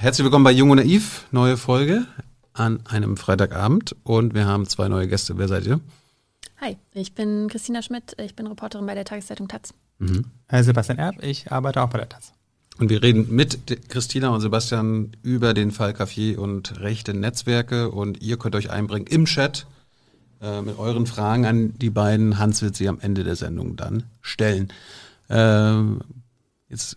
Herzlich willkommen bei Jung und Naiv, neue Folge an einem Freitagabend und wir haben zwei neue Gäste. Wer seid ihr? Hi, ich bin Christina Schmidt, ich bin Reporterin bei der Tageszeitung Taz. Mhm. Sebastian Erb, ich arbeite auch bei der Taz. Und wir reden mit Christina und Sebastian über den Fall Café und rechte Netzwerke und ihr könnt euch einbringen im Chat äh, mit euren Fragen an die beiden. Hans wird sie am Ende der Sendung dann stellen. Ähm, jetzt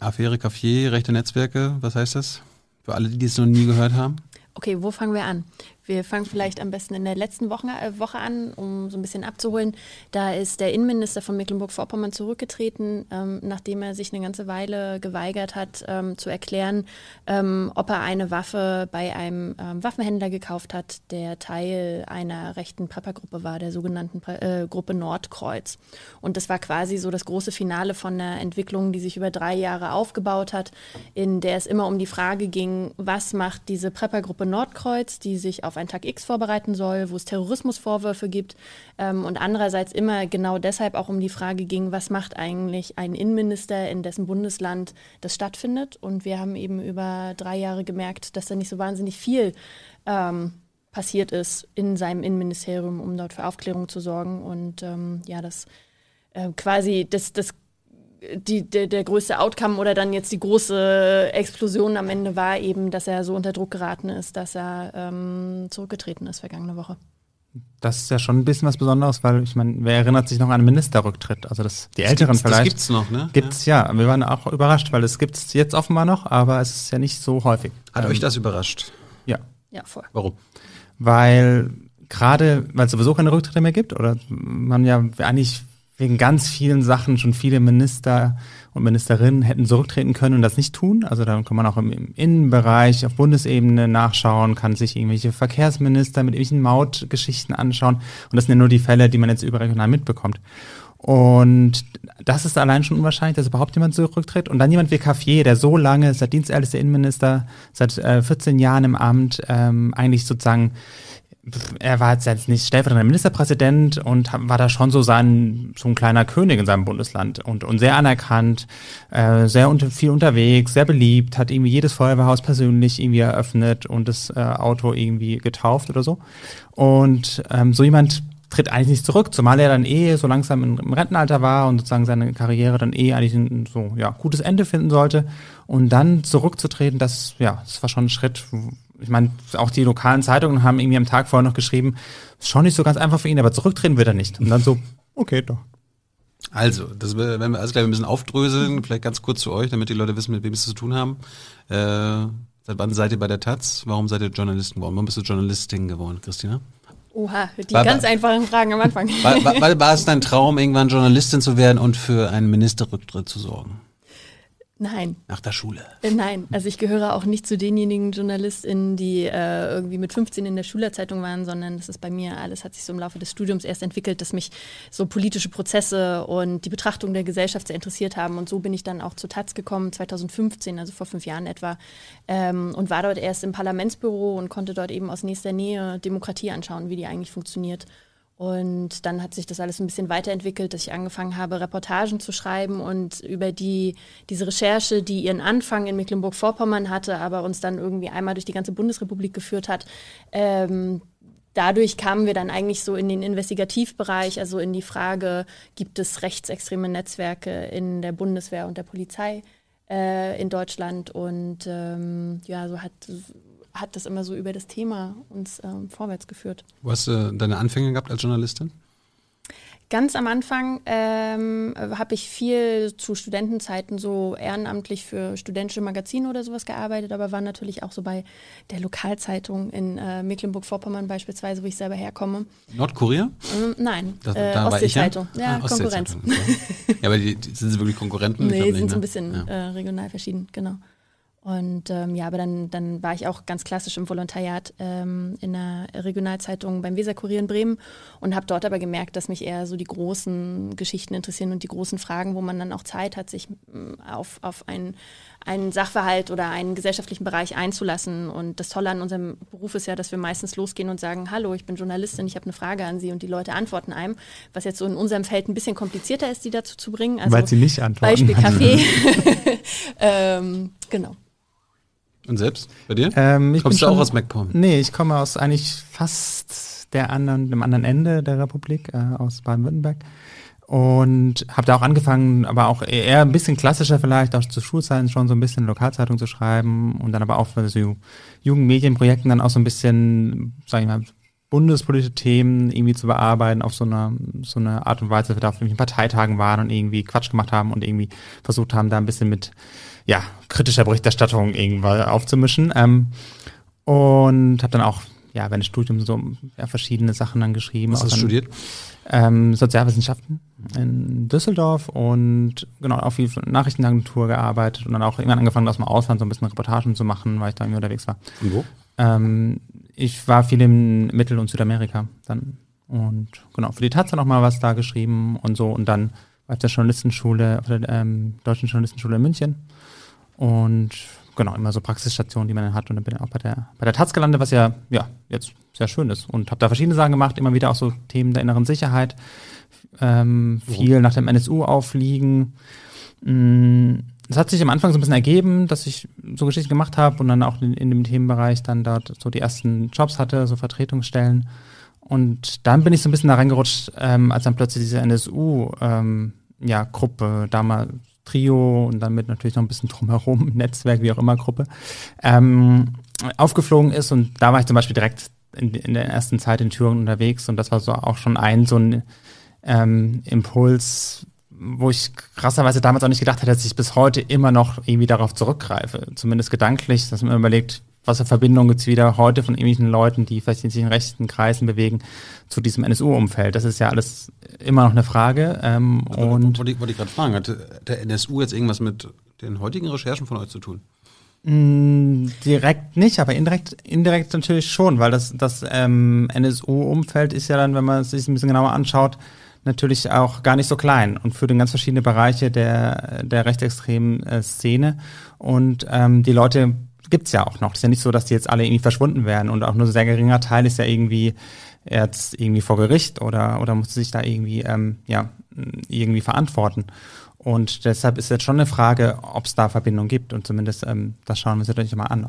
Affäre Café, rechte Netzwerke, was heißt das? Für alle, die es noch nie gehört haben. Okay, wo fangen wir an? Wir fangen vielleicht am besten in der letzten Woche, äh, Woche an, um so ein bisschen abzuholen. Da ist der Innenminister von Mecklenburg-Vorpommern zurückgetreten, ähm, nachdem er sich eine ganze Weile geweigert hat, ähm, zu erklären, ähm, ob er eine Waffe bei einem ähm, Waffenhändler gekauft hat, der Teil einer rechten Preppergruppe war, der sogenannten äh, Gruppe Nordkreuz. Und das war quasi so das große Finale von einer Entwicklung, die sich über drei Jahre aufgebaut hat, in der es immer um die Frage ging, was macht diese Preppergruppe Nordkreuz, die sich auf auf einen Tag X vorbereiten soll, wo es Terrorismusvorwürfe gibt ähm, und andererseits immer genau deshalb auch um die Frage ging, was macht eigentlich ein Innenminister, in dessen Bundesland das stattfindet. Und wir haben eben über drei Jahre gemerkt, dass da nicht so wahnsinnig viel ähm, passiert ist in seinem Innenministerium, um dort für Aufklärung zu sorgen. Und ähm, ja, das äh, quasi das, das die, der, der größte Outcome oder dann jetzt die große Explosion am Ende war eben, dass er so unter Druck geraten ist, dass er ähm, zurückgetreten ist vergangene Woche. Das ist ja schon ein bisschen was Besonderes, weil ich meine, wer erinnert sich noch an einen Ministerrücktritt? Also das, die das Älteren vielleicht. Das gibt's noch, ne? Gibt's ja. ja. Wir waren auch überrascht, weil es gibt's jetzt offenbar noch, aber es ist ja nicht so häufig. Hat ähm, euch das überrascht? Ja. Ja, voll. Warum? Weil gerade, weil es sowieso keine Rücktritte mehr gibt oder man ja eigentlich wegen ganz vielen Sachen schon viele Minister und Ministerinnen hätten zurücktreten können und das nicht tun. Also da kann man auch im, im Innenbereich auf Bundesebene nachschauen, kann sich irgendwelche Verkehrsminister mit irgendwelchen Mautgeschichten anschauen. Und das sind ja nur die Fälle, die man jetzt überregional mitbekommt. Und das ist allein schon unwahrscheinlich, dass überhaupt jemand zurücktritt. Und dann jemand wie Caffier, der so lange, seit dienstältester Innenminister, seit äh, 14 Jahren im Amt, ähm, eigentlich sozusagen er war jetzt nicht stellvertretender Ministerpräsident und war da schon so sein, so ein kleiner König in seinem Bundesland und, und sehr anerkannt, äh, sehr unter, viel unterwegs, sehr beliebt, hat irgendwie jedes Feuerwehrhaus persönlich irgendwie eröffnet und das äh, Auto irgendwie getauft oder so. Und ähm, so jemand tritt eigentlich nicht zurück, zumal er dann eh so langsam im Rentenalter war und sozusagen seine Karriere dann eh eigentlich ein so ja gutes Ende finden sollte und dann zurückzutreten, das ja, das war schon ein Schritt, ich meine, auch die lokalen Zeitungen haben irgendwie am Tag vorher noch geschrieben, ist schon nicht so ganz einfach für ihn, aber zurücktreten wird er nicht. Und dann so, okay, doch. Also, das werden wir alles gleich ein bisschen aufdröseln. Vielleicht ganz kurz zu euch, damit die Leute wissen, mit wem sie zu tun haben. Äh, seit wann seid ihr bei der Taz? Warum seid ihr Journalisten geworden? Warum bist du Journalistin geworden, Christina? Oha, die war, ganz einfachen Fragen am Anfang. War, war, war es dein Traum, irgendwann Journalistin zu werden und für einen Ministerrücktritt zu sorgen? Nein. Nach der Schule? Äh, nein, also ich gehöre auch nicht zu denjenigen JournalistInnen, die äh, irgendwie mit 15 in der Schülerzeitung waren, sondern das ist bei mir alles, hat sich so im Laufe des Studiums erst entwickelt, dass mich so politische Prozesse und die Betrachtung der Gesellschaft sehr interessiert haben. Und so bin ich dann auch zu Taz gekommen, 2015, also vor fünf Jahren etwa, ähm, und war dort erst im Parlamentsbüro und konnte dort eben aus nächster Nähe Demokratie anschauen, wie die eigentlich funktioniert. Und dann hat sich das alles ein bisschen weiterentwickelt, dass ich angefangen habe, Reportagen zu schreiben und über die, diese Recherche, die ihren Anfang in Mecklenburg-Vorpommern hatte, aber uns dann irgendwie einmal durch die ganze Bundesrepublik geführt hat, ähm, dadurch kamen wir dann eigentlich so in den Investigativbereich, also in die Frage, gibt es rechtsextreme Netzwerke in der Bundeswehr und der Polizei äh, in Deutschland? Und ähm, ja, so hat hat das immer so über das Thema uns ähm, vorwärts geführt. Wo hast du deine Anfänge gehabt als Journalistin? Ganz am Anfang ähm, habe ich viel zu Studentenzeiten so ehrenamtlich für studentische Magazine oder sowas gearbeitet, aber war natürlich auch so bei der Lokalzeitung in äh, Mecklenburg-Vorpommern beispielsweise, wo ich selber herkomme. Nordkorea? Ähm, nein, das, äh, Ostsee-Zeitung. Ja, ja ah, Konkurrenz. ja, aber die, die, sind sie wirklich Konkurrenten? Nee, sind so ein ne? bisschen ja. äh, regional verschieden, genau. Und ähm, ja, aber dann, dann war ich auch ganz klassisch im Volontariat ähm, in der Regionalzeitung beim Weserkurier in Bremen und habe dort aber gemerkt, dass mich eher so die großen Geschichten interessieren und die großen Fragen, wo man dann auch Zeit hat, sich mm, auf, auf einen, einen Sachverhalt oder einen gesellschaftlichen Bereich einzulassen. Und das Tolle an unserem Beruf ist ja, dass wir meistens losgehen und sagen, hallo, ich bin Journalistin, ich habe eine Frage an Sie und die Leute antworten einem, was jetzt so in unserem Feld ein bisschen komplizierter ist, die dazu zu bringen. Also Weil sie nicht antworten. Beispiel Kaffee. ähm, genau. Und selbst bei dir? Ähm, ich Kommst du auch aus MacPom? Nee, ich komme aus eigentlich fast der anderen, dem anderen Ende der Republik, äh, aus Baden-Württemberg. Und habe da auch angefangen, aber auch eher ein bisschen klassischer vielleicht, auch zu Schulzeiten schon so ein bisschen Lokalzeitung zu schreiben und dann aber auch für so Jugendmedienprojekten dann auch so ein bisschen, sag ich mal, bundespolitische Themen irgendwie zu bearbeiten auf so eine, so eine Art und Weise, dass wir da auf irgendwelchen Parteitagen waren und irgendwie Quatsch gemacht haben und irgendwie versucht haben, da ein bisschen mit, ja, kritischer Berichterstattung irgendwann aufzumischen. Ähm, und habe dann auch, ja, während des Studiums so ja, verschiedene Sachen dann geschrieben. Was hast du studiert? ähm, Sozialwissenschaften in Düsseldorf und genau auch viel Nachrichtenagentur gearbeitet und dann auch irgendwann angefangen, aus dem Ausland so ein bisschen Reportagen zu machen, weil ich da irgendwie unterwegs war. Und wo? Ähm, ich war viel in Mittel- und Südamerika dann und genau für die Taz auch mal was da geschrieben und so und dann war ich auf der Journalistenschule, auf der ähm, deutschen Journalistenschule in München und genau immer so Praxisstationen, die man dann hat und dann bin ich auch bei der bei der Taz gelandet, was ja ja jetzt sehr schön ist und habe da verschiedene Sachen gemacht, immer wieder auch so Themen der inneren Sicherheit, ähm, viel nach dem NSU aufliegen. Mm, Es hat sich am Anfang so ein bisschen ergeben, dass ich so Geschichten gemacht habe und dann auch in, in dem Themenbereich dann dort so die ersten Jobs hatte, so Vertretungsstellen. Und dann bin ich so ein bisschen da reingerutscht, ähm, als dann plötzlich diese NSU-Gruppe, ähm, ja, Gruppe, damals Trio und dann mit natürlich noch ein bisschen drumherum, Netzwerk, wie auch immer, Gruppe, ähm, aufgeflogen ist. Und da war ich zum Beispiel direkt in, in der ersten Zeit in Thüringen unterwegs und das war so auch schon ein so ein ähm, Impuls, wo ich krasserweise damals auch nicht gedacht hätte, dass ich bis heute immer noch irgendwie darauf zurückgreife. Zumindest gedanklich, dass man überlegt, was für Verbindungen gibt's wieder heute von irgendwelchen Leuten, die vielleicht sich in rechten Kreisen bewegen, zu diesem NSU-Umfeld. Das ist ja alles immer noch eine Frage. Ähm, und wollte ich, wollte ich gerade fragen, hat der NSU jetzt irgendwas mit den heutigen Recherchen von euch zu tun? mh, direkt nicht, aber indirekt, indirekt natürlich schon, weil das, das ähm, NSU-Umfeld ist ja dann, wenn man es sich ein bisschen genauer anschaut, natürlich auch gar nicht so klein und führt in ganz verschiedene Bereiche der, der rechtsextremen äh, Szene. Und ähm, die Leute gibt's ja auch noch. Es ist ja nicht so, dass die jetzt alle irgendwie verschwunden werden und auch nur ein sehr geringer Teil ist ja irgendwie jetzt irgendwie vor Gericht oder, oder muss sich da irgendwie, ähm, ja, irgendwie verantworten. Und deshalb ist jetzt schon eine Frage, ob es da Verbindungen gibt. Und zumindest ähm, das schauen wir uns natürlich mal an.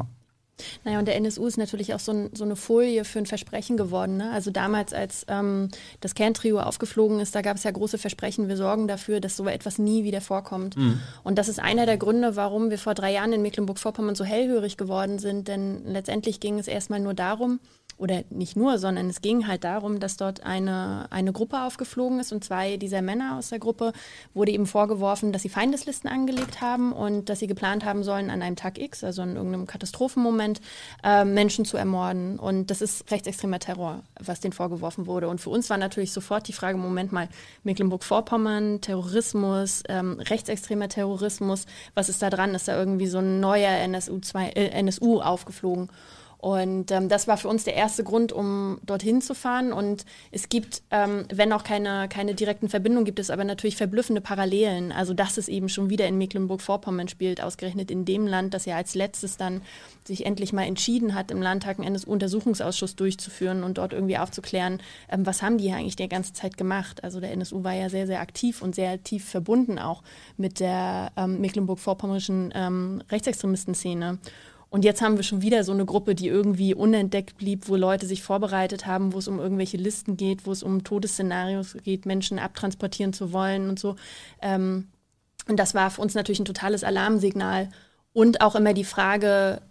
Naja, und der NSU ist natürlich auch so, ein, so eine Folie für ein Versprechen geworden. Ne? Also damals, als ähm, das Kerntrio aufgeflogen ist, da gab es ja große Versprechen, wir sorgen dafür, dass so etwas nie wieder vorkommt. Und das ist einer der Gründe, warum wir vor drei Jahren in Mecklenburg-Vorpommern so hellhörig geworden sind. Denn letztendlich ging es erstmal nur darum, oder nicht nur, sondern es ging halt darum, dass dort eine, eine Gruppe aufgeflogen ist und zwei dieser Männer aus der Gruppe wurde eben vorgeworfen, dass sie Feindeslisten angelegt haben und dass sie geplant haben sollen, an einem Tag X, also in irgendeinem Katastrophenmoment, äh, Menschen zu ermorden. Und das ist rechtsextremer Terror, was denen vorgeworfen wurde. Und für uns war natürlich sofort die Frage, Moment mal, Mecklenburg-Vorpommern, Terrorismus, ähm, rechtsextremer Terrorismus, was ist da dran? Ist da irgendwie so ein neuer NSU, 2, äh, NSU aufgeflogen? Und ähm, das war für uns der erste Grund, um dorthin zu fahren. Und es gibt, ähm, wenn auch keine, keine direkten Verbindungen, gibt es aber natürlich verblüffende Parallelen. Also dass es eben schon wieder in Mecklenburg-Vorpommern spielt, ausgerechnet in dem Land, das ja als letztes dann sich endlich mal entschieden hat, im Landtag einen NSU-Untersuchungsausschuss durchzuführen und dort irgendwie aufzuklären, ähm, was haben die eigentlich die ganze Zeit gemacht. Also der NSU war ja sehr, sehr aktiv und sehr tief verbunden auch mit der ähm, mecklenburg-vorpommerischen ähm, Rechtsextremistenszene. Und jetzt haben wir schon wieder so eine Gruppe, die irgendwie unentdeckt blieb, wo Leute sich vorbereitet haben, wo es um irgendwelche Listen geht, wo es um Todesszenarios geht, Menschen abtransportieren zu wollen und so. Ähm, und das war für uns natürlich ein totales Alarmsignal. Und auch immer die Frage,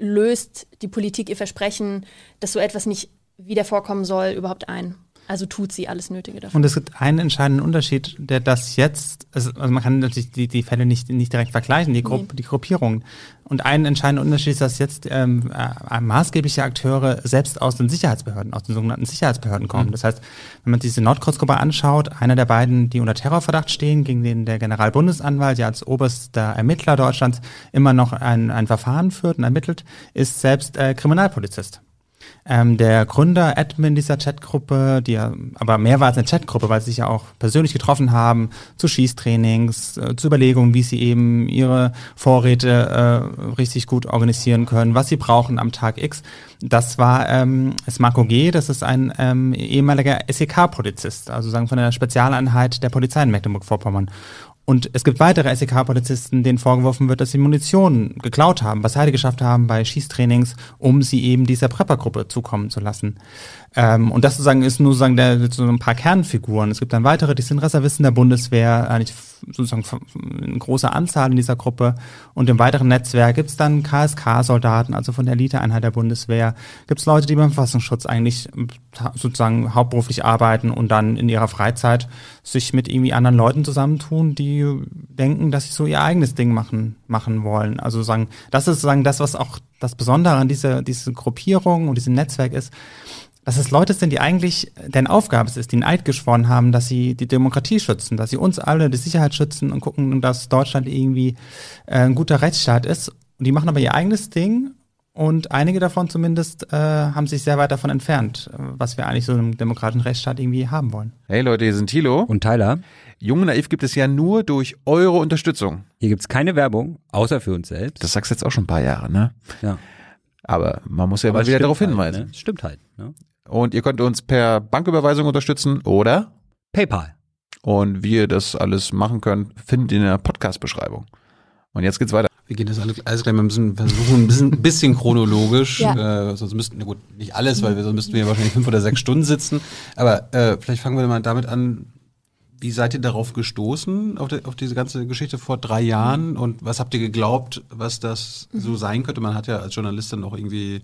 löst die Politik ihr Versprechen, dass so etwas nicht wieder vorkommen soll, überhaupt ein? Also tut sie alles Nötige dafür. Und es gibt einen entscheidenden Unterschied, der das jetzt, also also man kann natürlich die, die Fälle nicht, nicht direkt vergleichen, die, Grupp, Nee. die Gruppierungen. Und ein entscheidender Unterschied ist, dass jetzt ähm, äh, maßgebliche Akteure selbst aus den Sicherheitsbehörden, aus den sogenannten Sicherheitsbehörden kommen. Das heißt, wenn man sich diese Nordkreuzgruppe anschaut, einer der beiden, die unter Terrorverdacht stehen, gegen den der Generalbundesanwalt ja als oberster Ermittler Deutschlands immer noch ein, ein Verfahren führt und ermittelt, ist selbst äh, Kriminalpolizist. Ähm, der Gründer, Admin dieser Chatgruppe, die ja, aber mehr war als eine Chatgruppe, weil sie sich ja auch persönlich getroffen haben, zu Schießtrainings, äh, zu Überlegungen, wie sie eben ihre Vorräte äh, richtig gut organisieren können, was sie brauchen am Tag X. Das war ähm, ist Marco G., das ist ein ähm, ehemaliger SEK-Polizist, also sagen von der Spezialeinheit der Polizei in Mecklenburg-Vorpommern. Und es gibt weitere SEK-Polizisten, denen vorgeworfen wird, dass sie Munition geklaut haben, was Heide geschafft haben bei Schießtrainings, um sie eben dieser Prepper-Gruppe zukommen zu lassen. Ähm, und das sozusagen ist nur sozusagen der, so ein paar Kernfiguren. Es gibt dann weitere, die sind Reservisten der Bundeswehr, eigentlich sozusagen eine große Anzahl in dieser Gruppe. Und im weiteren Netzwerk gibt es dann KSK-Soldaten, also von der Eliteeinheit der Bundeswehr. Gibt es Leute, die beim Verfassungsschutz eigentlich sozusagen hauptberuflich arbeiten und dann in ihrer Freizeit sich mit irgendwie anderen Leuten zusammentun, die denken, dass sie so ihr eigenes Ding machen, machen wollen. Also sagen, das ist sozusagen das, was auch das Besondere an dieser, dieser Gruppierung und diesem Netzwerk ist, dass es Leute sind, die eigentlich, deren Aufgabe es ist, die einen Eid geschworen haben, dass sie die Demokratie schützen, dass sie uns alle die Sicherheit schützen und gucken, dass Deutschland irgendwie äh, ein guter Rechtsstaat ist. Und die machen aber ihr eigenes Ding und einige davon zumindest äh, haben sich sehr weit davon entfernt, was wir eigentlich so im demokratischen Rechtsstaat irgendwie haben wollen. Hey Leute, hier sind Thilo und Tyler. Jung Naiv gibt es ja nur durch eure Unterstützung. Hier gibt's keine Werbung, außer für uns selbst. Das sagst du jetzt auch schon ein paar Jahre, ne? Ja. Aber man muss ja mal wieder darauf halt, hinweisen. Ne? Stimmt halt. Ne? Und ihr könnt uns per Banküberweisung unterstützen oder PayPal. Und wie ihr das alles machen könnt, findet ihr in der Podcast-Beschreibung. Und jetzt geht's weiter. Wir gehen das alles, alles gleich mal ein bisschen versuchen, ein bisschen, bisschen chronologisch. Ja. Äh, sonst müssten, na gut, nicht alles, weil wir, sonst müssten wir wahrscheinlich fünf oder sechs Stunden sitzen. Aber äh, vielleicht fangen wir mal damit an. Wie seid ihr darauf gestoßen, auf, die, auf diese ganze Geschichte vor drei Jahren? Und was habt ihr geglaubt, was das so sein könnte? Man hat ja als Journalist dann auch irgendwie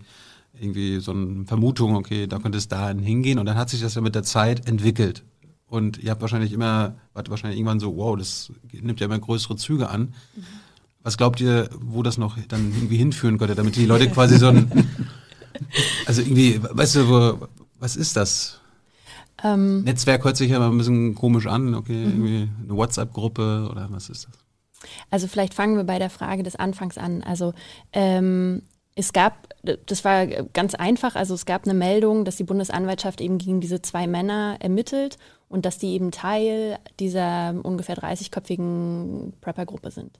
irgendwie so eine Vermutung, okay, da könnte es dahin hingehen und dann hat sich das ja mit der Zeit entwickelt. Und ihr habt wahrscheinlich immer, wart wahrscheinlich irgendwann so, wow, das nimmt ja immer größere Züge an. Mhm. Was glaubt ihr, wo das noch dann irgendwie hinführen könnte, damit die Leute quasi so ein, also irgendwie, weißt du, wo, was ist das? Ähm, Netzwerk hört sich ja mal ein bisschen komisch an, okay, mhm. irgendwie eine WhatsApp-Gruppe oder was ist das? Also vielleicht fangen wir bei der Frage des Anfangs an. Also ähm, es gab, das war ganz einfach, also es gab eine Meldung, dass die Bundesanwaltschaft eben gegen diese zwei Männer ermittelt und dass die eben Teil dieser ungefähr 30-köpfigen Prepper-Gruppe sind.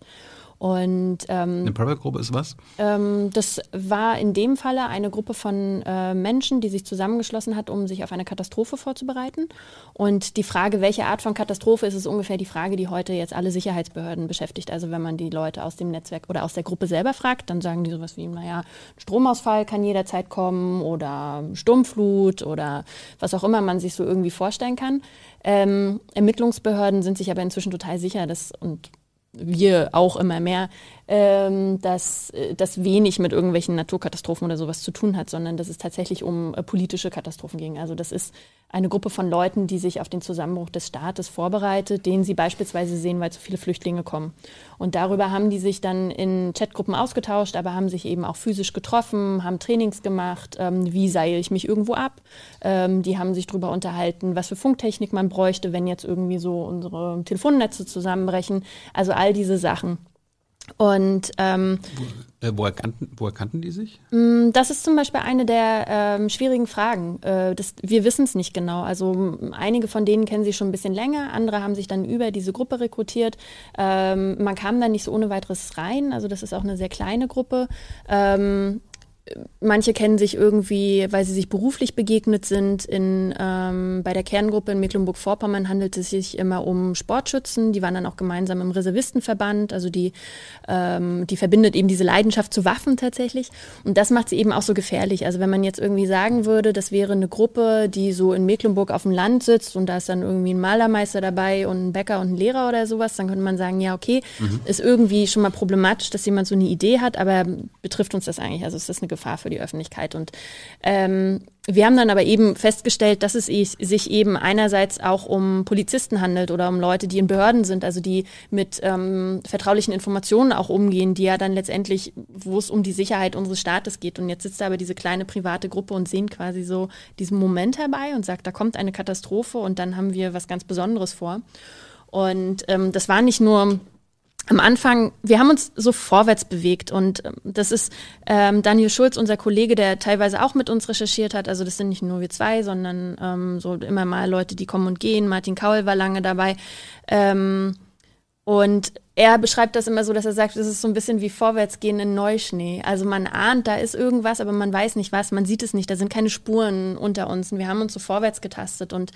Und ähm, eine Private-Gruppe ist was? Ähm, das war in dem Falle eine Gruppe von äh, Menschen, die sich zusammengeschlossen hat, um sich auf eine Katastrophe vorzubereiten. Und die Frage, welche Art von Katastrophe ist, ist ungefähr die Frage, die heute jetzt alle Sicherheitsbehörden beschäftigt. Also wenn man die Leute aus dem Netzwerk oder aus der Gruppe selber fragt, dann sagen die sowas wie, naja, Stromausfall kann jederzeit kommen oder Sturmflut oder was auch immer man sich so irgendwie vorstellen kann. Ähm, Ermittlungsbehörden sind sich aber inzwischen total sicher, dass und wir auch immer mehr, ähm, dass das wenig mit irgendwelchen Naturkatastrophen oder sowas zu tun hat, sondern dass es tatsächlich um äh, politische Katastrophen ging. Also das ist eine Gruppe von Leuten, die sich auf den Zusammenbruch des Staates vorbereitet, den sie beispielsweise sehen, weil zu viele Flüchtlinge kommen. Und darüber haben die sich dann in Chatgruppen ausgetauscht, aber haben sich eben auch physisch getroffen, haben Trainings gemacht, ähm, wie seile ich mich irgendwo ab. Ähm, die haben sich darüber unterhalten, was für Funktechnik man bräuchte, wenn jetzt irgendwie so unsere Telefonnetze zusammenbrechen. Also all diese Sachen. Und ähm, wo, äh, woher, kannten, woher kannten die sich? Mm, das ist zum Beispiel eine der ähm, schwierigen Fragen. Äh, das, wir wissen es nicht genau. Also einige von denen kennen sie schon ein bisschen länger, andere haben sich dann über diese Gruppe rekrutiert. Ähm, man kam dann nicht so ohne weiteres rein. Also das ist auch eine sehr kleine Gruppe. Ähm, Manche kennen sich irgendwie, weil sie sich beruflich begegnet sind. In, ähm, bei der Kerngruppe in Mecklenburg-Vorpommern handelt es sich immer um Sportschützen. Die waren dann auch gemeinsam im Reservistenverband. Also die, ähm, die verbindet eben diese Leidenschaft zu Waffen tatsächlich. Und das macht sie eben auch so gefährlich. Also wenn man jetzt irgendwie sagen würde, das wäre eine Gruppe, die so in Mecklenburg auf dem Land sitzt und da ist dann irgendwie ein Malermeister dabei und ein Bäcker und ein Lehrer oder sowas, dann könnte man sagen, ja, okay, mhm. ist irgendwie schon mal problematisch, dass jemand so eine Idee hat, aber betrifft uns das eigentlich? Also ist das eine Gefahr für die Öffentlichkeit. Und ähm, wir haben dann aber eben festgestellt, dass es sich eben einerseits auch um Polizisten handelt oder um Leute, die in Behörden sind, also die mit ähm, vertraulichen Informationen auch umgehen, die ja dann letztendlich, wo es um die Sicherheit unseres Staates geht. Und jetzt sitzt da aber diese kleine private Gruppe und sehen quasi so diesen Moment herbei und sagt, da kommt eine Katastrophe und dann haben wir was ganz Besonderes vor. Und ähm, das war nicht nur am Anfang, wir haben uns so vorwärts bewegt und ähm, das ist ähm, Daniel Schulz, unser Kollege, der teilweise auch mit uns recherchiert hat. Also das sind nicht nur wir zwei, sondern ähm, so immer mal Leute, die kommen und gehen. Martin Kaul war lange dabei. Ähm, und er beschreibt das immer so, dass er sagt, es ist so ein bisschen wie vorwärtsgehen in Neuschnee. Also man ahnt, da ist irgendwas, aber man weiß nicht was, man sieht es nicht, da sind keine Spuren unter uns und wir haben uns so vorwärts getastet. Und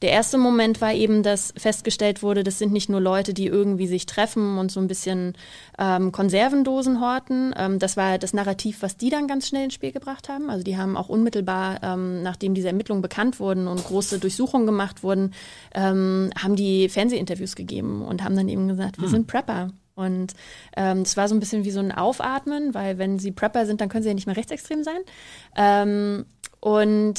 der erste Moment war eben, dass festgestellt wurde, das sind nicht nur Leute, die irgendwie sich treffen und so ein bisschen ähm, Konservendosen horten. Ähm, das war das Narrativ, was die dann ganz schnell ins Spiel gebracht haben. Also die haben auch unmittelbar, ähm, nachdem diese Ermittlungen bekannt wurden und große Durchsuchungen gemacht wurden, ähm, haben die Fernsehinterviews gegeben und haben dann eben gesagt, wir hm. sind Prep Prepper. Und ähm, es war so ein bisschen wie so ein Aufatmen, weil wenn sie Prepper sind, dann können sie ja nicht mehr rechtsextrem sein. Ähm, und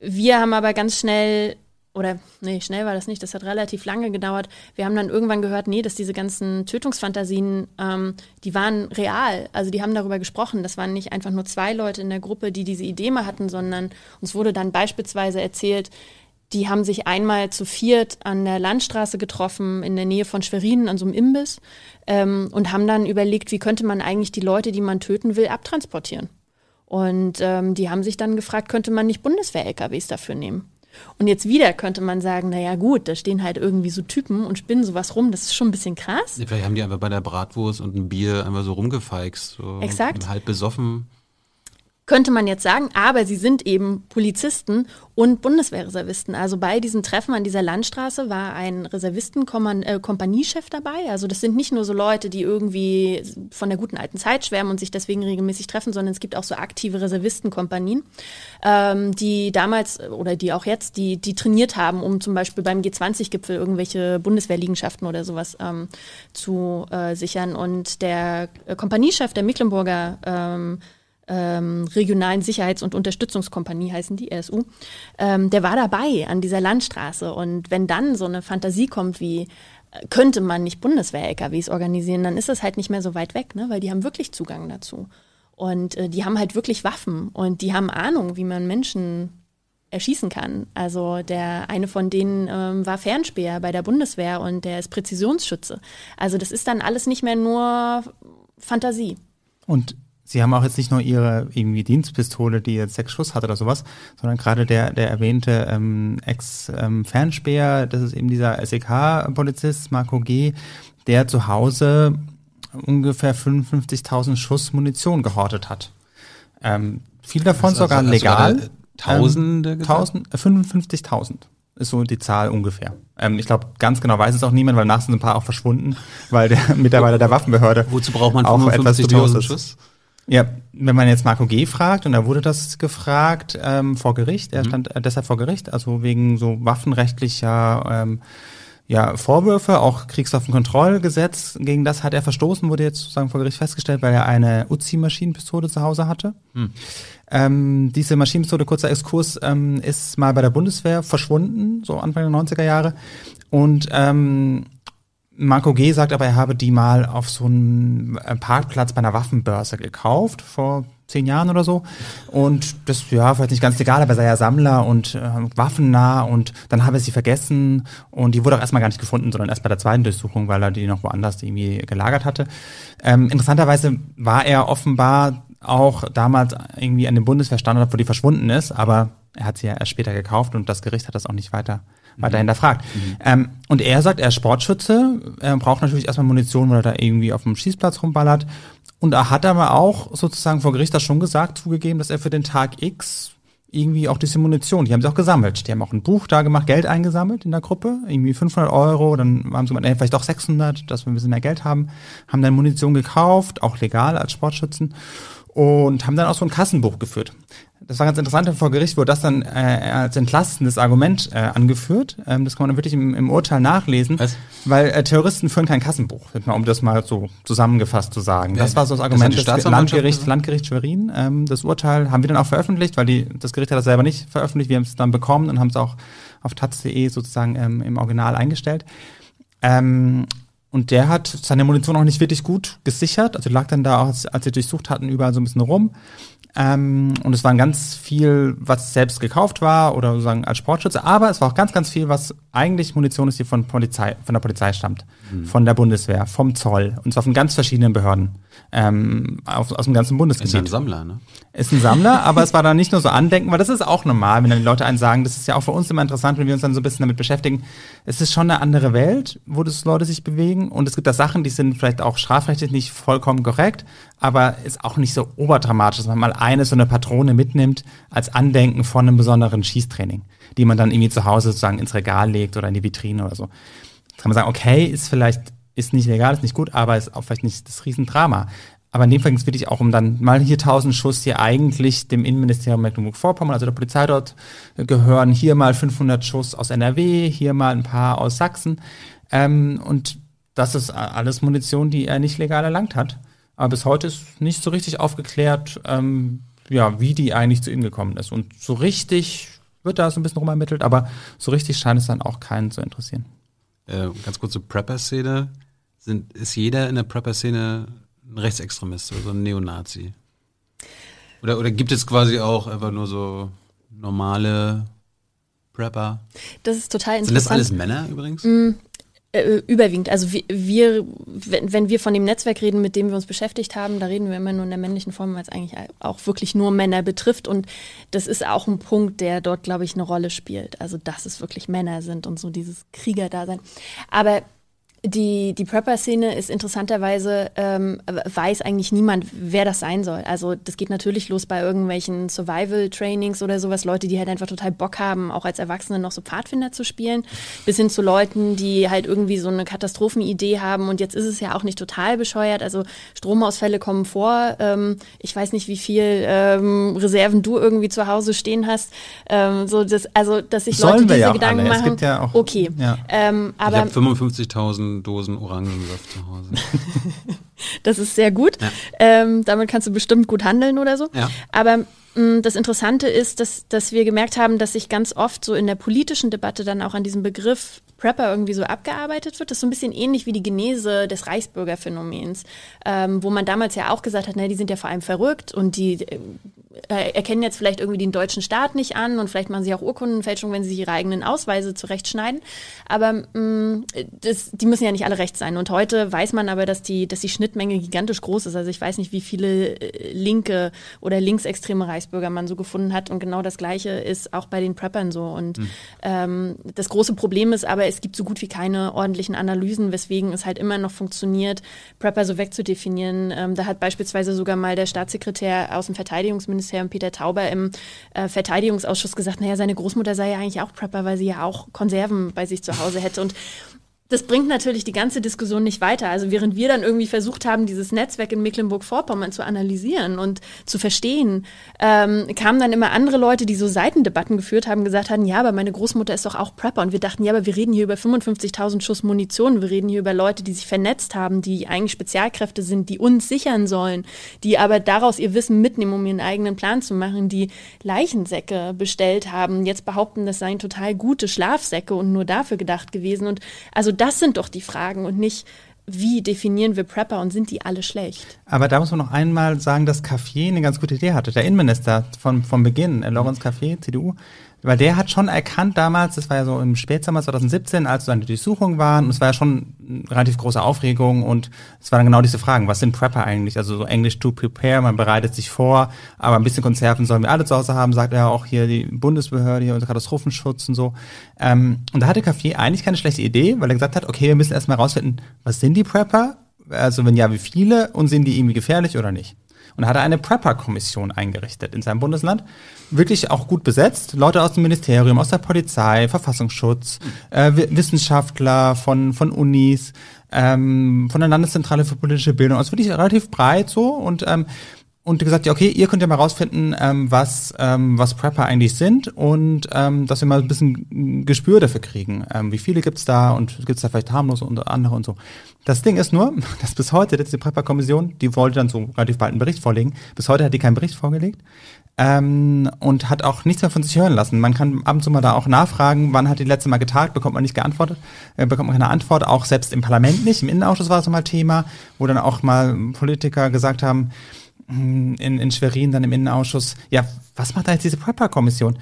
wir haben aber ganz schnell, oder nee, schnell war das nicht, das hat relativ lange gedauert. Wir haben dann irgendwann gehört, nee, dass diese ganzen Tötungsfantasien, ähm, die waren real. Also die haben darüber gesprochen. Das waren nicht einfach nur zwei Leute in der Gruppe, die diese Idee mal hatten, sondern uns wurde dann beispielsweise erzählt, die haben sich einmal zu viert an der Landstraße getroffen, in der Nähe von Schwerin, an so einem Imbiss, ähm, und haben dann überlegt, wie könnte man eigentlich die Leute, die man töten will, abtransportieren. Und ähm, die haben sich dann gefragt, könnte man nicht Bundeswehr-LKWs dafür nehmen? Und jetzt wieder könnte man sagen, naja gut, da stehen halt irgendwie so Typen und spinnen sowas rum, das ist schon ein bisschen krass. Vielleicht haben die einfach bei der Bratwurst und ein Bier einfach so rumgefeixt. So Exakt. Halb besoffen könnte man jetzt sagen, aber sie sind eben Polizisten und Bundeswehrreservisten. Also bei diesem Treffen an dieser Landstraße war ein Reservisten-Kompaniechef dabei. Also das sind nicht nur so Leute, die irgendwie von der guten alten Zeit schwärmen und sich deswegen regelmäßig treffen, sondern es gibt auch so aktive Reservistenkompanien, ähm, die damals oder die auch jetzt, die, die trainiert haben, um zum Beispiel beim G20-Gipfel irgendwelche Bundeswehrliegenschaften oder sowas ähm, zu äh, sichern. Und der Kompaniechef der Mecklenburger ähm, ähm, regionalen Sicherheits- und Unterstützungskompanie heißen die, RSU, ähm, der war dabei an dieser Landstraße. Und wenn dann so eine Fantasie kommt wie, äh, könnte man nicht Bundeswehr-LKWs organisieren, dann ist das halt nicht mehr so weit weg, ne? weil die haben wirklich Zugang dazu. Und äh, die haben halt wirklich Waffen und die haben Ahnung, wie man Menschen erschießen kann. Also der eine von denen ähm, war Fernspäher bei der Bundeswehr und der ist Präzisionsschütze. Also das ist dann alles nicht mehr nur Fantasie. Und Sie haben auch jetzt nicht nur Ihre irgendwie Dienstpistole, die jetzt sechs Schuss hat oder sowas, sondern gerade der, der erwähnte ähm, Ex-Fernspäher, ähm, das ist eben dieser SEK-Polizist, Marco G., der zu Hause ungefähr 55.000 Schuss Munition gehortet hat. Ähm, viel davon also, sogar also legal. Tausende? Ähm, 1000, äh, 55.000 ist so die Zahl ungefähr. Ähm, ich glaube, ganz genau weiß es auch niemand, weil nach sind ein paar auch verschwunden, weil der Mitarbeiter der Waffenbehörde Wozu braucht man 55.000 Schuss? Ja, wenn man jetzt Marco G. fragt, und da wurde das gefragt ähm, vor Gericht, er mhm. stand äh, deshalb vor Gericht, also wegen so waffenrechtlicher ähm, ja, Vorwürfe, auch Kriegswaffenkontrollgesetz, gegen das hat er verstoßen, wurde jetzt sozusagen vor Gericht festgestellt, weil er eine Uzi-Maschinenpistole zu Hause hatte. Mhm. Ähm, diese Maschinenpistole, kurzer Exkurs, ähm, ist mal bei der Bundeswehr verschwunden, so Anfang der 90er Jahre. Und ähm, Marco G. sagt aber, er habe die mal auf so einem äh, Parkplatz bei einer Waffenbörse gekauft, vor zehn Jahren oder so. Und das, ja, vielleicht nicht ganz legal, aber er sei ja Sammler und äh, waffennah und dann habe er sie vergessen und die wurde auch erstmal gar nicht gefunden, sondern erst bei der zweiten Durchsuchung, weil er die noch woanders irgendwie gelagert hatte. Ähm, interessanterweise war er offenbar auch damals irgendwie an dem Bundeswehrstandort, wo die verschwunden ist, aber er hat sie ja erst später gekauft und das Gericht hat das auch nicht weiter weiter hinterfragt. Mhm. Ähm, und er sagt, er ist Sportschütze, er braucht natürlich erstmal Munition, weil er da irgendwie auf dem Schießplatz rumballert. Und er hat aber auch sozusagen vor Gericht das schon gesagt, zugegeben, dass er für den Tag X irgendwie auch diese Munition, die haben sie auch gesammelt. Die haben auch ein Buch da gemacht, Geld eingesammelt in der Gruppe, irgendwie 500 Euro, dann haben sie gemeint, nee, vielleicht doch 600, dass wir ein bisschen mehr Geld haben, haben dann Munition gekauft, auch legal als Sportschützen und haben dann auch so ein Kassenbuch geführt das war ganz interessant vor Gericht, wurde das dann äh, als entlastendes Argument äh, angeführt. Ähm, das kann man dann wirklich im, im Urteil nachlesen, Was? weil äh, Terroristen führen kein Kassenbuch, um das mal so zusammengefasst zu sagen. Das war so das Argument das des Landgerichts, Landgericht Schwerin. Ähm, das Urteil haben wir dann auch veröffentlicht, weil die, das Gericht hat das selber nicht veröffentlicht. Wir haben es dann bekommen und haben es auch auf taz.de sozusagen ähm, im Original eingestellt. Ähm, und der hat seine Munition auch nicht wirklich gut gesichert. Also lag dann da, als, als sie durchsucht hatten, überall so ein bisschen rum. Ähm, und es waren ganz viel, was selbst gekauft war oder sozusagen als Sportschütze, aber es war auch ganz, ganz viel, was eigentlich Munition ist, die von Polizei, von der Polizei stammt, von der Bundeswehr, vom Zoll. Und zwar von ganz verschiedenen Behörden. Ähm, auf, aus dem ganzen Ist ja ein Bundesgebiet. Sammler, ne? Ist ein Sammler, aber es war dann nicht nur so Andenken, weil das ist auch normal, wenn dann die Leute einen sagen, das ist ja auch für uns immer interessant, wenn wir uns dann so ein bisschen damit beschäftigen. Es ist schon eine andere Welt, wo das Leute sich bewegen. Und es gibt da Sachen, die sind vielleicht auch strafrechtlich nicht vollkommen korrekt, aber ist auch nicht so oberdramatisch, dass man mal eine so eine Patrone mitnimmt als Andenken von einem besonderen Schießtraining, die man dann irgendwie zu Hause sozusagen ins Regal legt oder in die Vitrine oder so. Jetzt kann man sagen, okay, ist vielleicht, ist nicht legal, ist nicht gut, aber ist auch vielleicht nicht das Riesendrama. Aber in dem Fall ging es wirklich auch um dann mal hier 1000 Schuss, die eigentlich dem Innenministerium Mecklenburg-Vorpommern, also der Polizei dort gehören. Hier mal 500 Schuss aus NRW, hier mal ein paar aus Sachsen. Ähm, und das ist alles Munition, die er nicht legal erlangt hat. Aber bis heute ist nicht so richtig aufgeklärt, ähm, ja, wie die eigentlich zu ihnen gekommen ist. Und so richtig wird da so ein bisschen rumermittelt, aber so richtig scheint es dann auch keinen zu interessieren. Äh, ganz kurz zur Prepper-Szene. Sind, ist jeder in der Prepper-Szene ein Rechtsextremist oder so ein Neonazi? Oder, oder gibt es quasi auch einfach nur so normale Prepper? Das ist total Sind das interessant. alles Männer übrigens? Äh, überwiegend. Also wir, wir wenn, wenn wir von dem Netzwerk reden, mit dem wir uns beschäftigt haben, da reden wir immer nur in der männlichen Form, weil es eigentlich auch wirklich nur Männer betrifft. Und das ist auch ein Punkt, der dort, glaube ich, eine Rolle spielt. Also dass es wirklich Männer sind und so dieses Kriegerdasein. Aber die, die Prepper-Szene ist interessanterweise, ähm, weiß eigentlich niemand, wer das sein soll. Also das geht natürlich los bei irgendwelchen Survival-Trainings oder sowas, Leute, die halt einfach total Bock haben, auch als Erwachsene noch so Pfadfinder zu spielen, bis hin zu Leuten, die halt irgendwie so eine Katastrophenidee haben. Und jetzt ist es ja auch nicht total bescheuert, also Stromausfälle kommen vor, ähm, ich weiß nicht, wie viel ähm, Reserven du irgendwie zu Hause stehen hast, ähm, so das, also dass sich Sollen Leute wir diese ja Gedanken alle. Es machen, gibt ja auch- okay, ja. ähm, Ich aber habe 55.000 Dosen Orangensaft zu Hause. Das ist sehr gut. Ja. Ähm, damit kannst du bestimmt gut handeln oder so. Ja. Aber mh, das Interessante ist, dass, dass wir gemerkt haben, dass sich ganz oft so in der politischen Debatte dann auch an diesem Begriff Prepper irgendwie so abgearbeitet wird. Das ist so ein bisschen ähnlich wie die Genese des Reichsbürgerphänomens, ähm, wo man damals ja auch gesagt hat, na, die sind ja vor allem verrückt und die äh, erkennen jetzt vielleicht irgendwie den deutschen Staat nicht an und vielleicht machen sie auch Urkundenfälschung, wenn sie sich ihre eigenen Ausweise zurechtschneiden. Aber mh, das, die müssen ja nicht alle recht sein. Und heute weiß man aber, dass die, dass die Schnittmenge gigantisch groß ist. Also ich weiß nicht, wie viele äh, linke oder linksextreme Reichsbürger man so gefunden hat. Und genau das Gleiche ist auch bei den Preppern so. Und ähm, das große Problem ist aber, es gibt so gut wie keine ordentlichen Analysen, weswegen es halt immer noch funktioniert, Prepper so wegzudefinieren. Ähm, da hat beispielsweise sogar mal der Staatssekretär aus dem Verteidigungsministerium Peter Tauber im äh, Verteidigungsausschuss gesagt, naja, seine Großmutter sei ja eigentlich auch Prepper, weil sie ja auch Konserven bei sich zu Hause hätte. Und das bringt natürlich die ganze Diskussion nicht weiter. Also während wir dann irgendwie versucht haben, dieses Netzwerk in Mecklenburg-Vorpommern zu analysieren und zu verstehen, ähm, kamen dann immer andere Leute, die so Seitendebatten geführt haben, gesagt haben, ja, aber meine Großmutter ist doch auch Prepper. Und wir dachten, ja, aber wir reden hier über 55.000 Schuss Munition. Wir reden hier über Leute, die sich vernetzt haben, die eigentlich Spezialkräfte sind, die uns sichern sollen, die aber daraus ihr Wissen mitnehmen, um ihren eigenen Plan zu machen, die Leichensäcke bestellt haben, jetzt behaupten, das seien total gute Schlafsäcke und nur dafür gedacht gewesen. Und also das sind doch die Fragen und nicht, wie definieren wir Prepper und sind die alle schlecht? Aber da muss man noch einmal sagen, dass Café eine ganz gute Idee hatte. Der Innenminister von, vom Beginn, äh, Lorenz Café, CDU, weil der hat schon erkannt damals, das war ja so im Spätsommer 2017, als so eine Durchsuchung waren, und es war ja schon relativ große Aufregung und es waren genau diese Fragen, was sind Prepper eigentlich? Also so Englisch to prepare, man bereitet sich vor, aber ein bisschen Konserven sollen wir alle zu Hause haben, sagt er auch hier die Bundesbehörde, hier unser Katastrophenschutz und so. Ähm, und da hatte Café eigentlich keine schlechte Idee, weil er gesagt hat, okay, wir müssen erstmal rausfinden, was sind die Prepper? Also wenn ja, wie viele und sind die irgendwie gefährlich oder nicht? Und hat er eine Prepper-Kommission eingerichtet in seinem Bundesland. Wirklich auch gut besetzt. Leute aus dem Ministerium, aus der Polizei, Verfassungsschutz, äh, Wi- Wissenschaftler von, von Unis, ähm, von der Landeszentrale für politische Bildung. Also wirklich relativ breit so. Und ähm, und gesagt, ja, okay, ihr könnt ja mal rausfinden, ähm, was, ähm, was Prepper eigentlich sind und ähm, dass wir mal ein bisschen Gespür dafür kriegen. Ähm, wie viele gibt's da und gibt's da vielleicht harmlose und andere und so. Das Ding ist nur, dass bis heute, diese Prepper-Kommission, die wollte dann so relativ bald einen Bericht vorlegen, bis heute hat die keinen Bericht vorgelegt ähm, und hat auch nichts mehr von sich hören lassen. Man kann ab und zu mal da auch nachfragen, wann hat die letzte Mal getagt, bekommt man nicht geantwortet, äh, bekommt man keine Antwort, auch selbst im Parlament nicht. Im Innenausschuss war es mal Thema, wo dann auch mal Politiker gesagt haben, in, in Schwerin, dann im Innenausschuss, ja, was macht da jetzt diese Prepper-Kommission?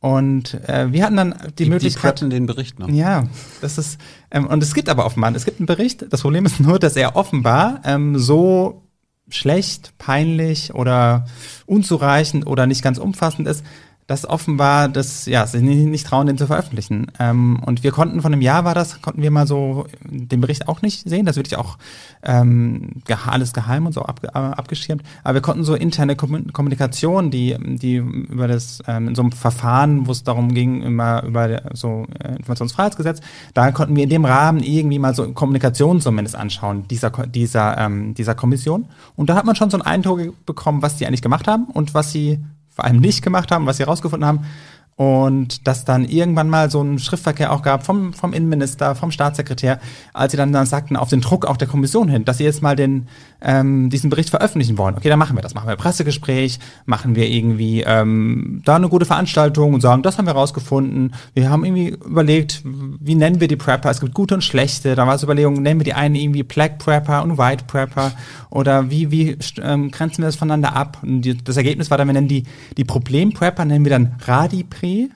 Und äh, wir hatten dann die, Die, die Möglichkeit. preppen den Bericht noch. Ja, das ist, ähm, und es gibt aber offenbar, es gibt einen Bericht. Das Problem ist nur, dass er offenbar ähm, so schlecht, peinlich oder unzureichend oder nicht ganz umfassend ist, dass offenbar das, ja, sich nicht, nicht trauen, den zu veröffentlichen. Ähm, und wir konnten von einem Jahr war das, konnten wir mal so den Bericht auch nicht sehen. Das wirklich auch ähm, alles geheim und so ab, äh, abgeschirmt. Aber wir konnten so interne Kommun- Kommunikation, die, die über das, ähm, in so einem Verfahren, wo es darum ging, immer über so äh, Informationsfreiheitsgesetz, da konnten wir in dem Rahmen irgendwie mal so Kommunikation zumindest anschauen, dieser, dieser, ähm, dieser Kommission. Und da hat man schon so einen Eindruck bekommen, was die eigentlich gemacht haben und was sie vor allem nicht gemacht haben, was sie herausgefunden haben. Und dass dann irgendwann mal so ein Schriftverkehr auch gab vom, vom Innenminister, vom Staatssekretär, als sie dann, dann sagten, auf den Druck auch der Kommission hin, dass sie jetzt mal den, ähm, diesen Bericht veröffentlichen wollen. Okay, dann machen wir das. Machen wir ein Pressegespräch, machen wir irgendwie ähm, da eine gute Veranstaltung und sagen, das haben wir rausgefunden. Wir haben irgendwie überlegt, wie nennen wir die Prepper? Es gibt gute und schlechte. Da war es Überlegung, nennen wir die einen irgendwie Black Prepper und White Prepper oder wie, wie ähm, grenzen wir das voneinander ab? Und die, das Ergebnis war dann, wir nennen die, die Problem-Prepper, nennen wir dann Radipre.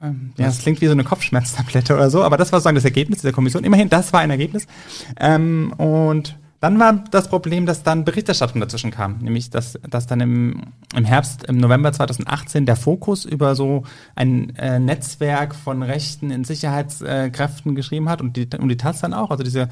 Ähm, ja, das klingt wie so eine Kopfschmerztablette oder so, aber das war sozusagen das Ergebnis dieser Kommission. Immerhin, das war ein Ergebnis. Ähm, und dann war das Problem, dass dann Berichterstattung dazwischen kam, nämlich dass, dass dann im, im Herbst, im November 2018 der Fokus über so ein äh, Netzwerk von Rechten in Sicherheitskräften geschrieben hat und die, und die Taz dann auch, also diese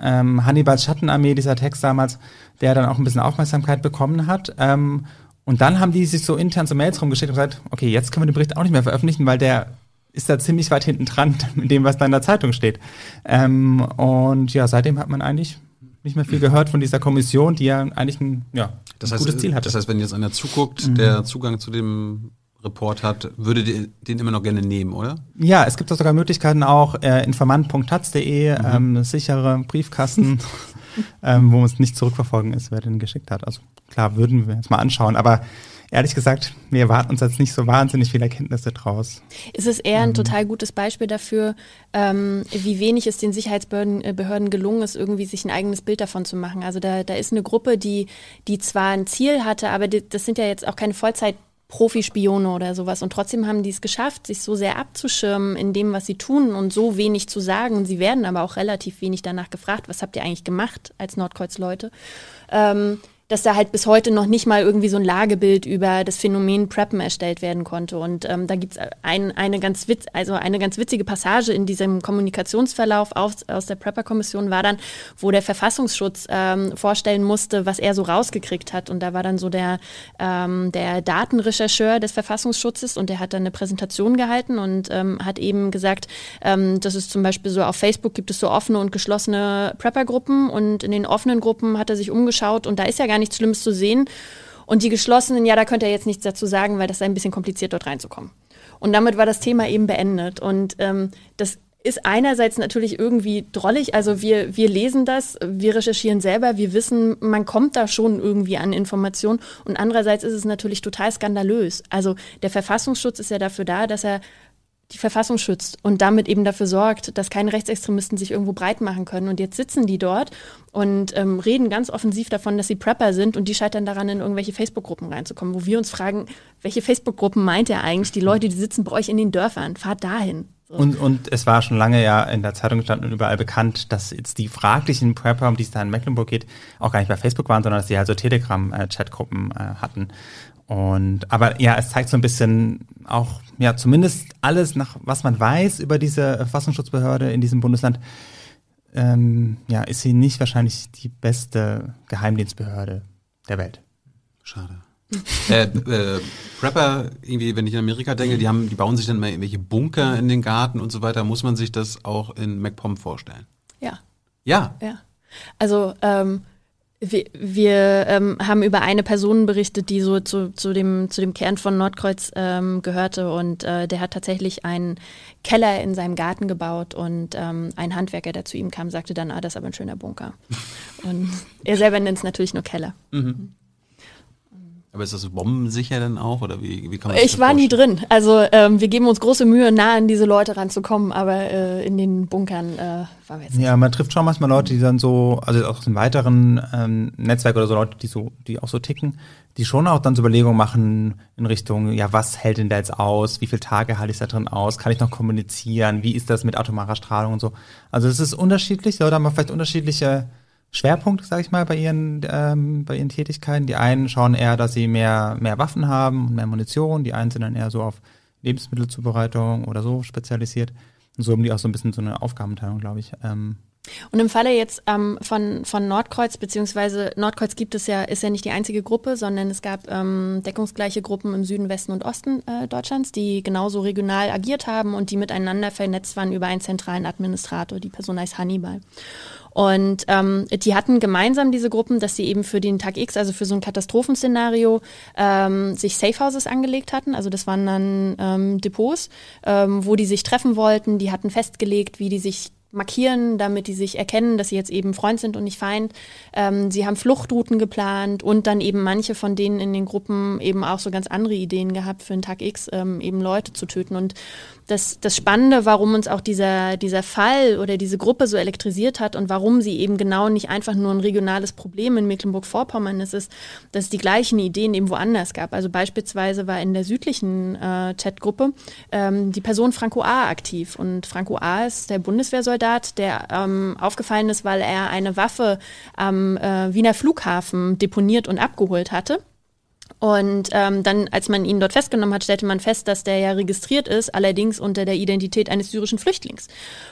ähm, Hannibals Schattenarmee, dieser Text damals, der dann auch ein bisschen Aufmerksamkeit bekommen hat. Ähm, und dann haben die sich so intern so Mails rumgeschickt und gesagt, okay, jetzt können wir den Bericht auch nicht mehr veröffentlichen, weil der ist da ziemlich weit hinten dran mit dem, was da in der Zeitung steht. Ähm, und ja, seitdem hat man eigentlich nicht mehr viel gehört von dieser Kommission, die ja eigentlich ein, ja, Das ein heißt, gutes Ziel hatte. das heißt, wenn jetzt einer zuguckt, Mhm. der Zugang zu dem Report hat, würde den immer noch gerne nehmen, oder? Ja, es gibt auch sogar Möglichkeiten auch, äh, informant.taz.de, Mhm. ähm, sichere Briefkasten, ähm, wo es nicht zurückverfolgen ist, wer den geschickt hat. Also klar, würden wir uns mal anschauen, aber ehrlich gesagt, wir erwarten uns jetzt nicht so wahnsinnig viele Erkenntnisse draus. Es ist eher ein total gutes Beispiel dafür, ähm, wie wenig es den Sicherheitsbehörden äh, gelungen ist, irgendwie sich ein eigenes Bild davon zu machen. Also da, da ist eine Gruppe, die, die zwar ein Ziel hatte, aber die, das sind ja jetzt auch keine Vollzeit. Profispione oder sowas. Und trotzdem haben die es geschafft, sich so sehr abzuschirmen in dem, was sie tun und so wenig zu sagen. Sie werden aber auch relativ wenig danach gefragt, was habt ihr eigentlich gemacht als Nordkreuz-Leute? Ähm, dass da halt bis heute noch nicht mal irgendwie so ein Lagebild über das Phänomen Preppen erstellt werden konnte. Und ähm, da gibt's ein, eine, ganz witz, also eine ganz witzige Passage in diesem Kommunikationsverlauf aus, aus der Prepper-Kommission war dann, wo der Verfassungsschutz ähm, vorstellen musste, was er so rausgekriegt hat. Und da war dann so der, ähm, der Datenrechercheur des Verfassungsschutzes und der hat dann eine Präsentation gehalten und ähm, hat eben gesagt, ähm, dass es zum Beispiel so auf Facebook gibt es so offene und geschlossene Prepper-Gruppen und in den offenen Gruppen hat er sich umgeschaut und da ist ja gar nichts Schlimmes zu sehen. Und die geschlossenen, ja, da könnte er jetzt nichts dazu sagen, weil das sei ein bisschen kompliziert, dort reinzukommen. Und damit war das Thema eben beendet. Und ähm, das ist einerseits natürlich irgendwie drollig. Also wir, wir lesen das, wir recherchieren selber, wir wissen, man kommt da schon irgendwie an Informationen. Und andererseits ist es natürlich total skandalös. Also der Verfassungsschutz ist ja dafür da, dass er die Verfassung schützt und damit eben dafür sorgt, dass keine Rechtsextremisten sich irgendwo breit machen können. Und jetzt sitzen die dort und ähm, reden ganz offensiv davon, dass sie Prepper sind und die scheitern daran, in irgendwelche Facebook-Gruppen reinzukommen, wo wir uns fragen, welche Facebook-Gruppen meint er eigentlich? Die Leute, die sitzen bei euch in den Dörfern, fahrt dahin. Und, und es war schon lange ja in der Zeitung gestanden und überall bekannt, dass jetzt die fraglichen Prepper, um die es da in Mecklenburg geht, auch gar nicht bei Facebook waren, sondern dass sie halt so Telegram-Chatgruppen äh, hatten. Und aber ja, es zeigt so ein bisschen auch, ja, zumindest alles nach was man weiß über diese Verfassungsschutzbehörde in diesem Bundesland, ähm, ja, ist sie nicht wahrscheinlich die beste Geheimdienstbehörde der Welt. Schade. äh, äh, Prepper, irgendwie, wenn ich in Amerika denke, die haben, die bauen sich dann mal irgendwelche Bunker in den Garten und so weiter. Muss man sich das auch in MacPom vorstellen? Ja. Ja. Ja. Also ähm, wir, wir ähm, haben über eine Person berichtet, die so zu, zu, dem, zu dem Kern von Nordkreuz ähm, gehörte und äh, der hat tatsächlich einen Keller in seinem Garten gebaut und ähm, ein Handwerker, der zu ihm kam, sagte dann, ah, das ist aber ein schöner Bunker. und er selber nennt es natürlich nur Keller. Aber ist das bombensicher dann auch oder wie, wie kann man Ich das war nie drin. Also ähm, wir geben uns große Mühe, nah an diese Leute ranzukommen, aber äh, in den Bunkern äh, waren wir jetzt nicht. Ja, man trifft schon manchmal Leute, die dann so, also auch im weiteren ähm, Netzwerk oder so Leute, die so, die auch so ticken, die schon auch dann so Überlegungen machen in Richtung, ja, was hält denn da jetzt aus? Wie viele Tage halte ich da drin aus? Kann ich noch kommunizieren? Wie ist das mit atomarer Strahlung und so? Also es ist unterschiedlich, Leute haben vielleicht unterschiedliche Schwerpunkte, sag ich mal, bei ihren, ähm, bei ihren Tätigkeiten. Die einen schauen eher, dass sie mehr, mehr Waffen haben und mehr Munition. Die einen sind dann eher so auf Lebensmittelzubereitung oder so spezialisiert. Und so haben die auch so ein bisschen so eine Aufgabenteilung, glaube ich. Ähm, Und im Falle jetzt ähm, von, von Nordkreuz, beziehungsweise Nordkreuz gibt es ja, ist ja nicht die einzige Gruppe, sondern es gab ähm, deckungsgleiche Gruppen im Süden, Westen und Osten äh, Deutschlands, die genauso regional agiert haben und die miteinander vernetzt waren über einen zentralen Administrator. Die Person heißt Hannibal. Und ähm, die hatten gemeinsam diese Gruppen, dass sie eben für den Tag X, also für so ein Katastrophenszenario, ähm, sich Safehouses angelegt hatten. Also das waren dann ähm, Depots, ähm, wo die sich treffen wollten. Die hatten festgelegt, wie die sich markieren, damit die sich erkennen, dass sie jetzt eben Freund sind und nicht Feind. Ähm, sie haben Fluchtrouten geplant und dann eben manche von denen in den Gruppen eben auch so ganz andere Ideen gehabt für den Tag X, ähm, eben Leute zu töten. Und das, das Spannende, warum uns auch dieser, dieser Fall oder diese Gruppe so elektrisiert hat und warum sie eben genau nicht einfach nur ein regionales Problem in Mecklenburg-Vorpommern ist, ist, dass es die gleichen Ideen eben woanders gab. Also beispielsweise war in der südlichen äh, Chatgruppe ähm, die Person Franco A. aktiv. Und Franco A. ist der Bundeswehrsoldat, der ähm, aufgefallen ist, weil er eine Waffe am äh, Wiener Flughafen deponiert und abgeholt hatte. Und ähm, dann, als man ihn dort festgenommen hat, stellte man fest, dass der ja registriert ist, allerdings unter der Identität eines syrischen Flüchtlings.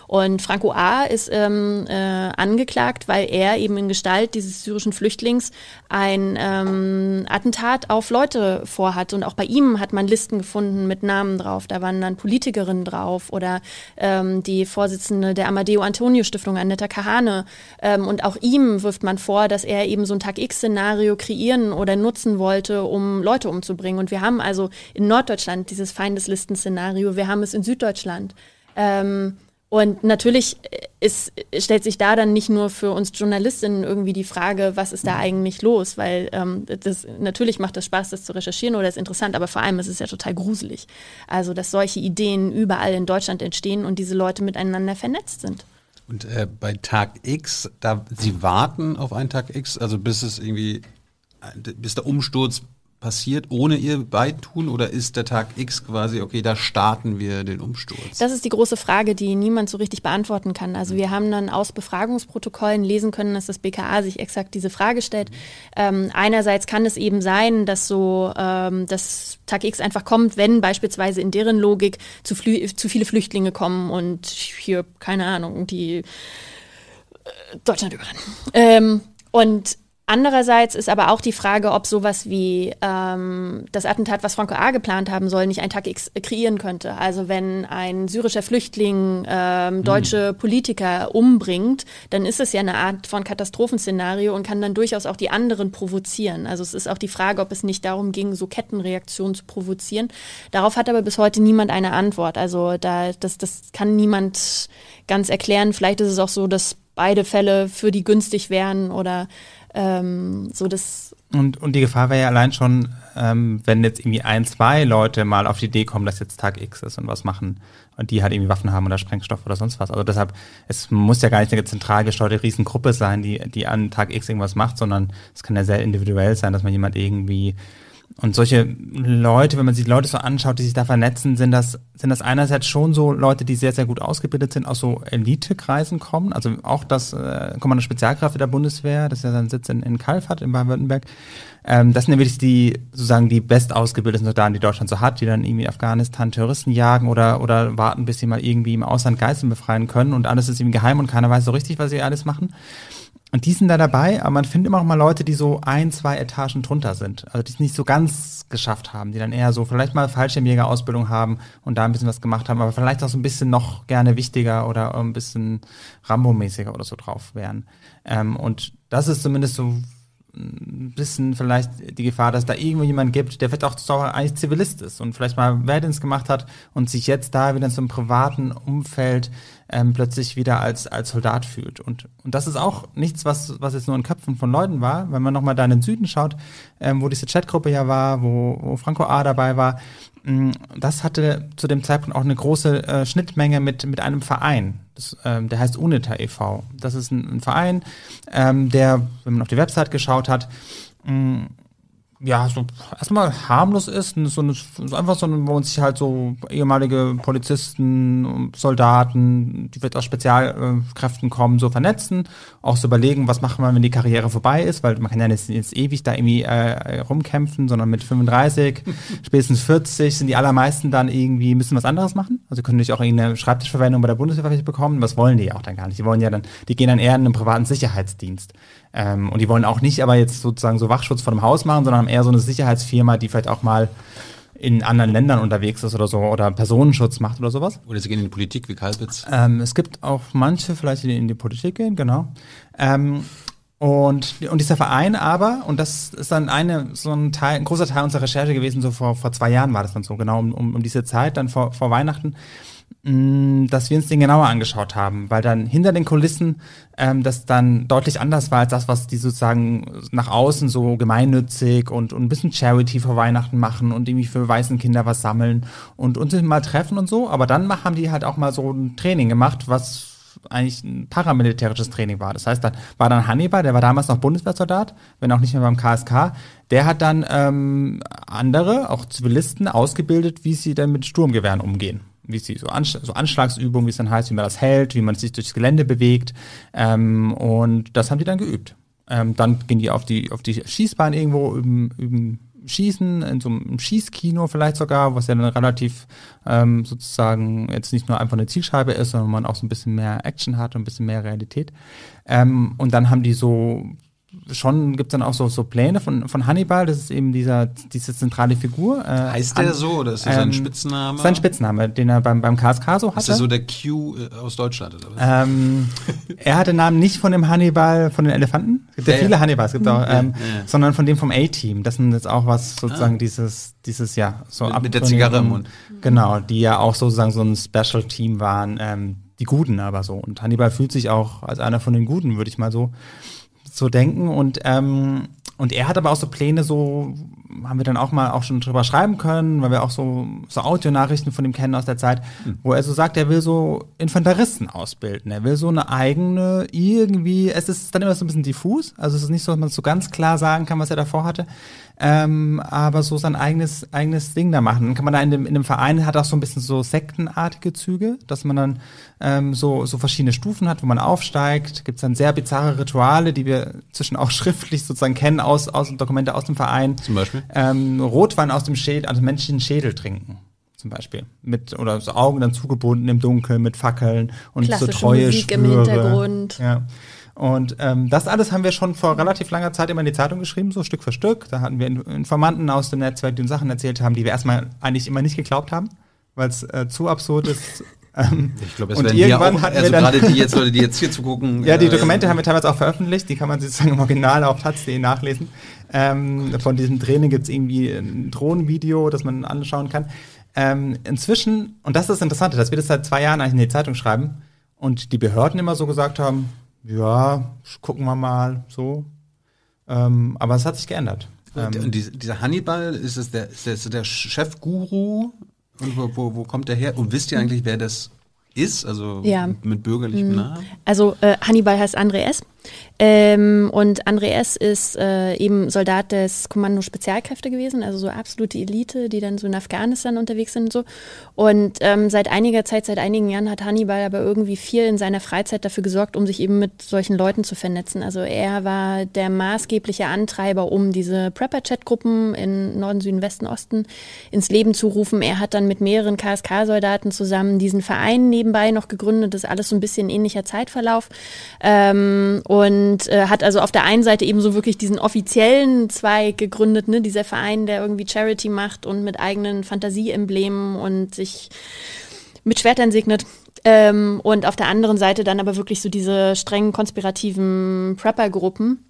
Und Franco A. ist ähm, äh, angeklagt, weil er eben in Gestalt dieses syrischen Flüchtlings ein ähm, Attentat auf Leute vorhat. Und auch bei ihm hat man Listen gefunden mit Namen drauf. Da waren dann Politikerinnen drauf oder ähm, die Vorsitzende der Amadeo Antonio Stiftung, Annetta Kahane. Ähm, und auch ihm wirft man vor, dass er eben so ein Tag X-Szenario kreieren oder nutzen wollte, um Leute umzubringen. Und wir haben also in Norddeutschland dieses Feindeslisten-Szenario, wir haben es in Süddeutschland. Ähm, und natürlich ist, stellt sich da dann nicht nur für uns Journalistinnen irgendwie die Frage, was ist da eigentlich los? Weil ähm, das, natürlich macht das Spaß, das zu recherchieren oder ist interessant, aber vor allem ist es ja total gruselig. Also, dass solche Ideen überall in Deutschland entstehen und diese Leute miteinander vernetzt sind. Und äh, bei Tag X, da Sie warten auf einen Tag X, also bis es irgendwie, äh, bis der Umsturz passiert ohne ihr Beitun oder ist der Tag X quasi, okay, da starten wir den Umsturz? Das ist die große Frage, die niemand so richtig beantworten kann. Also wir haben dann aus Befragungsprotokollen lesen können, dass das BKA sich exakt diese Frage stellt. Ähm, einerseits kann es eben sein, dass so ähm, dass Tag X einfach kommt, wenn beispielsweise in deren Logik zu, zu viele Flüchtlinge kommen und hier, keine Ahnung, die äh, Deutschland überrennen. Ähm, und Andererseits ist aber auch die Frage, ob sowas wie ähm, das Attentat, was Franco A. geplant haben soll, nicht ein Tag X kreieren könnte. Also wenn ein syrischer Flüchtling ähm, deutsche Politiker umbringt, dann ist es ja eine Art von Katastrophenszenario und kann dann durchaus auch die anderen provozieren. Also es ist auch die Frage, ob es nicht darum ging, so Kettenreaktionen zu provozieren. Darauf hat aber bis heute niemand eine Antwort. Also da, das, das kann niemand ganz erklären. Vielleicht ist es auch so, dass beide Fälle für die günstig wären oder ähm, so das. Und, und die Gefahr wäre ja allein schon, ähm, wenn jetzt irgendwie ein, zwei Leute mal auf die Idee kommen, dass jetzt Tag X ist und was machen und die halt irgendwie Waffen haben oder Sprengstoff oder sonst was. Also deshalb, es muss ja gar nicht eine zentral gesteuerte Riesengruppe sein, die, die an Tag X irgendwas macht, sondern es kann ja sehr individuell sein, dass man jemand irgendwie und solche Leute, wenn man sich Leute so anschaut, die sich da vernetzen, sind das, sind das einerseits schon so Leute, die sehr, sehr gut ausgebildet sind, aus so Elitekreisen kommen. Also auch das äh, Kommando Spezialkräfte der Bundeswehr, das ja seinen Sitz in, in Kalfat in Baden-Württemberg. Ähm, das sind wirklich die, sozusagen die bestausgebildeten Soldaten, die Deutschland so hat, die dann irgendwie Afghanistan Terroristen jagen oder, oder warten, bis sie mal irgendwie im Ausland Geiseln befreien können und alles ist irgendwie geheim und keiner weiß so richtig, was sie alles machen. Und die sind da dabei, aber man findet immer noch mal Leute, die so ein, zwei Etagen drunter sind. Also die es nicht so ganz geschafft haben, die dann eher so vielleicht mal Fallschirmjäger-Ausbildung haben und da ein bisschen was gemacht haben, aber vielleicht auch so ein bisschen noch gerne wichtiger oder ein bisschen Rambo-mäßiger oder so drauf wären. Ähm, und das ist zumindest so ein bisschen vielleicht die Gefahr, dass da irgendwo jemand gibt, der vielleicht auch eigentlich Zivilist ist und vielleicht mal Wehrdienst gemacht hat und sich jetzt da wieder in so einem privaten Umfeld ähm, plötzlich wieder als, als Soldat fühlt. Und, und das ist auch nichts, was, was jetzt nur in Köpfen von Leuten war. Wenn man nochmal da in den Süden schaut, ähm, wo diese Chatgruppe ja war, wo, wo Franco A. dabei war, mh, das hatte zu dem Zeitpunkt auch eine große äh, Schnittmenge mit, mit einem Verein. Das, ähm, der heißt UNITA e.V. Das ist ein, ein Verein, ähm, der, wenn man auf die Website geschaut hat, mh, ja, so erstmal harmlos ist, so, eine, so einfach so, wo man sich halt so ehemalige Polizisten, Soldaten, die vielleicht aus Spezialkräften kommen, so vernetzen, auch so überlegen, was macht man, wenn die Karriere vorbei ist, weil man kann ja nicht jetzt ewig da irgendwie äh, rumkämpfen, sondern mit 35, spätestens 40 sind die allermeisten dann irgendwie müssen was anderes machen. Also können natürlich auch irgendeine Schreibtischverwendung bei der Bundeswehr bekommen, was wollen die ja auch dann gar nicht. Die wollen ja dann, die gehen dann eher in einen privaten Sicherheitsdienst. Ähm, und die wollen auch nicht aber jetzt sozusagen so Wachschutz vor dem Haus machen, sondern haben eher so eine Sicherheitsfirma, die vielleicht auch mal in anderen Ländern unterwegs ist oder so oder Personenschutz macht oder sowas. Oder sie gehen in die Politik wie Kalbitz. Ähm, es gibt auch manche vielleicht, die in die Politik gehen, genau. Ähm, und, und dieser Verein aber, und das ist dann eine, so ein Teil, ein großer Teil unserer Recherche gewesen, so vor, vor zwei Jahren war das dann so, genau um, um, um diese Zeit, dann vor, vor Weihnachten, dass wir uns den genauer angeschaut haben, weil dann hinter den Kulissen ähm, das dann deutlich anders war als das, was die sozusagen nach außen so gemeinnützig und, und ein bisschen Charity vor Weihnachten machen und irgendwie für weißen Kinder was sammeln und uns mal treffen und so. Aber dann haben die halt auch mal so ein Training gemacht, was eigentlich ein paramilitärisches Training war. Das heißt, dann war dann Hannibal, der war damals noch Bundeswehrsoldat, wenn auch nicht mehr beim KSK, der hat dann ähm, andere, auch Zivilisten, ausgebildet, wie sie dann mit Sturmgewehren umgehen wie sie so, Ansch so Anschlagsübungen, wie es dann heißt, wie man das hält, wie man sich durchs Gelände bewegt. Ähm, und das haben die dann geübt. Ähm, dann gehen die auf die auf die Schießbahn irgendwo üben, üben Schießen, in so einem Schießkino vielleicht sogar, was ja dann relativ ähm, sozusagen jetzt nicht nur einfach eine Zielscheibe ist, sondern man auch so ein bisschen mehr Action hat und ein bisschen mehr Realität. Ähm, und dann haben die so schon gibt es dann auch so, so Pläne von, von Hannibal, das ist eben dieser, diese zentrale Figur. Äh, heißt der so oder ist das sein Spitzname? Sein Spitzname, den er beim, beim KSK so hatte. Ist das so der Q äh, aus Deutschland oder was? Ähm, er hat den Namen nicht von dem Hannibal von den Elefanten. Es gibt ja, ja viele. Hannibals, gibt auch, ähm, ja, sondern von dem vom A-Team. Das sind jetzt auch was sozusagen ah. dieses, dieses, ja, so Mit, mit der Zigarre im Mund. Genau, die ja auch sozusagen so ein Special-Team waren, ähm, die Guten aber so. Und Hannibal fühlt sich auch als einer von den Guten, würde ich mal so so denken. Und, ähm, und er hat aber auch so Pläne, so haben wir dann auch mal auch schon drüber schreiben können, weil wir auch so, so Audionachrichten von ihm kennen aus der Zeit, mhm. wo er so sagt, er will so Infanteristen ausbilden. Er will so eine eigene, irgendwie, es ist dann immer so ein bisschen diffus, also es ist nicht so, dass man so ganz klar sagen kann, was er davor hatte ähm, aber so sein eigenes, eigenes Ding da machen. Dann kann man da in dem, in dem Verein hat auch so ein bisschen so sektenartige Züge, dass man dann ähm, so, so verschiedene Stufen hat, wo man aufsteigt. Gibt es dann sehr bizarre Rituale, die wir zwischen auch schriftlich sozusagen kennen aus, aus Dokumente aus dem Verein. Zum Beispiel? Ähm, Rotwein aus dem Schädel, also menschlichen Schädel trinken zum Beispiel. Mit, oder so Augen dann zugebunden im Dunkeln mit Fackeln und Klassische so treue Musik Schwüre. im Hintergrund. Ja. Und ähm, das alles haben wir schon vor relativ langer Zeit immer in die Zeitung geschrieben, so Stück für Stück. Da hatten wir Informanten aus dem Netzwerk, die uns Sachen erzählt haben, die wir erstmal eigentlich immer nicht geglaubt haben, weil es äh, zu absurd ist. Ähm, ich glaube, es und irgendwann auch, hatten also wir dann, gerade die jetzt Leute, die jetzt hier zugucken. ja, die äh, Dokumente haben wir teilweise auch veröffentlicht, die kann man sozusagen im Original auf taz.de nachlesen. Ähm, von diesem Training gibt es irgendwie ein Drohnenvideo, das man anschauen kann. Ähm, inzwischen, und das ist das Interessante, dass wir das seit zwei Jahren eigentlich in die Zeitung schreiben und die Behörden immer so gesagt haben, ja, gucken wir mal so. Ähm, aber es hat sich geändert. Ähm, und dieser Hannibal, ist es der, ist der, der Chefguru? Und wo, wo, wo kommt der her? Und wisst ihr eigentlich, wer das ist? Also ja. mit bürgerlichem mhm. Namen? Also äh, Hannibal heißt André S. Ähm, und André S. ist äh, eben Soldat des Kommando Spezialkräfte gewesen, also so absolute Elite, die dann so in Afghanistan unterwegs sind und so. Und ähm, seit einiger Zeit, seit einigen Jahren hat Hannibal aber irgendwie viel in seiner Freizeit dafür gesorgt, um sich eben mit solchen Leuten zu vernetzen. Also er war der maßgebliche Antreiber, um diese Prepper-Chat-Gruppen in Norden, Süden, Westen, Osten ins Leben zu rufen. Er hat dann mit mehreren KSK-Soldaten zusammen diesen Verein nebenbei noch gegründet. Das ist alles so ein bisschen ähnlicher Zeitverlauf. Ähm, und äh, hat also auf der einen Seite eben so wirklich diesen offiziellen Zweig gegründet, ne, dieser Verein, der irgendwie Charity macht und mit eigenen Fantasieemblemen und sich mit Schwertern segnet. Ähm, und auf der anderen Seite dann aber wirklich so diese strengen konspirativen Prepper-Gruppen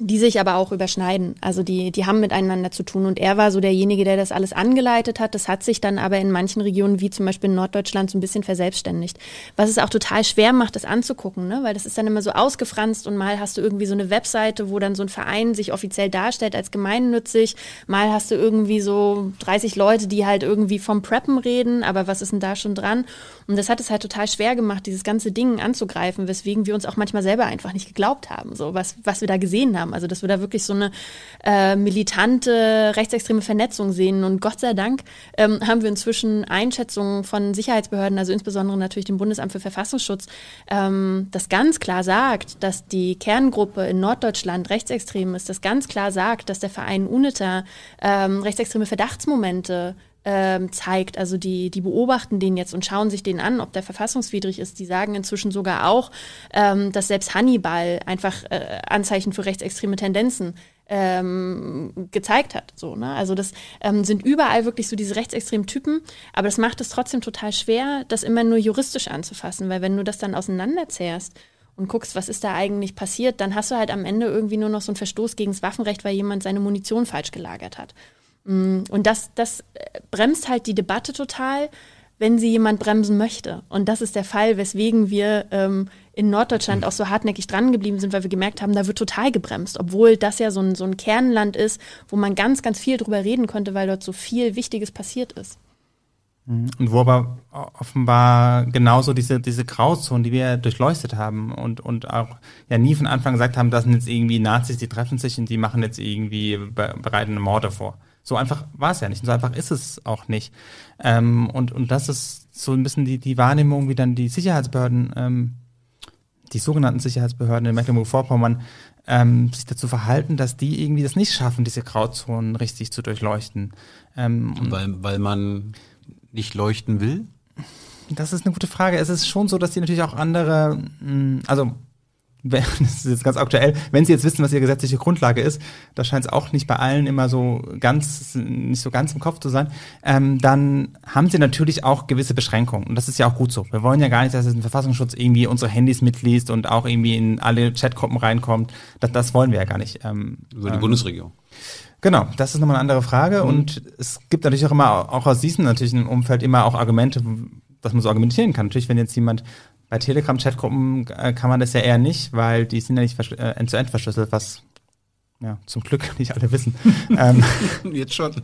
die sich aber auch überschneiden. Also die, die haben miteinander zu tun. Und er war so derjenige, der das alles angeleitet hat. Das hat sich dann aber in manchen Regionen, wie zum Beispiel in Norddeutschland, so ein bisschen verselbstständigt. Was es auch total schwer macht, das anzugucken, ne? weil das ist dann immer so ausgefranst und mal hast du irgendwie so eine Webseite, wo dann so ein Verein sich offiziell darstellt als gemeinnützig. Mal hast du irgendwie so 30 Leute, die halt irgendwie vom Preppen reden. Aber was ist denn da schon dran? Und das hat es halt total schwer gemacht, dieses ganze Ding anzugreifen, weswegen wir uns auch manchmal selber einfach nicht geglaubt haben, so was, was wir da gesehen haben. Also dass wir da wirklich so eine äh, militante rechtsextreme Vernetzung sehen. Und Gott sei Dank ähm, haben wir inzwischen Einschätzungen von Sicherheitsbehörden, also insbesondere natürlich dem Bundesamt für Verfassungsschutz, ähm, das ganz klar sagt, dass die Kerngruppe in Norddeutschland rechtsextrem ist, das ganz klar sagt, dass der Verein UNITA ähm, rechtsextreme Verdachtsmomente ähm, zeigt. Also die, die beobachten den jetzt und schauen sich den an, ob der verfassungswidrig ist. Die sagen inzwischen sogar auch, ähm, dass selbst Hannibal einfach äh, Anzeichen für rechtsextreme Tendenzen ähm, gezeigt hat. So, ne? Also das ähm, sind überall wirklich so diese rechtsextremen Typen, aber das macht es trotzdem total schwer, das immer nur juristisch anzufassen, weil wenn du das dann auseinanderzehrst und guckst, was ist da eigentlich passiert, dann hast du halt am Ende irgendwie nur noch so einen Verstoß gegen das Waffenrecht, weil jemand seine Munition falsch gelagert hat. Mm, und das, das äh, bremst halt die Debatte total, wenn sie jemand bremsen möchte. Und das ist der Fall, weswegen wir ähm, in Norddeutschland auch so hartnäckig dran geblieben sind, weil wir gemerkt haben, da wird total gebremst, obwohl das ja so ein, so ein Kernland ist, wo man ganz, ganz viel drüber reden konnte, weil dort so viel Wichtiges passiert ist. Mhm. Und wo aber offenbar genauso diese, diese Grauzonen, die wir durchleuchtet haben und, und auch ja nie von Anfang gesagt haben, das sind jetzt irgendwie Nazis, die treffen sich und die machen jetzt irgendwie, bereiten Morde vor. So einfach war es ja nicht. Und so einfach ist es auch nicht. Ähm, und, und das ist so ein bisschen die, die Wahrnehmung, wie dann die Sicherheitsbehörden, ähm, die sogenannten Sicherheitsbehörden in Mecklenburg-Vorpommern, ähm, sich dazu verhalten, dass die irgendwie das nicht schaffen, diese Grauzonen richtig zu durchleuchten. Ähm, weil, weil man nicht leuchten will? Das ist eine gute Frage. Es ist schon so, dass die natürlich auch andere, mh, also das ist jetzt ganz aktuell, wenn Sie jetzt wissen, was Ihre gesetzliche Grundlage ist, da scheint es auch nicht bei allen immer so ganz, nicht so ganz im Kopf zu sein, ähm, dann haben Sie natürlich auch gewisse Beschränkungen. Und das ist ja auch gut so. Wir wollen ja gar nicht, dass ein Verfassungsschutz irgendwie unsere Handys mitliest und auch irgendwie in alle Chatgruppen reinkommt. Das, das wollen wir ja gar nicht. Ähm, Über die ähm, Bundesregierung. Genau, das ist nochmal eine andere Frage. Mhm. Und es gibt natürlich auch immer, auch aus diesem natürlichen Umfeld immer auch Argumente, dass man so argumentieren kann. Natürlich, wenn jetzt jemand bei Telegram-Chatgruppen äh, kann man das ja eher nicht, weil die sind ja nicht äh, end-zu-end verschlüsselt, was ja, zum Glück nicht alle wissen. ähm, Jetzt schon.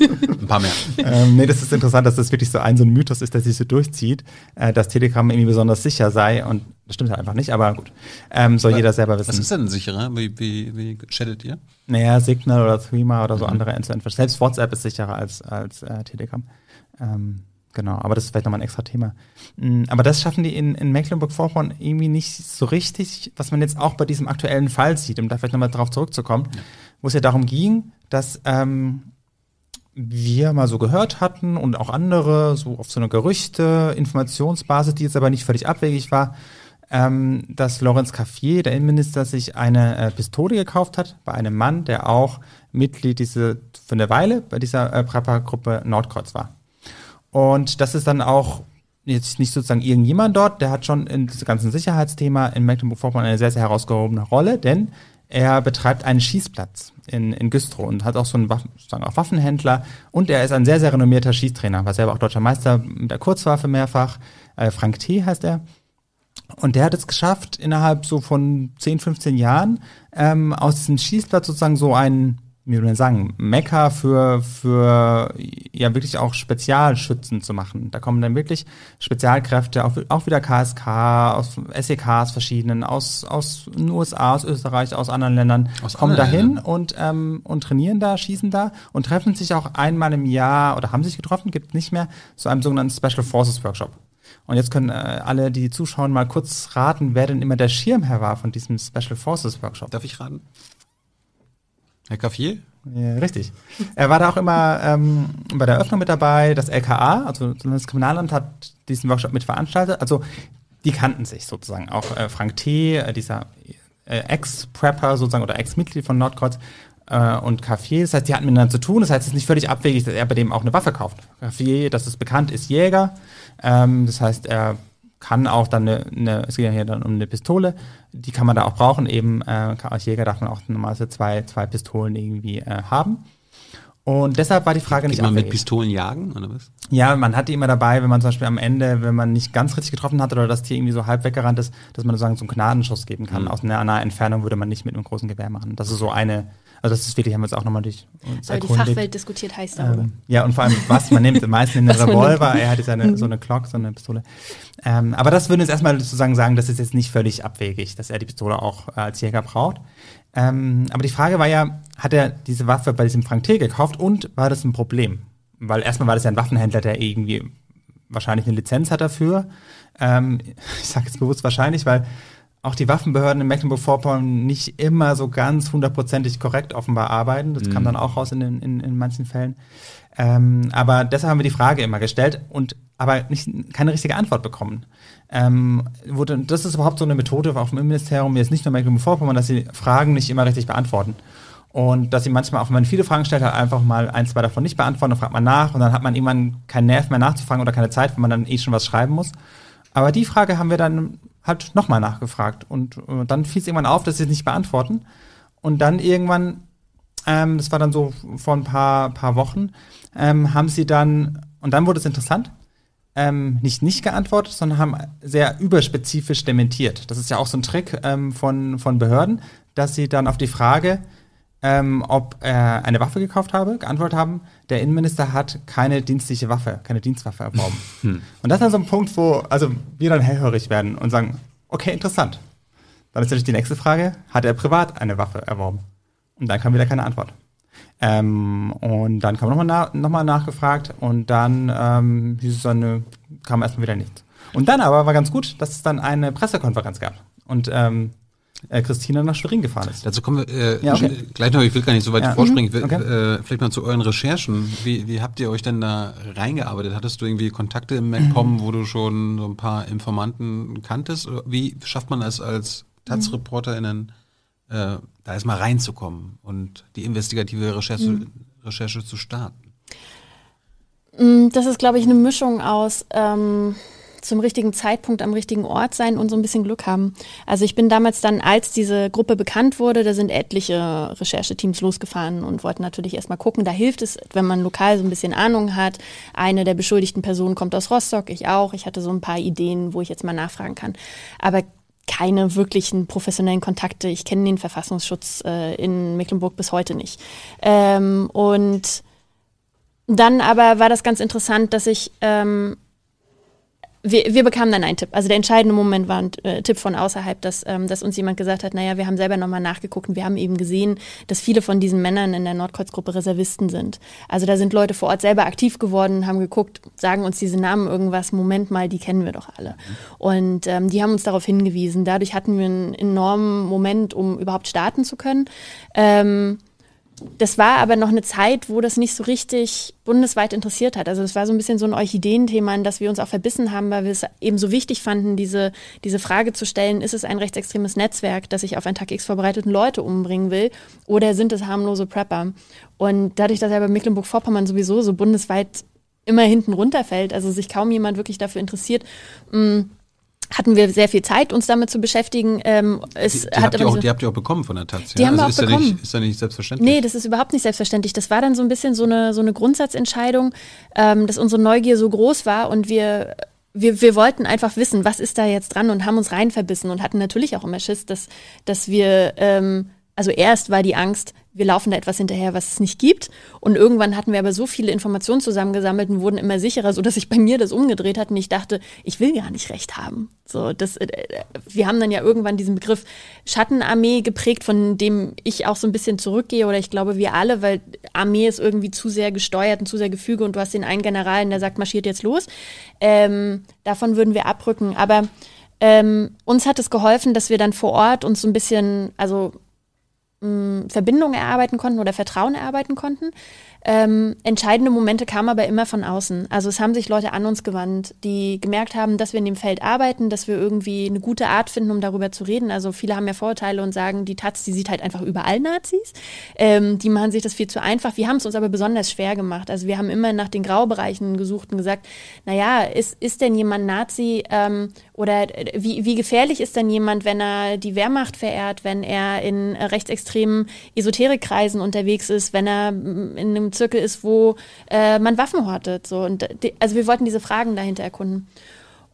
Ein paar mehr. Ähm, nee, das ist interessant, dass das wirklich so ein so ein Mythos ist, der sich so durchzieht, äh, dass Telegram irgendwie besonders sicher sei und das stimmt halt einfach nicht, aber gut. Ähm, soll aber jeder selber wissen. Was ist denn sicherer? Wie, wie, wie chattet ihr? Naja, Signal oder Threema oder so mhm. andere End-to-End. Selbst WhatsApp ist sicherer als, als äh, Telegram. Ähm, Genau, aber das ist vielleicht nochmal ein extra Thema. Mm, aber das schaffen die in, in Mecklenburg-Vorpommern irgendwie nicht so richtig, was man jetzt auch bei diesem aktuellen Fall sieht, um da vielleicht nochmal drauf zurückzukommen, ja. wo es ja darum ging, dass ähm, wir mal so gehört hatten und auch andere, so auf so eine Gerüchte, Informationsbasis, die jetzt aber nicht völlig abwegig war, ähm, dass Lorenz Caffier, der Innenminister, sich eine äh, Pistole gekauft hat bei einem Mann, der auch Mitglied diese für eine Weile bei dieser äh, Prepper-Gruppe Nordkreuz war. Und das ist dann auch jetzt nicht sozusagen irgendjemand dort, der hat schon in diesem ganzen Sicherheitsthema in Mecklenburg-Vorpommern eine sehr, sehr herausgehobene Rolle, denn er betreibt einen Schießplatz in, in Güstrow und hat auch so einen Waffen, sozusagen auch Waffenhändler und er ist ein sehr, sehr renommierter Schießtrainer, war selber auch deutscher Meister mit der Kurzwaffe mehrfach. Äh, Frank T. heißt er. Und der hat es geschafft, innerhalb so von 10, 15 Jahren ähm, aus diesem Schießplatz sozusagen so einen wie würde man sagen, Mekka für, für ja wirklich auch Spezialschützen zu machen. Da kommen dann wirklich Spezialkräfte, auch, auch wieder KSK, aus SEKs verschiedenen, aus, aus den USA, aus Österreich, aus anderen Ländern, aus kommen dahin und, ähm, und trainieren da, schießen da und treffen sich auch einmal im Jahr oder haben sich getroffen, gibt nicht mehr, zu einem sogenannten Special Forces Workshop. Und jetzt können äh, alle, die zuschauen, mal kurz raten, wer denn immer der Schirmherr war von diesem Special Forces Workshop. Darf ich raten? Herr Caffier? Ja, richtig. Er war da auch immer ähm, bei der Eröffnung mit dabei. Das LKA, also das Kriminalamt, hat diesen Workshop mit veranstaltet. Also die kannten sich sozusagen. Auch äh, Frank T., äh, dieser äh, Ex-Prepper sozusagen oder Ex-Mitglied von Nordkreuz äh, und Caffier. Das heißt, die hatten miteinander zu tun. Das heißt, es ist nicht völlig abwegig, dass er bei dem auch eine Waffe kauft. Caffier, das ist bekannt, ist Jäger. Ähm, das heißt, er kann auch dann eine, eine, es geht ja hier dann um eine Pistole, die kann man da auch brauchen. Eben äh, als Jäger darf man auch normalerweise zwei, zwei Pistolen irgendwie äh, haben. Und deshalb war die Frage Geht nicht man mit. Pistolen jagen, oder was? Ja, man hat die immer dabei, wenn man zum Beispiel am Ende, wenn man nicht ganz richtig getroffen hat oder das Tier irgendwie so halb weggerannt ist, dass man sozusagen so einen Gnadenschuss geben kann. Mhm. Aus einer naher Entfernung würde man nicht mit einem großen Gewehr machen. Das ist so eine, also das ist wirklich, haben wir uns auch nochmal durch uns Aber die erkundigt. Fachwelt diskutiert heiß darüber. Ähm, ja, und vor allem, was man nimmt. Meistens einen Was man Revolver, er hat jetzt eine, so eine Glock, so eine Pistole. Ähm, aber das würden wir jetzt erstmal sozusagen sagen, das ist jetzt nicht völlig abwegig, dass er die Pistole auch äh, als Jäger braucht. Ähm, aber die Frage war ja, hat er diese Waffe bei diesem Frank T. gekauft und war das ein Problem? Weil erstmal war das ja ein Waffenhändler, der irgendwie wahrscheinlich eine Lizenz hat dafür. Ähm, ich sage jetzt bewusst wahrscheinlich, weil auch die Waffenbehörden in Mecklenburg-Vorpommern nicht immer so ganz hundertprozentig korrekt offenbar arbeiten. Das kam dann auch raus in, den, in, in manchen Fällen. Ähm, aber deshalb haben wir die Frage immer gestellt und aber nicht, keine richtige Antwort bekommen. Ähm, wurde, das ist überhaupt so eine Methode auch vom Innenministerium, jetzt nicht nur Mecklenburg-Vorpommern, dass sie Fragen nicht immer richtig beantworten. Und dass sie manchmal, auch wenn man viele Fragen stellt, halt einfach mal ein, zwei davon nicht beantworten, dann fragt man nach und dann hat man irgendwann keinen Nerv mehr nachzufragen oder keine Zeit, wenn man dann eh schon was schreiben muss. Aber die Frage haben wir dann halt nochmal nachgefragt und äh, dann fiel es irgendwann auf, dass sie es nicht beantworten. Und dann irgendwann, ähm, das war dann so vor ein paar, paar Wochen, ähm, haben sie dann, und dann wurde es interessant, ähm, nicht nicht geantwortet, sondern haben sehr überspezifisch dementiert. Das ist ja auch so ein Trick ähm, von, von Behörden, dass sie dann auf die Frage, ähm, ob er eine Waffe gekauft habe, geantwortet haben, der Innenminister hat keine dienstliche Waffe, keine Dienstwaffe erworben. Und das ist dann so ein Punkt, wo also wir dann hellhörig werden und sagen, okay, interessant. Dann ist natürlich die nächste Frage, hat er privat eine Waffe erworben? Und dann kam wieder keine Antwort. Ähm, und dann kam nochmal na, noch nachgefragt und dann ähm, hieß es dann, äh, kam erstmal wieder nichts. Und dann aber war ganz gut, dass es dann eine Pressekonferenz gab. Und ähm, äh, Christina nach Schwerin gefahren ist. Dazu kommen wir äh, Ja, okay. gleich noch, ich will gar nicht so weit Ja. vorspringen. Ich will, Mhm, okay. äh, vielleicht mal zu euren Recherchen. Wie, wie habt ihr euch denn da reingearbeitet? Hattest du irgendwie Kontakte im MacPom, wo du schon so ein paar Informanten kanntest? Wie schafft man es als Taz-ReporterInnen, äh, da erstmal reinzukommen und die investigative Recherche, Mhm. Recherche zu starten? Mm, Das ist, glaube ich, eine Mischung aus ähm, zum richtigen Zeitpunkt am richtigen Ort sein und so ein bisschen Glück haben. Also ich bin damals dann, als diese Gruppe bekannt wurde, da sind etliche Rechercheteams losgefahren und wollten natürlich erstmal gucken. Da hilft es, wenn man lokal so ein bisschen Ahnung hat. Eine der beschuldigten Personen kommt aus Rostock, ich auch. Ich hatte so ein paar Ideen, wo ich jetzt mal nachfragen kann. Aber keine wirklichen professionellen Kontakte. Ich kenne den Verfassungsschutz äh, in Mecklenburg bis heute nicht. Ähm, und dann aber war das ganz interessant, dass ich, ähm, wir, wir bekamen dann einen Tipp. Also der entscheidende Moment war ein äh, Tipp von außerhalb, dass, ähm, dass uns jemand gesagt hat, naja, wir haben selber nochmal nachgeguckt und wir haben eben gesehen, dass viele von diesen Männern in der Nordkreuzgruppe Reservisten sind. Also da sind Leute vor Ort selber aktiv geworden, haben geguckt, sagen uns diese Namen irgendwas, Moment mal, die kennen wir doch alle. Und ähm, die haben uns darauf hingewiesen. Dadurch hatten wir einen enormen Moment, um überhaupt starten zu können. Ähm, das war aber noch eine Zeit, wo das nicht so richtig bundesweit interessiert hat. Also es war so ein bisschen so ein Orchideenthema, in das wir uns auch verbissen haben, weil wir es eben so wichtig fanden, diese, diese Frage zu stellen, ist es ein rechtsextremes Netzwerk, das sich auf einen Tag X vorbereiteten Leute umbringen will oder sind es harmlose Prepper? Und dadurch, dass er bei Mecklenburg-Vorpommern sowieso so bundesweit immer hinten runterfällt, also sich kaum jemand wirklich dafür interessiert, mh, hatten wir sehr viel Zeit, uns damit zu beschäftigen. Ähm, es Die, die, habt ihr auch, so- die habt ihr auch bekommen von der Taz. Die haben wir also auch ist Ja bekommen. nicht, ist ja nicht selbstverständlich. Nee, das ist überhaupt nicht selbstverständlich. Das war dann so ein bisschen so eine, so eine Grundsatzentscheidung, ähm, dass unsere Neugier so groß war und wir, wir, wir wollten einfach wissen, was ist da jetzt dran und haben uns rein verbissen und hatten natürlich auch immer Schiss, dass, dass wir, ähm, also erst war die Angst, wir laufen da etwas hinterher, was es nicht gibt. Und irgendwann hatten wir aber so viele Informationen zusammengesammelt und wurden immer sicherer, so dass sich bei mir das umgedreht hat und ich dachte, ich will gar nicht recht haben. So, das, äh, wir haben dann ja irgendwann diesen Begriff Schattenarmee geprägt, von dem ich auch so ein bisschen zurückgehe oder ich glaube wir alle, weil Armee ist irgendwie zu sehr gesteuert und zu sehr Gefüge und du hast den einen Generalen, der sagt, marschiert jetzt los. Ähm, davon würden wir abrücken. Aber ähm, uns hat es geholfen, dass wir dann vor Ort uns so ein bisschen, also mh, Verbindungen erarbeiten konnten oder Vertrauen erarbeiten konnten. Ähm, entscheidende Momente kamen aber immer von außen. Also es haben sich Leute an uns gewandt, die gemerkt haben, dass wir in dem Feld arbeiten, dass wir irgendwie eine gute Art finden, um darüber zu reden. Also viele haben ja Vorurteile und sagen, die Taz, die sieht halt einfach überall Nazis. Ähm, die machen sich das viel zu einfach. Wir haben es uns aber besonders schwer gemacht. Also wir haben immer nach den Graubereichen gesucht und gesagt, naja, ist, ist denn jemand Nazi ähm, oder wie, wie gefährlich ist denn jemand, wenn er die Wehrmacht verehrt, wenn er in rechtsextremen Esoterikkreisen unterwegs ist, wenn er in einem Zirkel ist, wo äh, man Waffen hortet. So. Und die, also wir wollten diese Fragen dahinter erkunden.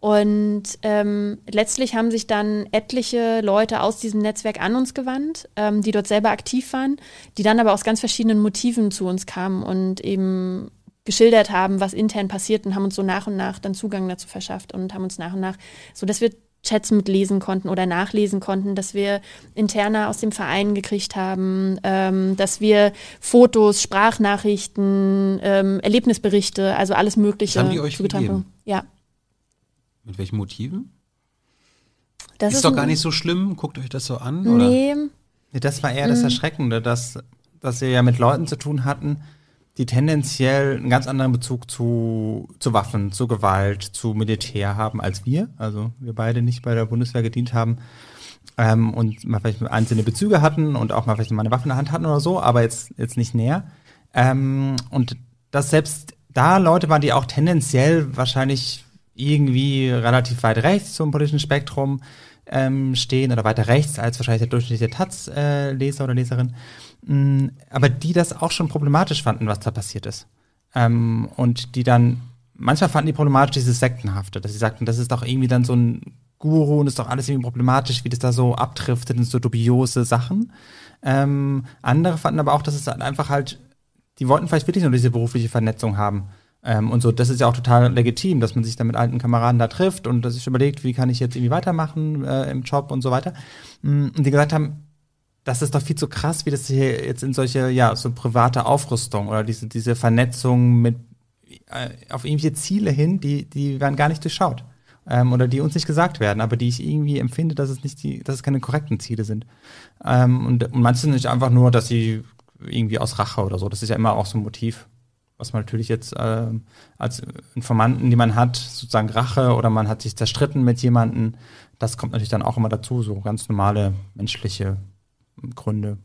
Und ähm, letztlich haben sich dann etliche Leute aus diesem Netzwerk an uns gewandt, ähm, die dort selber aktiv waren, die dann aber aus ganz verschiedenen Motiven zu uns kamen und eben geschildert haben, was intern passiert und haben uns so nach und nach dann Zugang dazu verschafft und haben uns nach und nach, so dass wir Chats mitlesen konnten oder nachlesen konnten, dass wir interner aus dem Verein gekriegt haben, ähm, dass wir Fotos, Sprachnachrichten, ähm, Erlebnisberichte, also alles Mögliche Das haben die euch zugetan gegeben? haben. Ja. Mit welchen Motiven? Das ist, doch ein- gar nicht so schlimm. Guckt euch das so an. Oder? Nee, Nee, das war eher das Erschreckende, dass, dass wir ja mit Leuten zu tun hatten, die tendenziell einen ganz anderen Bezug zu, zu Waffen, zu Gewalt, zu Militär haben als wir. Also wir beide nicht bei der Bundeswehr gedient haben ähm, und mal vielleicht einzelne Bezüge hatten und auch mal vielleicht mal eine Waffe in der Hand hatten oder so, aber jetzt, jetzt nicht näher. Ähm, und dass selbst da Leute waren, die auch tendenziell wahrscheinlich irgendwie relativ weit rechts zum politischen Spektrum ähm, stehen oder weiter rechts als wahrscheinlich der durchschnittliche Taz-Leser oder Leserin, aber die das auch schon problematisch fanden, was da passiert ist. Ähm, und die dann, manchmal fanden die problematisch dieses Sektenhafte, dass sie sagten, das ist doch irgendwie dann so ein Guru und ist doch alles irgendwie problematisch, wie das da so abdriftet in so dubiose Sachen. Ähm, andere fanden aber auch, dass es dann einfach halt, die wollten vielleicht wirklich nur diese berufliche Vernetzung haben. Ähm, und so, das ist ja auch total legitim, dass man sich dann mit alten Kameraden da trifft und dass sich überlegt, wie kann ich jetzt irgendwie weitermachen äh, im Job und so weiter. Mm, Und die gesagt haben, das ist doch viel zu krass, wie das hier jetzt in solche, ja, so private Aufrüstung oder diese, diese Vernetzung mit äh, auf irgendwelche Ziele hin, die, die werden gar nicht durchschaut. Ähm, oder die uns nicht gesagt werden, aber die ich irgendwie empfinde, dass es nicht die, dass es keine korrekten Ziele sind. Ähm, und, und manche sind nicht einfach nur, dass sie irgendwie aus Rache oder so. Das ist ja immer auch so ein Motiv, was man natürlich jetzt ähm, als Informanten, die man hat, sozusagen Rache oder man hat sich zerstritten mit jemandem, das kommt natürlich dann auch immer dazu, so ganz normale menschliche Gründe.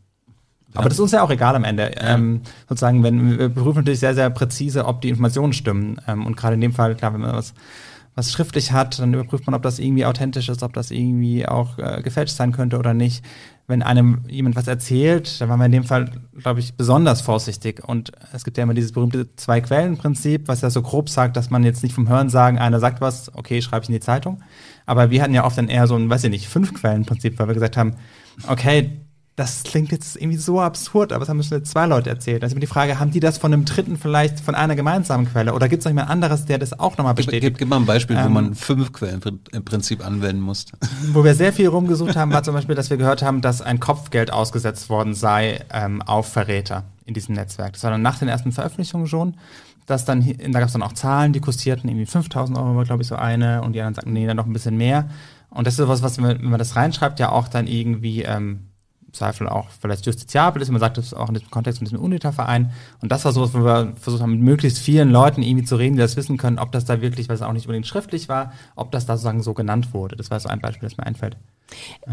Aber das ist uns ja auch egal am Ende. Ähm, sozusagen, wenn wir prüfen natürlich sehr, sehr präzise, ob die Informationen stimmen. Ähm, und gerade in dem Fall, klar, wenn man was, was schriftlich hat, dann überprüft man, ob das irgendwie authentisch ist, ob das irgendwie auch äh, gefälscht sein könnte oder nicht. Wenn einem jemand was erzählt, dann waren wir in dem Fall, glaube ich, besonders vorsichtig. Und es gibt ja immer dieses berühmte Zwei-Quellen-Prinzip, was ja so grob sagt, dass man jetzt nicht vom Hören sagen, einer sagt was, okay, schreibe ich in die Zeitung. Aber wir hatten ja oft dann eher so ein, weiß ich nicht, Fünf-Quellen-Prinzip, weil wir gesagt haben, okay, das klingt jetzt irgendwie so absurd, aber es haben schon zwei Leute erzählt. Also immer die Frage, haben die das von einem dritten vielleicht von einer gemeinsamen Quelle oder gibt es noch jemand anderes, der das auch nochmal Gib, bestätigt? gib, gib mal ein Beispiel, wo Ähm, man fünf Quellen im Prinzip anwenden muss. Wo wir sehr viel rumgesucht haben, war zum Beispiel, dass wir gehört haben, dass ein Kopfgeld ausgesetzt worden sei ähm, auf Verräter in diesem Netzwerk. Das war dann nach den ersten Veröffentlichungen schon. Dass dann, da gab es dann auch Zahlen, die kurstierten, irgendwie 5000 Euro war, glaube ich, so eine und die anderen sagten, nee, dann noch ein bisschen mehr. Und das ist was, was, wenn man das reinschreibt, ja auch dann irgendwie ähm, Zweifel auch vielleicht justiziabel ist. Man sagt das auch in diesem Kontext von diesem UNITA-Verein. Und das war so, wo wir versucht haben, mit möglichst vielen Leuten irgendwie zu reden, die das wissen können, ob das da wirklich, weil es auch nicht unbedingt schriftlich war, ob das da sozusagen so genannt wurde. Das war so ein Beispiel, das mir einfällt.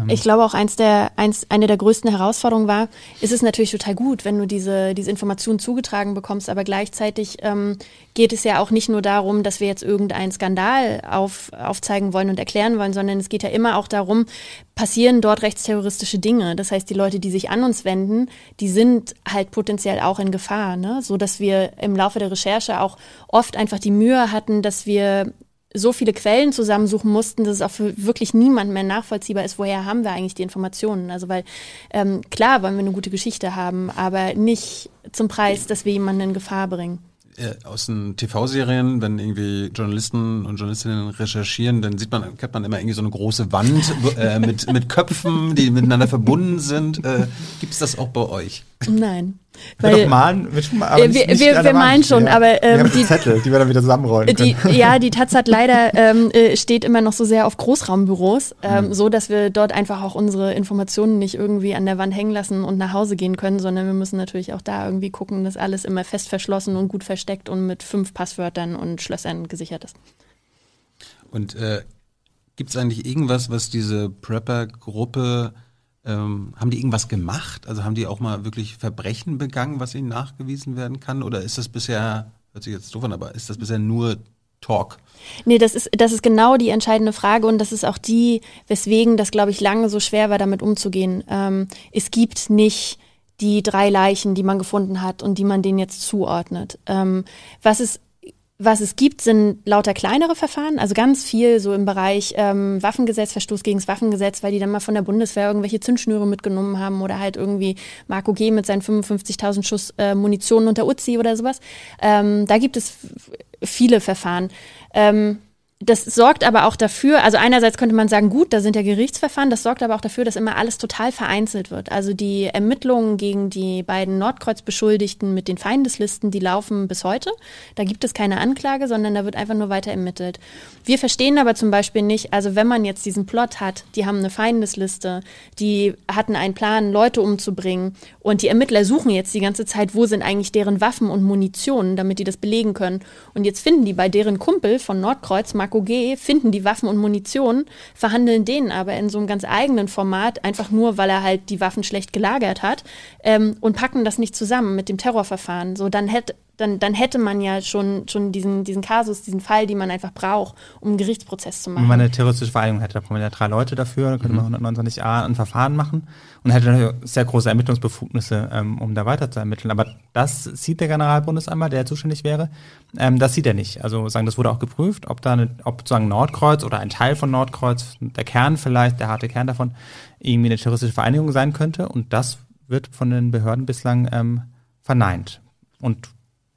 Ich glaube auch eins der, eins, eine der größten Herausforderungen war, ist es natürlich total gut, wenn du diese, diese Informationen zugetragen bekommst, aber gleichzeitig ähm, geht es ja auch nicht nur darum, dass wir jetzt irgendeinen Skandal auf, aufzeigen wollen und erklären wollen, sondern es geht ja immer auch darum, passieren dort rechtsterroristische Dinge. Das heißt, die Leute, die sich an uns wenden, die sind halt potenziell auch in Gefahr, ne? so dass wir im Laufe der Recherche auch oft einfach die Mühe hatten, dass wir so viele Quellen zusammensuchen mussten, dass es auch für wirklich niemand mehr nachvollziehbar ist, woher haben wir eigentlich die Informationen. Also weil ähm, klar wollen wir eine gute Geschichte haben, aber nicht zum Preis, dass wir jemanden in Gefahr bringen. Äh, aus den TV-Serien, wenn irgendwie Journalisten und Journalistinnen recherchieren, dann sieht man, kennt man immer irgendwie so eine große Wand äh, mit, mit Köpfen, die miteinander verbunden sind. Äh, Gibt es das auch bei euch? Nein. Wir Weil, doch malen, wir, schon mal, aber Äh, nicht, wir- nicht wir- wir malen schon, ja. aber, ähm, wir haben die Zettel, die wir dann wieder zusammenrollen Die, können. ja, die Taz hat leider ähm, äh, steht immer noch so sehr auf Großraumbüros, ähm, Mhm. so dass wir dort einfach auch unsere Informationen nicht irgendwie an der Wand hängen lassen und nach Hause gehen können, sondern wir müssen natürlich auch da irgendwie gucken, dass alles immer fest verschlossen und gut versteckt und mit fünf Passwörtern und Schlössern gesichert ist. Und äh, gibt es eigentlich irgendwas, was diese Prepper-Gruppe, ähm, haben die irgendwas gemacht? Also haben die auch mal wirklich Verbrechen begangen, was ihnen nachgewiesen werden kann? Oder ist das bisher, hört sich jetzt doof an, aber ist das bisher nur Talk? Nee, das ist, das ist genau die entscheidende Frage und das ist auch die, weswegen das, glaube ich, lange so schwer war, damit umzugehen. Ähm, es gibt nicht die drei Leichen, die man gefunden hat und die man denen jetzt zuordnet. Ähm, was es was es gibt, sind lauter kleinere Verfahren, also ganz viel so im Bereich ähm, Waffengesetz, Verstoß gegen das Waffengesetz, weil die dann mal von der Bundeswehr irgendwelche Zündschnüre mitgenommen haben oder halt irgendwie Marco G. mit seinen 55.000 Schuss äh, Munition unter Uzi oder sowas. Ähm, da gibt es viele Verfahren. Ähm, das sorgt aber auch dafür, also einerseits könnte man sagen, gut, da sind ja Gerichtsverfahren, das sorgt aber auch dafür, dass immer alles total vereinzelt wird. Also die Ermittlungen gegen die beiden Nordkreuz-Beschuldigten mit den Feindeslisten, die laufen bis heute. Da gibt es keine Anklage, sondern da wird einfach nur weiter ermittelt. Wir verstehen aber zum Beispiel nicht, also wenn man jetzt diesen Plot hat, die haben eine Feindesliste, die hatten einen Plan, Leute umzubringen und die Ermittler suchen jetzt die ganze Zeit, wo sind eigentlich deren Waffen und Munition, damit die das belegen können. Und jetzt finden die bei deren Kumpel von Nordkreuz, Marco G., finden die Waffen und Munition, verhandeln denen aber in so einem ganz eigenen Format, einfach nur, weil er halt die Waffen schlecht gelagert hat ähm, und packen das nicht zusammen mit dem Terrorverfahren. So, dann hätte dann, dann hätte man ja schon, schon diesen, diesen Kasus, diesen Fall, den man einfach braucht, um einen Gerichtsprozess zu machen. Wenn man eine terroristische Vereinigung hätte, da brauchen wir ja drei Leute dafür, dann könnte man 129a ein Verfahren machen und hätte natürlich sehr große Ermittlungsbefugnisse, ähm, um da weiter zu ermitteln. Aber das sieht der Generalbundesanwalt, der zuständig wäre, ähm, das sieht er nicht. Also sagen, das wurde auch geprüft, ob da eine, ob sozusagen Nordkreuz oder ein Teil von Nordkreuz, der Kern vielleicht, der harte Kern davon, irgendwie eine terroristische Vereinigung sein könnte. Und das wird von den Behörden bislang ähm, verneint. Und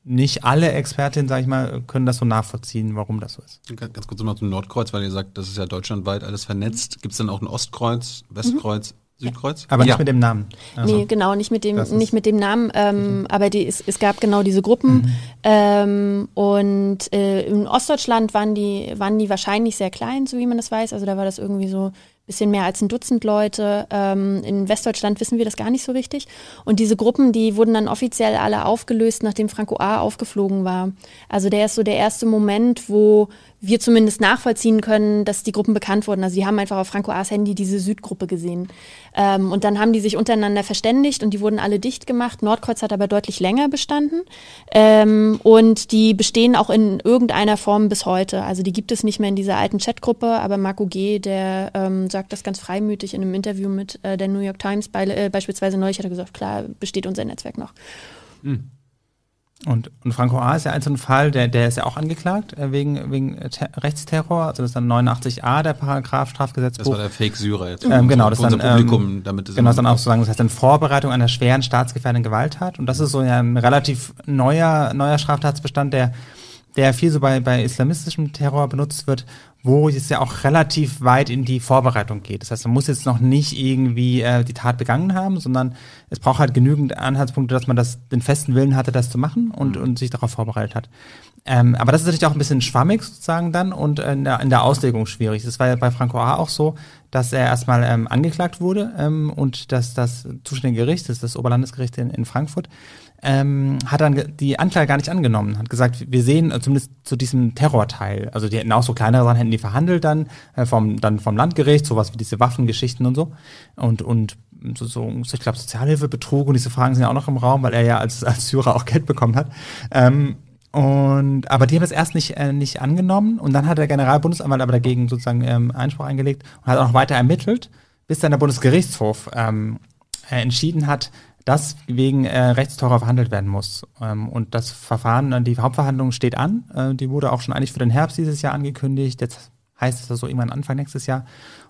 nicht alle Expertinnen, sage ich mal, können das so nachvollziehen, warum das so ist. Ganz kurz nochmal zum Nordkreuz, weil ihr sagt, das ist ja deutschlandweit alles vernetzt. Gibt es dann auch ein Ostkreuz, Westkreuz, Südkreuz? Aber ja. nicht mit dem Namen. Also, nee, genau, nicht mit dem, nicht mit dem Namen, ähm, aber die, es, es gab genau diese Gruppen. Ähm, und äh, in Ostdeutschland waren die, waren die wahrscheinlich sehr klein, so wie man das weiß. Also da war das irgendwie so bisschen mehr als ein Dutzend Leute. Ähm, in Westdeutschland wissen wir das gar nicht so richtig. Und diese Gruppen, die wurden dann offiziell alle aufgelöst, nachdem Franco A. aufgeflogen war. Also der ist so der erste Moment, wo wir zumindest nachvollziehen können, dass die Gruppen bekannt wurden. Also die haben einfach auf Franco A.'s Handy diese Südgruppe gesehen. Ähm, und dann haben die sich untereinander verständigt und die wurden alle dicht gemacht. Nordkreuz hat aber deutlich länger bestanden. Ähm, und die bestehen auch in irgendeiner Form bis heute. Also die gibt es nicht mehr in dieser alten Chatgruppe, aber Marco G., der ähm, sagt das ganz freimütig in einem Interview mit äh, der New York Times bei, äh, beispielsweise neulich, hat er gesagt, klar, besteht unser Netzwerk noch. Und, und Franco A. ist ja ein so ein Fall, der, der ist ja auch angeklagt äh, wegen, wegen Ter Rechtsterror. Also das ist dann 89a, der Paragraph Strafgesetzbuch. Das war der Fake-Syrer jetzt. Ähm, genau, das dann, Publikum, ähm, damit es Genau, das dann auch sozusagen, das heißt dann Vorbereitung einer schweren staatsgefährdenden Gewalttat. Und das ist so ja ein relativ neuer, neuer Straftatsbestand, der, der viel so bei, bei islamistischem Terror benutzt wird, wo es ja auch relativ weit in die Vorbereitung geht. Das heißt, man muss jetzt noch nicht irgendwie äh, die Tat begangen haben, sondern es braucht halt genügend Anhaltspunkte, dass man das, den festen Willen hatte, das zu machen und, und sich darauf vorbereitet hat. Ähm, aber das ist natürlich auch ein bisschen schwammig sozusagen dann und in der, in der Auslegung schwierig. Das war ja bei Franco A. auch so, dass er erstmal ähm, angeklagt wurde ähm, und dass das zuständige Gericht, das ist das Oberlandesgericht in, in Frankfurt, ähm, hat dann die Anklage gar nicht angenommen, hat gesagt, wir sehen äh, zumindest zu diesem Terrorteil, also die hätten auch so kleinere Sachen, hätten die verhandelt dann, äh, vom, dann vom Landgericht, sowas wie diese Waffengeschichten und so und, und so, so ich glaube Sozialhilfebetrug und diese Fragen sind ja auch noch im Raum, weil er ja als, als Syrer auch Geld bekommen hat. Ähm, und aber die haben das erst nicht, äh, nicht angenommen und dann hat der Generalbundesanwalt aber dagegen sozusagen ähm, Einspruch eingelegt und hat auch noch weiter ermittelt, bis dann der Bundesgerichtshof ähm, äh, entschieden hat, dass wegen äh, Rechtsterror verhandelt werden muss. Ähm, und das Verfahren, äh, die Hauptverhandlung steht an. Äh, die wurde auch schon eigentlich für den Herbst dieses Jahr angekündigt. Jetzt heißt es also irgendwann Anfang nächstes Jahr.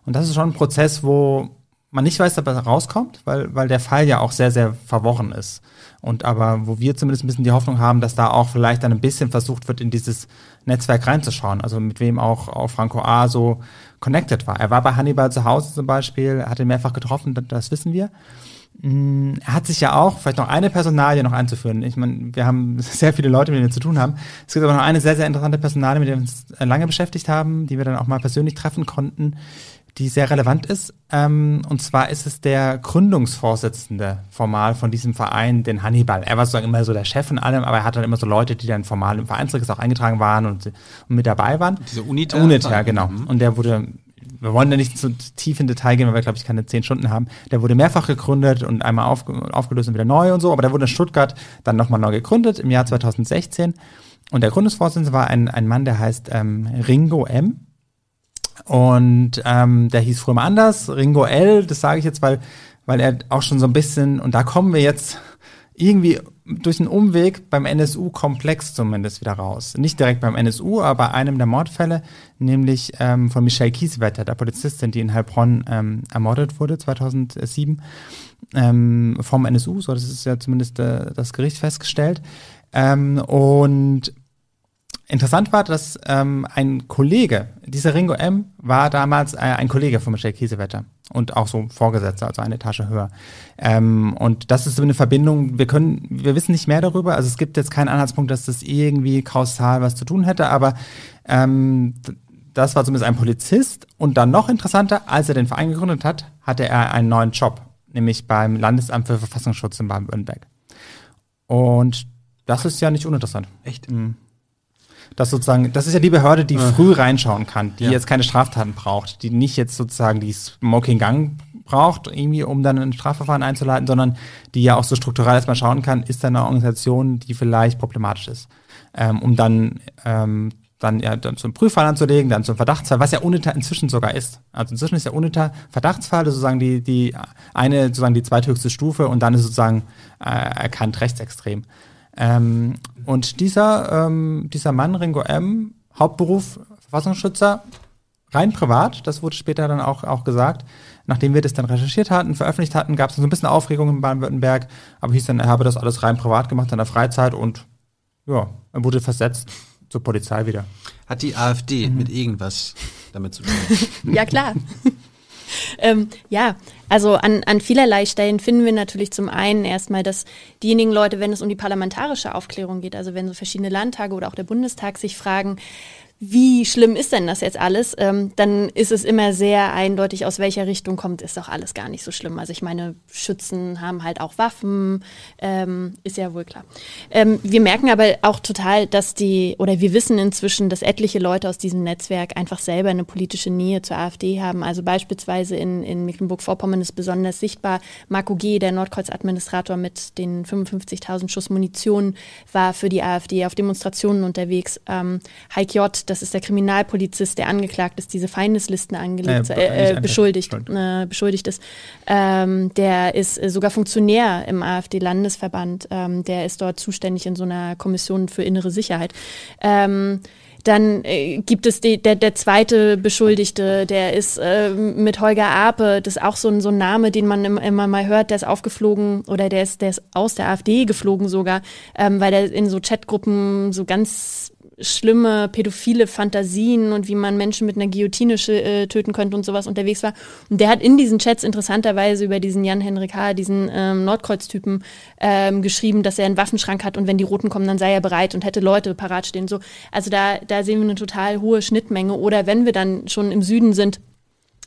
Und das ist schon ein Prozess, wo man nicht weiß, ob er rauskommt, weil, weil der Fall ja auch sehr, sehr verworren ist. Und aber wo wir zumindest ein bisschen die Hoffnung haben, dass da auch vielleicht dann ein bisschen versucht wird, in dieses Netzwerk reinzuschauen. Also mit wem auch, auch Franco A. so connected war. Er war bei Hannibal zu Hause zum Beispiel, hat ihn mehrfach getroffen, das- das wissen wir. Er hat sich ja auch, vielleicht noch eine Personalie noch einzuführen. Ich meine, wir haben sehr viele Leute, mit denen wir zu tun haben. Es gibt aber noch eine sehr, sehr interessante Personalie, mit der wir uns äh, lange beschäftigt haben, die wir dann auch mal persönlich treffen konnten, die sehr relevant ist. Ähm, und zwar ist es der Gründungsvorsitzende formal von diesem Verein, den Hannibal. Er war sozusagen immer so der Chef von allem, aber er hat dann immer so Leute, die dann formal im Vereinsregister auch eingetragen waren und, und mit dabei waren. Diese UNITA? UNITA, genau. Und der wurde, wir wollen da nicht zu tief in Detail gehen, weil wir, glaube ich, keine zehn Stunden haben. Der wurde mehrfach gegründet und einmal auf, aufgelöst und wieder neu und so, aber der wurde in Stuttgart dann nochmal neu gegründet im Jahr 2016. Und der Gründungsvorsitzende war ein, ein Mann, der heißt ähm, Ringo M. Und ähm, der hieß früher mal anders, Ringo L, das sage ich jetzt, weil, weil er auch schon so ein bisschen, und da kommen wir jetzt irgendwie durch einen Umweg beim NSU-Komplex zumindest wieder raus. Nicht direkt beim NSU, aber bei einem der Mordfälle, nämlich ähm, von Michelle Kieswetter, der Polizistin, die in Heilbronn ähm, ermordet wurde 2007 ähm, vom NSU, so das ist ja zumindest äh, das Gericht festgestellt. Ähm, und Interessant war, dass ähm, ein Kollege, dieser Ringo M, war damals äh, ein Kollege von Michelle Kiesewetter und auch so Vorgesetzter, also eine Etage höher. Ähm, und das ist so eine Verbindung, wir können, wir wissen nicht mehr darüber, also es gibt jetzt keinen Anhaltspunkt, dass das irgendwie kausal was zu tun hätte, aber ähm, das war zumindest ein Polizist und dann noch interessanter, als er den Verein gegründet hat, hatte er einen neuen Job, nämlich beim Landesamt für Verfassungsschutz in Baden-Württemberg. Und das ist ja nicht uninteressant. Echt? Mhm. Das sozusagen, das ist ja die Behörde, die früh reinschauen kann, die Ja. jetzt keine Straftaten braucht, die nicht jetzt sozusagen die Smoking Gun braucht, irgendwie, um dann ein Strafverfahren einzuleiten, sondern die ja auch so strukturell erstmal schauen kann, ist da eine Organisation, die vielleicht problematisch ist. Ähm, um dann, ähm, dann ja dann zum Prüffall anzulegen, dann zum Verdachtsfall, was ja UNITA inzwischen sogar ist. Also inzwischen ist ja UNITA Verdachtsfall, sozusagen die, die eine, sozusagen die zweithöchste Stufe und dann ist sozusagen äh, erkannt rechtsextrem. Ähm, und dieser, ähm, dieser Mann, Ringo M., Hauptberuf Verfassungsschützer, rein privat, das wurde später dann auch, auch gesagt. Nachdem wir das dann recherchiert hatten, veröffentlicht hatten, gab es so ein bisschen Aufregung in Baden-Württemberg, aber hieß dann, er habe das alles rein privat gemacht in der Freizeit und ja, er wurde versetzt zur Polizei wieder. Hat die AfD Mhm. mit irgendwas damit zu tun? Ja, klar. ähm, ja, also an, an vielerlei Stellen finden wir natürlich zum einen erstmal, dass diejenigen Leute, wenn es um die parlamentarische Aufklärung geht, also wenn so verschiedene Landtage oder auch der Bundestag sich fragen, wie schlimm ist denn das jetzt alles, ähm, dann ist es immer sehr eindeutig, aus welcher Richtung kommt, ist doch alles gar nicht so schlimm. Also ich meine, Schützen haben halt auch Waffen, ähm, ist ja wohl klar. Ähm, wir merken aber auch total, dass die, oder wir wissen inzwischen, dass etliche Leute aus diesem Netzwerk einfach selber eine politische Nähe zur AfD haben. Also beispielsweise in, in Mecklenburg-Vorpommern ist besonders sichtbar, Marco G., der Nordkreuz-Administrator mit den 55.000 Schuss Munition, war für die AfD auf Demonstrationen unterwegs. Ähm, Heik J., das ist der Kriminalpolizist, der angeklagt ist, diese Feindeslisten angelegt, Äh, äh, äh, beschuldigt, beschuldigt. äh, beschuldigt ist. Ähm, der ist äh, sogar Funktionär im AfD-Landesverband. Ähm, der ist dort zuständig in so einer Kommission für innere Sicherheit. Ähm, dann äh, gibt es die, der, der zweite Beschuldigte, der ist äh, mit Holger Ape, das ist auch so ein, so ein Name, den man im, immer mal hört, der ist aufgeflogen oder der ist, der ist aus der AfD geflogen sogar, ähm, weil er in so Chatgruppen so ganz schlimme pädophile Fantasien und wie man Menschen mit einer Guillotine äh, töten könnte und sowas unterwegs war. Und der hat in diesen Chats interessanterweise über diesen Jan-Henrik H., diesen ähm, Nordkreuz-Typen, ähm, geschrieben, dass er einen Waffenschrank hat und wenn die Roten kommen, dann sei er bereit und hätte Leute parat stehen. So. Also da, da sehen wir eine total hohe Schnittmenge. Oder wenn wir dann schon im Süden sind,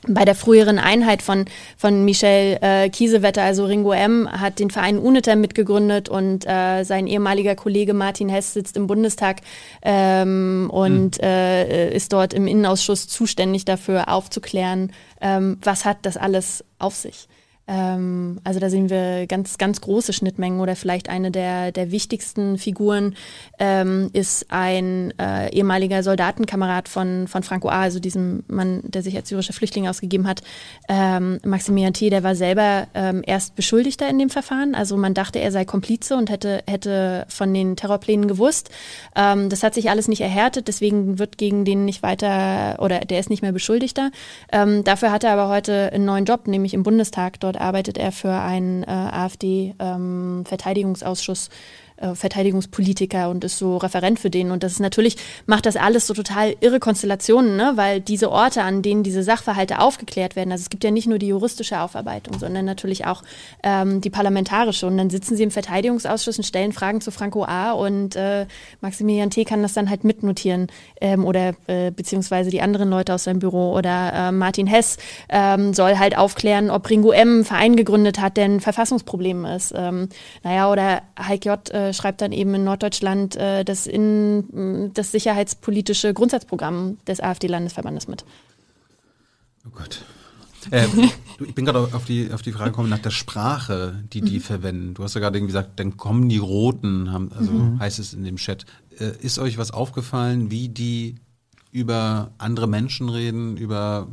bei der früheren Einheit von, von Michel äh, Kiesewetter, also Ringo M., hat den Verein UNITA mitgegründet und äh, sein ehemaliger Kollege Martin Hess sitzt im Bundestag ähm, und äh, ist dort im Innenausschuss zuständig dafür aufzuklären, ähm, was hat das alles auf sich. Ähm, also da sehen wir ganz, ganz große Schnittmengen oder vielleicht eine der, der wichtigsten Figuren ähm, ist ein äh, ehemaliger Soldatenkamerad von, von Franco A., also diesem Mann, der sich als syrischer Flüchtling ausgegeben hat. Ähm, Maximilian T., der war selber ähm, erst Beschuldigter in dem Verfahren. Also man dachte, er sei Komplize und hätte, hätte von den Terrorplänen gewusst. Ähm, das hat sich alles nicht erhärtet, deswegen wird gegen den nicht weiter, oder der ist nicht mehr Beschuldigter. Ähm, dafür hat er aber heute einen neuen Job, nämlich im Bundestag. Dort arbeitet er für einen äh, AfD-Verteidigungsausschuss äh, Verteidigungspolitiker und ist so Referent für den. Und das ist natürlich, macht das alles so total irre Konstellationen, ne? weil diese Orte, an denen diese Sachverhalte aufgeklärt werden, also es gibt ja nicht nur die juristische Aufarbeitung, sondern natürlich auch ähm, die parlamentarische. Und dann sitzen sie im Verteidigungsausschuss und stellen Fragen zu Franco A. und äh, Maximilian T. kann das dann halt mitnotieren ähm, oder äh, beziehungsweise die anderen Leute aus seinem Büro oder äh, Martin Hess ähm, soll halt aufklären, ob Ringo M. einen Verein gegründet hat, der ein Verfassungsproblem ist. Ähm, naja, oder Heik J. Äh, schreibt dann eben in Norddeutschland äh, das, in, das sicherheitspolitische Grundsatzprogramm des AfD-Landesverbandes mit. Oh Gott. Äh, ich bin gerade auf die, auf die Frage gekommen nach der Sprache, die die mhm. verwenden. Du hast ja gerade irgendwie gesagt, dann kommen die Roten, haben, also mhm. heißt es in dem Chat. Äh, ist euch was aufgefallen, wie die über andere Menschen reden, über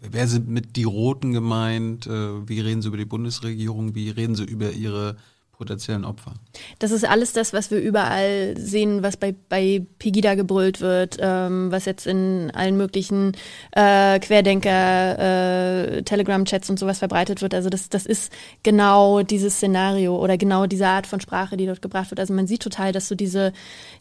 wer sind mit die Roten gemeint, äh, wie reden sie über die Bundesregierung, wie reden sie über ihre potenziellen Opfer. Das ist alles das, was wir überall sehen, was bei, bei Pegida gebrüllt wird, ähm, was jetzt in allen möglichen äh, Querdenker, äh, Telegram-Chats und sowas verbreitet wird. Also das, das ist genau dieses Szenario oder genau diese Art von Sprache, die dort gebracht wird. Also man sieht total, dass so diese,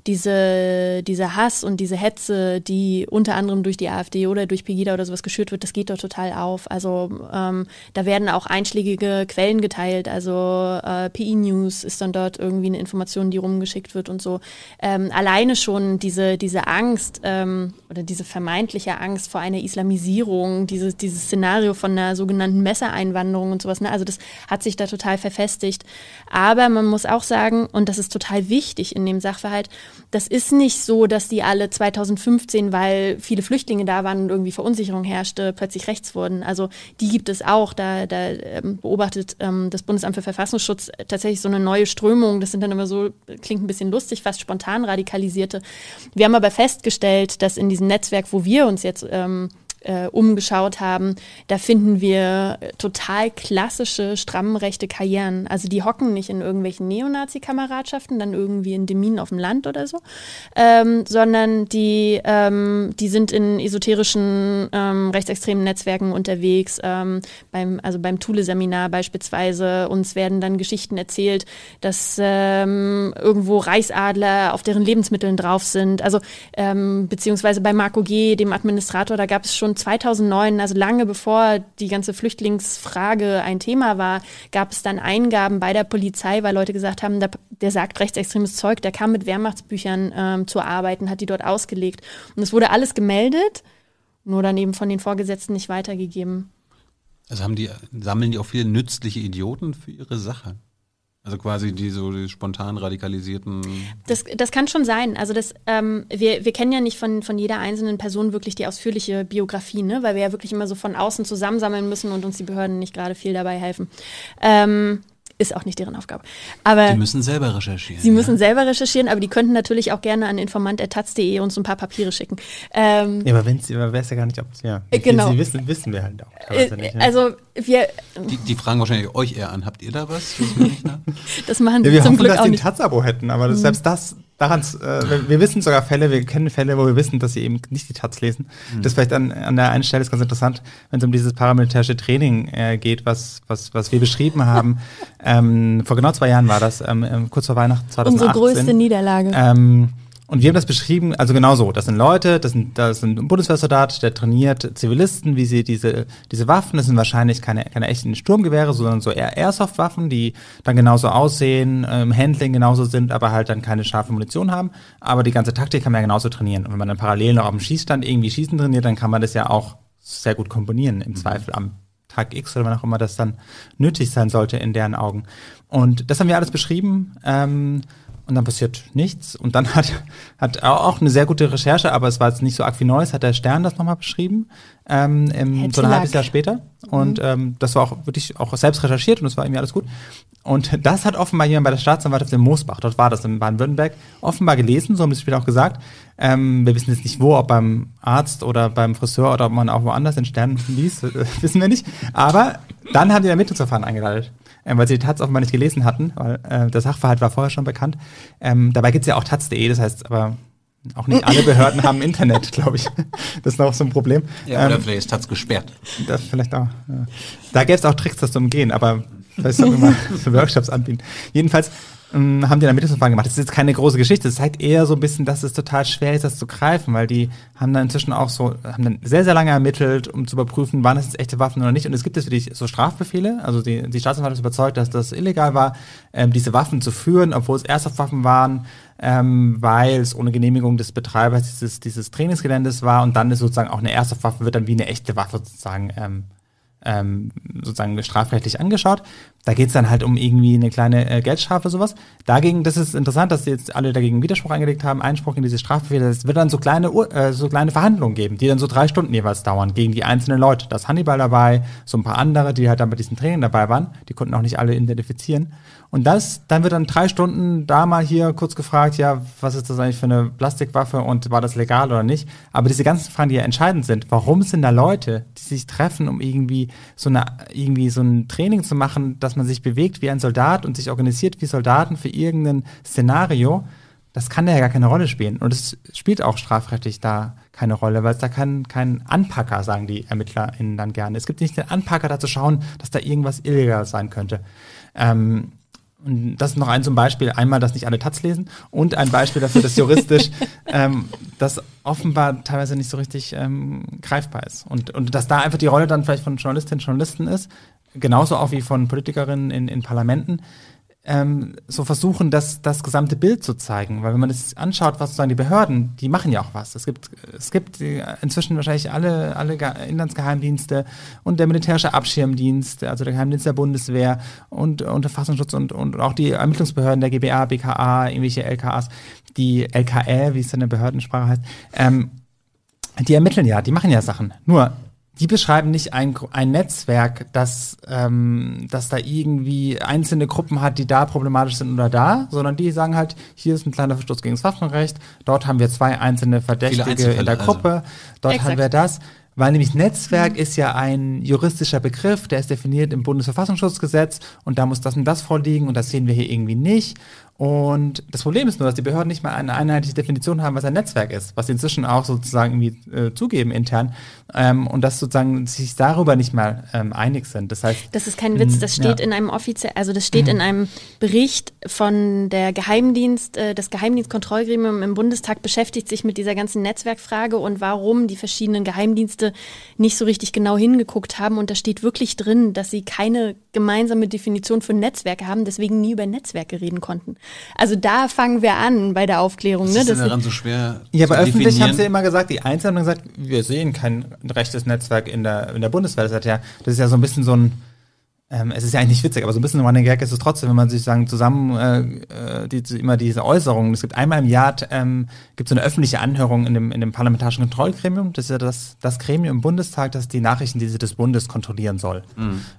diese, diese Hass und diese Hetze, die unter anderem durch die AfD oder durch Pegida oder sowas geschürt wird, das geht dort total auf. Also ähm, da werden auch einschlägige Quellen geteilt, also äh, PI News ist dann dort irgendwie eine Information, die rumgeschickt wird und so. Ähm, alleine schon diese, diese Angst ähm, oder diese vermeintliche Angst vor einer Islamisierung, dieses, dieses Szenario von einer sogenannten Messereinwanderung und sowas, ne? also das hat sich da total verfestigt. Aber man muss auch sagen, und das ist total wichtig in dem Sachverhalt, das ist nicht so, dass die alle 2015, weil viele Flüchtlinge da waren und irgendwie Verunsicherung herrschte, plötzlich rechts wurden. Also die gibt es auch. Da, da ähm, beobachtet ähm, das Bundesamt für Verfassungsschutz tatsächlich so eine neue Strömung. Das sind dann immer so, klingt ein bisschen lustig, fast spontan radikalisierte. Wir haben aber festgestellt, dass in diesem Netzwerk, wo wir uns jetzt ähm, äh, umgeschaut haben, da finden wir total klassische, stramm rechte Karrieren. Also die hocken nicht in irgendwelchen Neonazi-Kameradschaften, dann irgendwie in Deminen auf dem Land oder so, ähm, sondern die, ähm, die sind in esoterischen ähm, rechtsextremen Netzwerken unterwegs, ähm, beim, also beim Thule-Seminar beispielsweise. Uns werden dann Geschichten erzählt, dass ähm, irgendwo Reichsadler auf deren Lebensmitteln drauf sind. Also ähm, beziehungsweise bei Marco G., dem Administrator, da gab es schon 2009, also lange bevor die ganze Flüchtlingsfrage ein Thema war, gab es dann Eingaben bei der Polizei, weil Leute gesagt haben, der, der sagt rechtsextremes Zeug, der kam mit Wehrmachtsbüchern ähm, zu arbeiten, hat die dort ausgelegt. Und es wurde alles gemeldet, nur dann eben von den Vorgesetzten nicht weitergegeben. Also haben die, sammeln die auch viele nützliche Idioten für ihre Sache? Also quasi die so die spontan radikalisierten. Das, das kann schon sein. Also das, ähm, wir, wir kennen ja nicht von, von jeder einzelnen Person wirklich die ausführliche Biografie, ne? weil wir ja wirklich immer so von außen zusammensammeln müssen und uns die Behörden nicht gerade viel dabei helfen. Ähm, ist auch nicht deren Aufgabe. Aber die müssen selber recherchieren. Sie ja? müssen selber recherchieren, aber die könnten natürlich auch gerne an informant.taz.de uns ein paar Papiere schicken. Ähm, ja, aber wenn sie, aber weiß ja gar nicht, ob ja, wie genau. sie wissen, wissen wir halt auch. Äh, nicht, ne? Also wir. Die, die, fragen wahrscheinlich euch eher an. Habt ihr da was? das machen ja, wir zum hoffen, Glück dass auch sie nicht. ein Taz-Abo hätten, aber das, mhm. selbst das daran, äh, wir, wir, wissen sogar Fälle, wir kennen Fälle, wo wir wissen, dass sie eben nicht die Taz lesen. Mhm. Das vielleicht an, an der einen Stelle ist ganz interessant, wenn es um dieses paramilitärische Training äh, geht, was, was, was wir beschrieben haben. ähm, vor genau zwei Jahren war das, ähm, kurz vor Weihnachten 2018. Unsere größte Niederlage. Ähm, und wir haben das beschrieben, also genau so. Das sind Leute, das sind, das sind ein Bundeswehrsoldat, der trainiert Zivilisten, wie sie diese, diese Waffen, das sind wahrscheinlich keine, keine echten Sturmgewehre, sondern so eher Airsoft-Waffen, die dann genauso aussehen, im ähm, Handling genauso sind, aber halt dann keine scharfe Munition haben. Aber die ganze Taktik kann man ja genauso trainieren. Und wenn man dann parallel noch auf dem Schießstand irgendwie Schießen trainiert, dann kann man das ja auch sehr gut komponieren, im mhm. Zweifel am Tag X oder wann auch immer das dann nötig sein sollte in deren Augen. Und das haben wir alles beschrieben. Ähm, und dann passiert nichts. Und dann hat, hat auch eine sehr gute Recherche, aber es war jetzt nicht so arg wie Neues, hat der Stern das nochmal beschrieben, ähm, im, so ein halbes Jahr später. Und mhm. ähm, das war auch wirklich auch selbst recherchiert und es war irgendwie alles gut. Und das hat offenbar jemand bei der Staatsanwaltschaft in Moosbach, dort war das in Baden-Württemberg, offenbar gelesen, so haben sie später auch gesagt. Ähm, wir wissen jetzt nicht wo, ob beim Arzt oder beim Friseur oder ob man auch woanders den Stern liest, wissen wir nicht. Aber dann haben die Ermittlungsverfahren eingeleitet äh, weil sie die Taz offenbar nicht gelesen hatten, weil äh, der Sachverhalt war vorher schon bekannt. Ähm, dabei gibt's ja auch taz.de, das heißt aber auch nicht alle Behörden haben Internet, glaube ich. Das ist noch so ein Problem. Ja, oder ähm, vielleicht ist Taz gesperrt. Das vielleicht auch. Ja. Da gäbe es auch Tricks, das zu umgehen, aber vielleicht sollten wir mal so Workshops anbieten. Jedenfalls ähm, haben die dann Ermittlungsverfahren gemacht. Das ist jetzt keine große Geschichte. Das zeigt eher so ein bisschen, dass es total schwer ist, das zu greifen, weil die haben dann inzwischen auch so, haben dann sehr, sehr lange ermittelt, um zu überprüfen, waren das jetzt echte Waffen oder nicht. Und es gibt jetzt wirklich so Strafbefehle. Also die, die Staatsanwaltschaft ist überzeugt, dass das illegal war, ähm, diese Waffen zu führen, obwohl es Airsoft-Waffen waren, ähm, weil es ohne Genehmigung des Betreibers dieses, dieses Trainingsgeländes war. Und dann ist sozusagen auch eine Airsoft-Waffe, wird dann wie eine echte Waffe sozusagen ähm, ähm, sozusagen strafrechtlich angeschaut. Da geht's dann halt um irgendwie eine kleine äh, Geldstrafe sowas. Dagegen, das ist interessant, dass jetzt alle dagegen Widerspruch eingelegt haben, Einspruch in diese Strafbefehle. Es wird dann so kleine, äh, so kleine Verhandlungen geben, die dann so drei Stunden jeweils dauern gegen die einzelnen Leute. Da ist Hannibal dabei, so ein paar andere, die halt dann bei diesem Training dabei waren. Die konnten auch nicht alle identifizieren. Und das, dann wird dann drei Stunden da mal hier kurz gefragt, ja, was ist das eigentlich für eine Plastikwaffe und war das legal oder nicht? Aber diese ganzen Fragen, die ja entscheidend sind, warum sind da Leute, die sich treffen, um irgendwie so eine, irgendwie so ein Training zu machen, dass man sich bewegt wie ein Soldat und sich organisiert wie Soldaten für irgendein Szenario, das kann ja gar keine Rolle spielen. Und es spielt auch strafrechtlich da keine Rolle, weil es da kein, kein Anpacker, sagen die ErmittlerInnen dann gerne. Es gibt nicht den Anpacker, da zu schauen, dass da irgendwas illegal sein könnte. Ähm, und das ist noch ein zum Beispiel, einmal, dass nicht alle Taz lesen und ein Beispiel dafür, dass juristisch ähm, das offenbar teilweise nicht so richtig ähm, greifbar ist. Und, und dass da einfach die Rolle dann vielleicht von Journalistinnen und Journalisten ist, genauso auch wie von Politikerinnen in, in Parlamenten, ähm, so versuchen, das, das gesamte Bild zu zeigen. Weil wenn man das anschaut, was sozusagen die Behörden, die machen ja auch was. Es gibt, es gibt inzwischen wahrscheinlich alle, alle Ge- Inlandsgeheimdienste und der militärische Abschirmdienst, also der Geheimdienst der Bundeswehr und, Verfassungsschutz und, und auch die Ermittlungsbehörden der GBA, BKA, irgendwelche LKAs, die LKL, wie es in der Behördensprache heißt, ähm, die ermitteln ja, die machen ja Sachen. Nur, die beschreiben nicht ein, ein Netzwerk, das, ähm, das da irgendwie einzelne Gruppen hat, die da problematisch sind oder da, sondern die sagen halt, hier ist ein kleiner Verstoß gegen das Waffenrecht, dort haben wir zwei einzelne Verdächtige in der also. Gruppe, dort Exakt. haben wir das. Weil nämlich Netzwerk ist ja ein juristischer Begriff, der ist definiert im Bundesverfassungsschutzgesetz und da muss das und das vorliegen und das sehen wir hier irgendwie nicht. Und das Problem ist nur, dass die Behörden nicht mal eine einheitliche Definition haben, was ein Netzwerk ist, was sie inzwischen auch sozusagen irgendwie äh, zugeben intern ähm, und dass sozusagen sich darüber nicht mal ähm, einig sind. Das heißt, Das ist kein Witz, das Mhm, steht ja. in einem offiziell, also das steht in einem Bericht von der Geheimdienst, äh, das Geheimdienstkontrollgremium im Bundestag beschäftigt sich mit dieser ganzen Netzwerkfrage und warum die verschiedenen Geheimdienste nicht so richtig genau hingeguckt haben. Und da steht wirklich drin, dass sie keine gemeinsame Definition für Netzwerke haben, deswegen nie über Netzwerke reden konnten. Also da fangen wir an bei der Aufklärung. Was Ne? ist denn Das- daran so schwer Ja, aber öffentlich haben sie immer gesagt, die Einzelnen haben gesagt, wir sehen kein rechtes Netzwerk in der, in der Bundeswehr. Das, hat ja, das ist ja so ein bisschen so ein, ähm, es ist ja eigentlich witzig, aber so ein bisschen ein Running Gag ist es trotzdem, wenn man sich sagen, zusammen äh, äh, die, die, immer diese Äußerungen. Es gibt einmal im Jahr ähm, gibt eine öffentliche Anhörung in dem, in dem parlamentarischen Kontrollgremium. Das ist ja das, das Gremium im Bundestag, das die Nachrichtendienste des Bundes kontrollieren soll.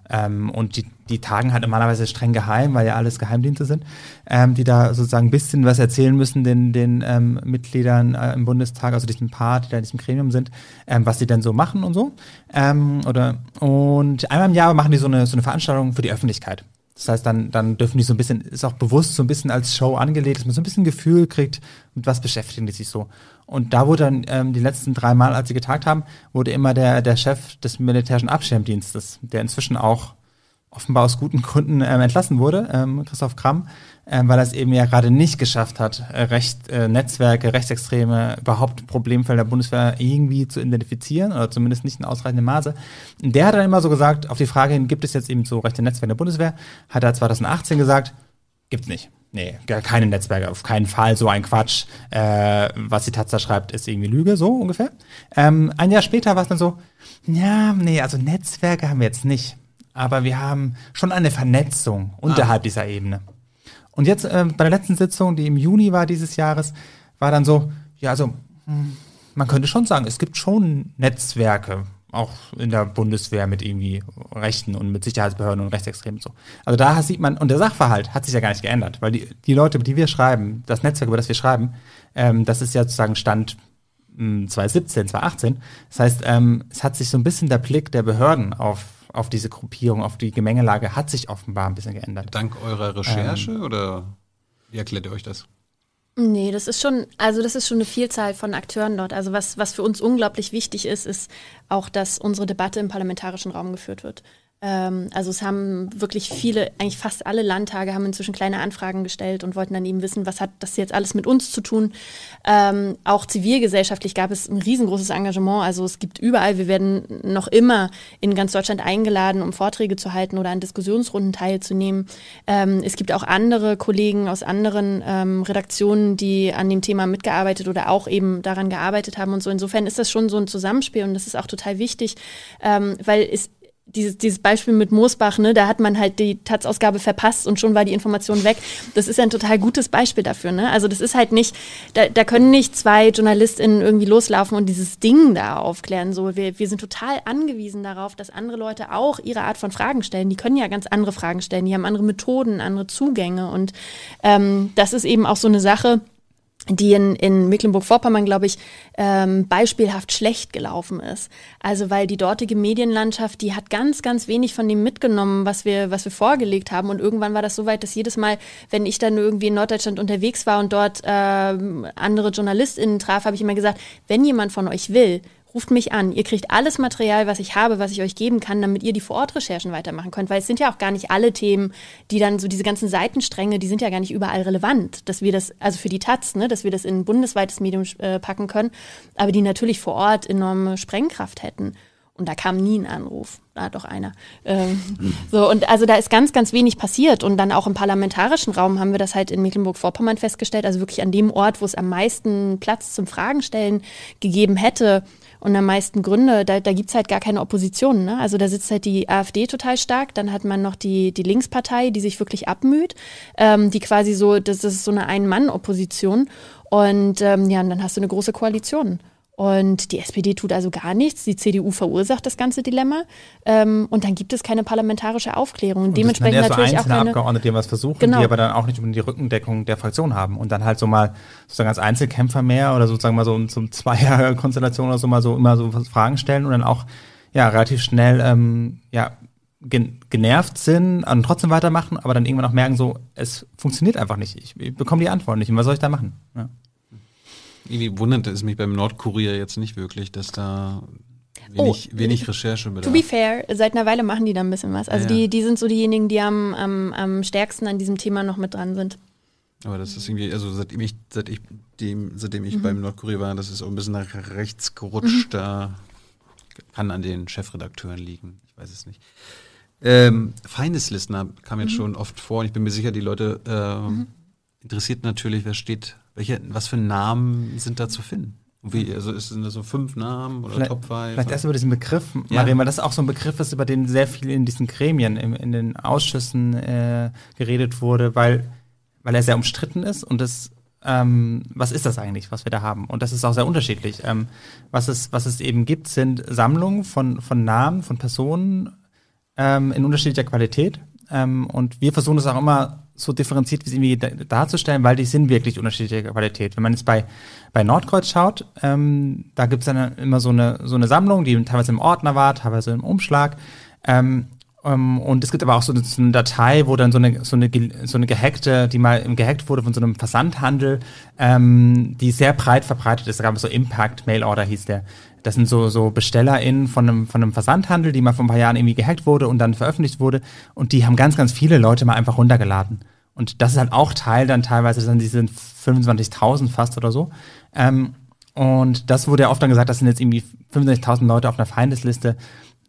Ähm, und die, die tagen halt normalerweise streng geheim, weil ja alles Geheimdienste sind, ähm, die da sozusagen ein bisschen was erzählen müssen den, den ähm, Mitgliedern äh, im Bundestag, also diesem Paar, die da in diesem Gremium sind, ähm, was die denn so machen und so. Ähm, oder und einmal im Jahr machen die so eine, so eine Veranstaltung für die Öffentlichkeit. Das heißt, dann, dann dürfen die so ein bisschen, ist auch bewusst so ein bisschen als Show angelegt, dass man so ein bisschen Gefühl kriegt, mit was beschäftigen die sich so. Und da wurde dann ähm, die letzten drei Mal, als sie getagt haben, wurde immer der, der Chef des militärischen Abschirmdienstes, der inzwischen auch offenbar aus guten Gründen ähm, entlassen wurde, ähm, Christoph Kramm, weil er es eben ja gerade nicht geschafft hat, äh, Recht, äh, Netzwerke, Rechtsextreme, überhaupt Problemfelder der Bundeswehr irgendwie zu identifizieren oder zumindest nicht in ausreichendem Maße. Und der hat dann immer so gesagt, auf die Frage hin, gibt es jetzt eben so rechte Netzwerke in der Bundeswehr, hat er 2018 gesagt, gibt's nicht. Nee, gar keine Netzwerke, auf keinen Fall, so ein Quatsch. Äh, was die Taz da schreibt, ist irgendwie Lüge, so ungefähr. Ähm, ein Jahr später war es dann so, ja, nee, also Netzwerke haben wir jetzt nicht. Aber wir haben schon eine Vernetzung unterhalb dieser Ebene. Und jetzt äh, bei der letzten Sitzung, die im Juni war dieses Jahres, war dann so, ja, also hm, man könnte schon sagen, es gibt schon Netzwerke, auch in der Bundeswehr mit irgendwie Rechten und mit Sicherheitsbehörden und Rechtsextremen und so. Also da sieht man, und der Sachverhalt hat sich ja gar nicht geändert, weil die, die Leute, die wir schreiben, das Netzwerk, über das wir schreiben, ähm, das ist ja sozusagen Stand mh, 2017, 2018. Das heißt, ähm, es hat sich so ein bisschen der Blick der Behörden auf, auf diese Gruppierung, auf die Gemengelage, hat sich offenbar ein bisschen geändert. Dank eurer Recherche Ähm. oder wie erklärt ihr euch das? Nee, das ist schon, also das ist schon eine Vielzahl von Akteuren dort. Also was, was für uns unglaublich wichtig ist, ist auch, dass unsere Debatte im parlamentarischen Raum geführt wird. Ähm, also es haben wirklich viele, eigentlich fast alle Landtage haben inzwischen kleine Anfragen gestellt und wollten dann eben wissen, was hat das jetzt alles mit uns zu tun. Ähm, auch zivilgesellschaftlich gab es ein riesengroßes Engagement. Also es gibt überall, wir werden noch immer in ganz Deutschland eingeladen, um Vorträge zu halten oder an Diskussionsrunden teilzunehmen. Ähm, es gibt auch andere Kollegen aus anderen ähm, Redaktionen, die an dem Thema mitgearbeitet oder auch eben daran gearbeitet haben und so. Insofern ist das schon so ein Zusammenspiel und das ist auch total wichtig, ähm, weil es dieses, dieses Beispiel mit Moosbach, ne, da hat man halt die Taz-Ausgabe verpasst und schon war die Information weg. Das ist ein total gutes Beispiel dafür. Ne? Also das ist halt nicht, da, da können nicht zwei JournalistInnen irgendwie loslaufen und dieses Ding da aufklären. So, wir, wir sind total angewiesen darauf, dass andere Leute auch ihre Art von Fragen stellen. Die können ja ganz andere Fragen stellen, die haben andere Methoden, andere Zugänge. Und ähm, das ist eben auch so eine Sache, die in, in Mecklenburg-Vorpommern, glaube ich, ähm, beispielhaft schlecht gelaufen ist. Also weil die dortige Medienlandschaft, die hat ganz, ganz wenig von dem mitgenommen, was wir, was wir vorgelegt haben. Und irgendwann war das so weit, dass jedes Mal, wenn ich dann irgendwie in Norddeutschland unterwegs war und dort ähm, andere JournalistInnen traf, habe ich immer gesagt, wenn jemand von euch will, ruft mich an. Ihr kriegt alles Material, was ich habe, was ich euch geben kann, damit ihr die Vorortrecherchen weitermachen könnt. Weil es sind ja auch gar nicht alle Themen, die dann so diese ganzen Seitenstränge, die sind ja gar nicht überall relevant, dass wir das, also für die Taz, ne, dass wir das in ein bundesweites Medium äh, packen können, aber die natürlich vor Ort enorme Sprengkraft hätten. Und da kam nie ein Anruf. Da hat doch einer. Ähm, so, und also da ist ganz, ganz wenig passiert. Und dann auch im parlamentarischen Raum haben wir das halt in Mecklenburg-Vorpommern festgestellt. Also wirklich an dem Ort, wo es am meisten Platz zum Fragenstellen gegeben hätte, und am meisten Gründe, da, da gibt es halt gar keine Opposition. Ne? Also da sitzt halt die AfD total stark, dann hat man noch die, die Linkspartei, die sich wirklich abmüht, ähm, die quasi so, das ist so eine Ein-Mann-Opposition. Und ähm, ja, und dann hast du eine große Koalition. Und die SPD tut also gar nichts. Die CDU verursacht das ganze Dilemma. Ähm, und dann gibt es keine parlamentarische Aufklärung. Und dementsprechend das natürlich so auch keine. Abgeordnete, die was versuchen, Genau. die aber dann auch nicht unbedingt die Rückendeckung der Fraktion haben und dann halt so mal sozusagen als Einzelkämpfer mehr oder sozusagen mal so zum Zweierkonstellation oder so mal so immer so Fragen stellen und dann auch ja relativ schnell ähm, ja gen genervt sind und trotzdem weitermachen, aber dann irgendwann auch merken so, es funktioniert einfach nicht. Ich, ich bekomme die Antwort nicht. Und was soll ich da machen? Ja. Irgendwie wunderte es mich beim Nordkurier jetzt nicht wirklich, dass da wenig, Oh, wenig Recherche bedarf. To be fair, seit einer Weile machen die da ein bisschen was. Also Ja, ja. die, die sind so diejenigen, die am, am, am stärksten an diesem Thema noch mit dran sind. Aber das ist irgendwie, also seitdem ich, seit ich dem, seitdem ich beim Nordkurier war, das ist auch ein bisschen nach rechts gerutscht. Da kann an den Chefredakteuren liegen. Ich weiß es nicht. Ähm, Feindeslisten kam jetzt schon oft vor und ich bin mir sicher, die Leute ähm, interessiert natürlich, wer steht, welche, was für Namen sind da zu finden? Wie, also ist, sind das so fünf Namen oder Vielleicht, Top Five? vielleicht erst über diesen Begriff, Ja. Maria, weil das auch so ein Begriff ist, über den sehr viel in diesen Gremien, in, in den Ausschüssen äh, geredet wurde, weil, weil er sehr umstritten ist und das ähm, was ist das eigentlich, was wir da haben? Und das ist auch sehr unterschiedlich. Ähm, was, es, was es eben gibt, sind Sammlungen von, von Namen, von Personen ähm, in unterschiedlicher Qualität. Ähm, und wir versuchen das auch immer so differenziert wie es irgendwie da- darzustellen, weil die sind wirklich unterschiedlicher Qualität. Wenn man jetzt bei, bei Nordkreuz schaut, ähm, da gibt es dann immer so eine, so eine Sammlung, die teilweise im Ordner war, teilweise im Umschlag. Ähm, ähm, und es gibt aber auch so eine, so eine Datei, wo dann so eine, so eine, so eine gehackte, die mal gehackt wurde von so einem Versandhandel, ähm, die sehr breit verbreitet ist. Da gab es so Impact Mail Order hieß der. Das sind so, so BestellerInnen von einem, von einem Versandhandel, die mal vor ein paar Jahren irgendwie gehackt wurde und dann veröffentlicht wurde. Und die haben ganz, ganz viele Leute mal einfach runtergeladen. Und das ist halt auch Teil dann teilweise, sind diese 25.000 fast oder so. Ähm, und das wurde ja oft dann gesagt, das sind jetzt irgendwie 65.000 Leute auf einer Feindesliste.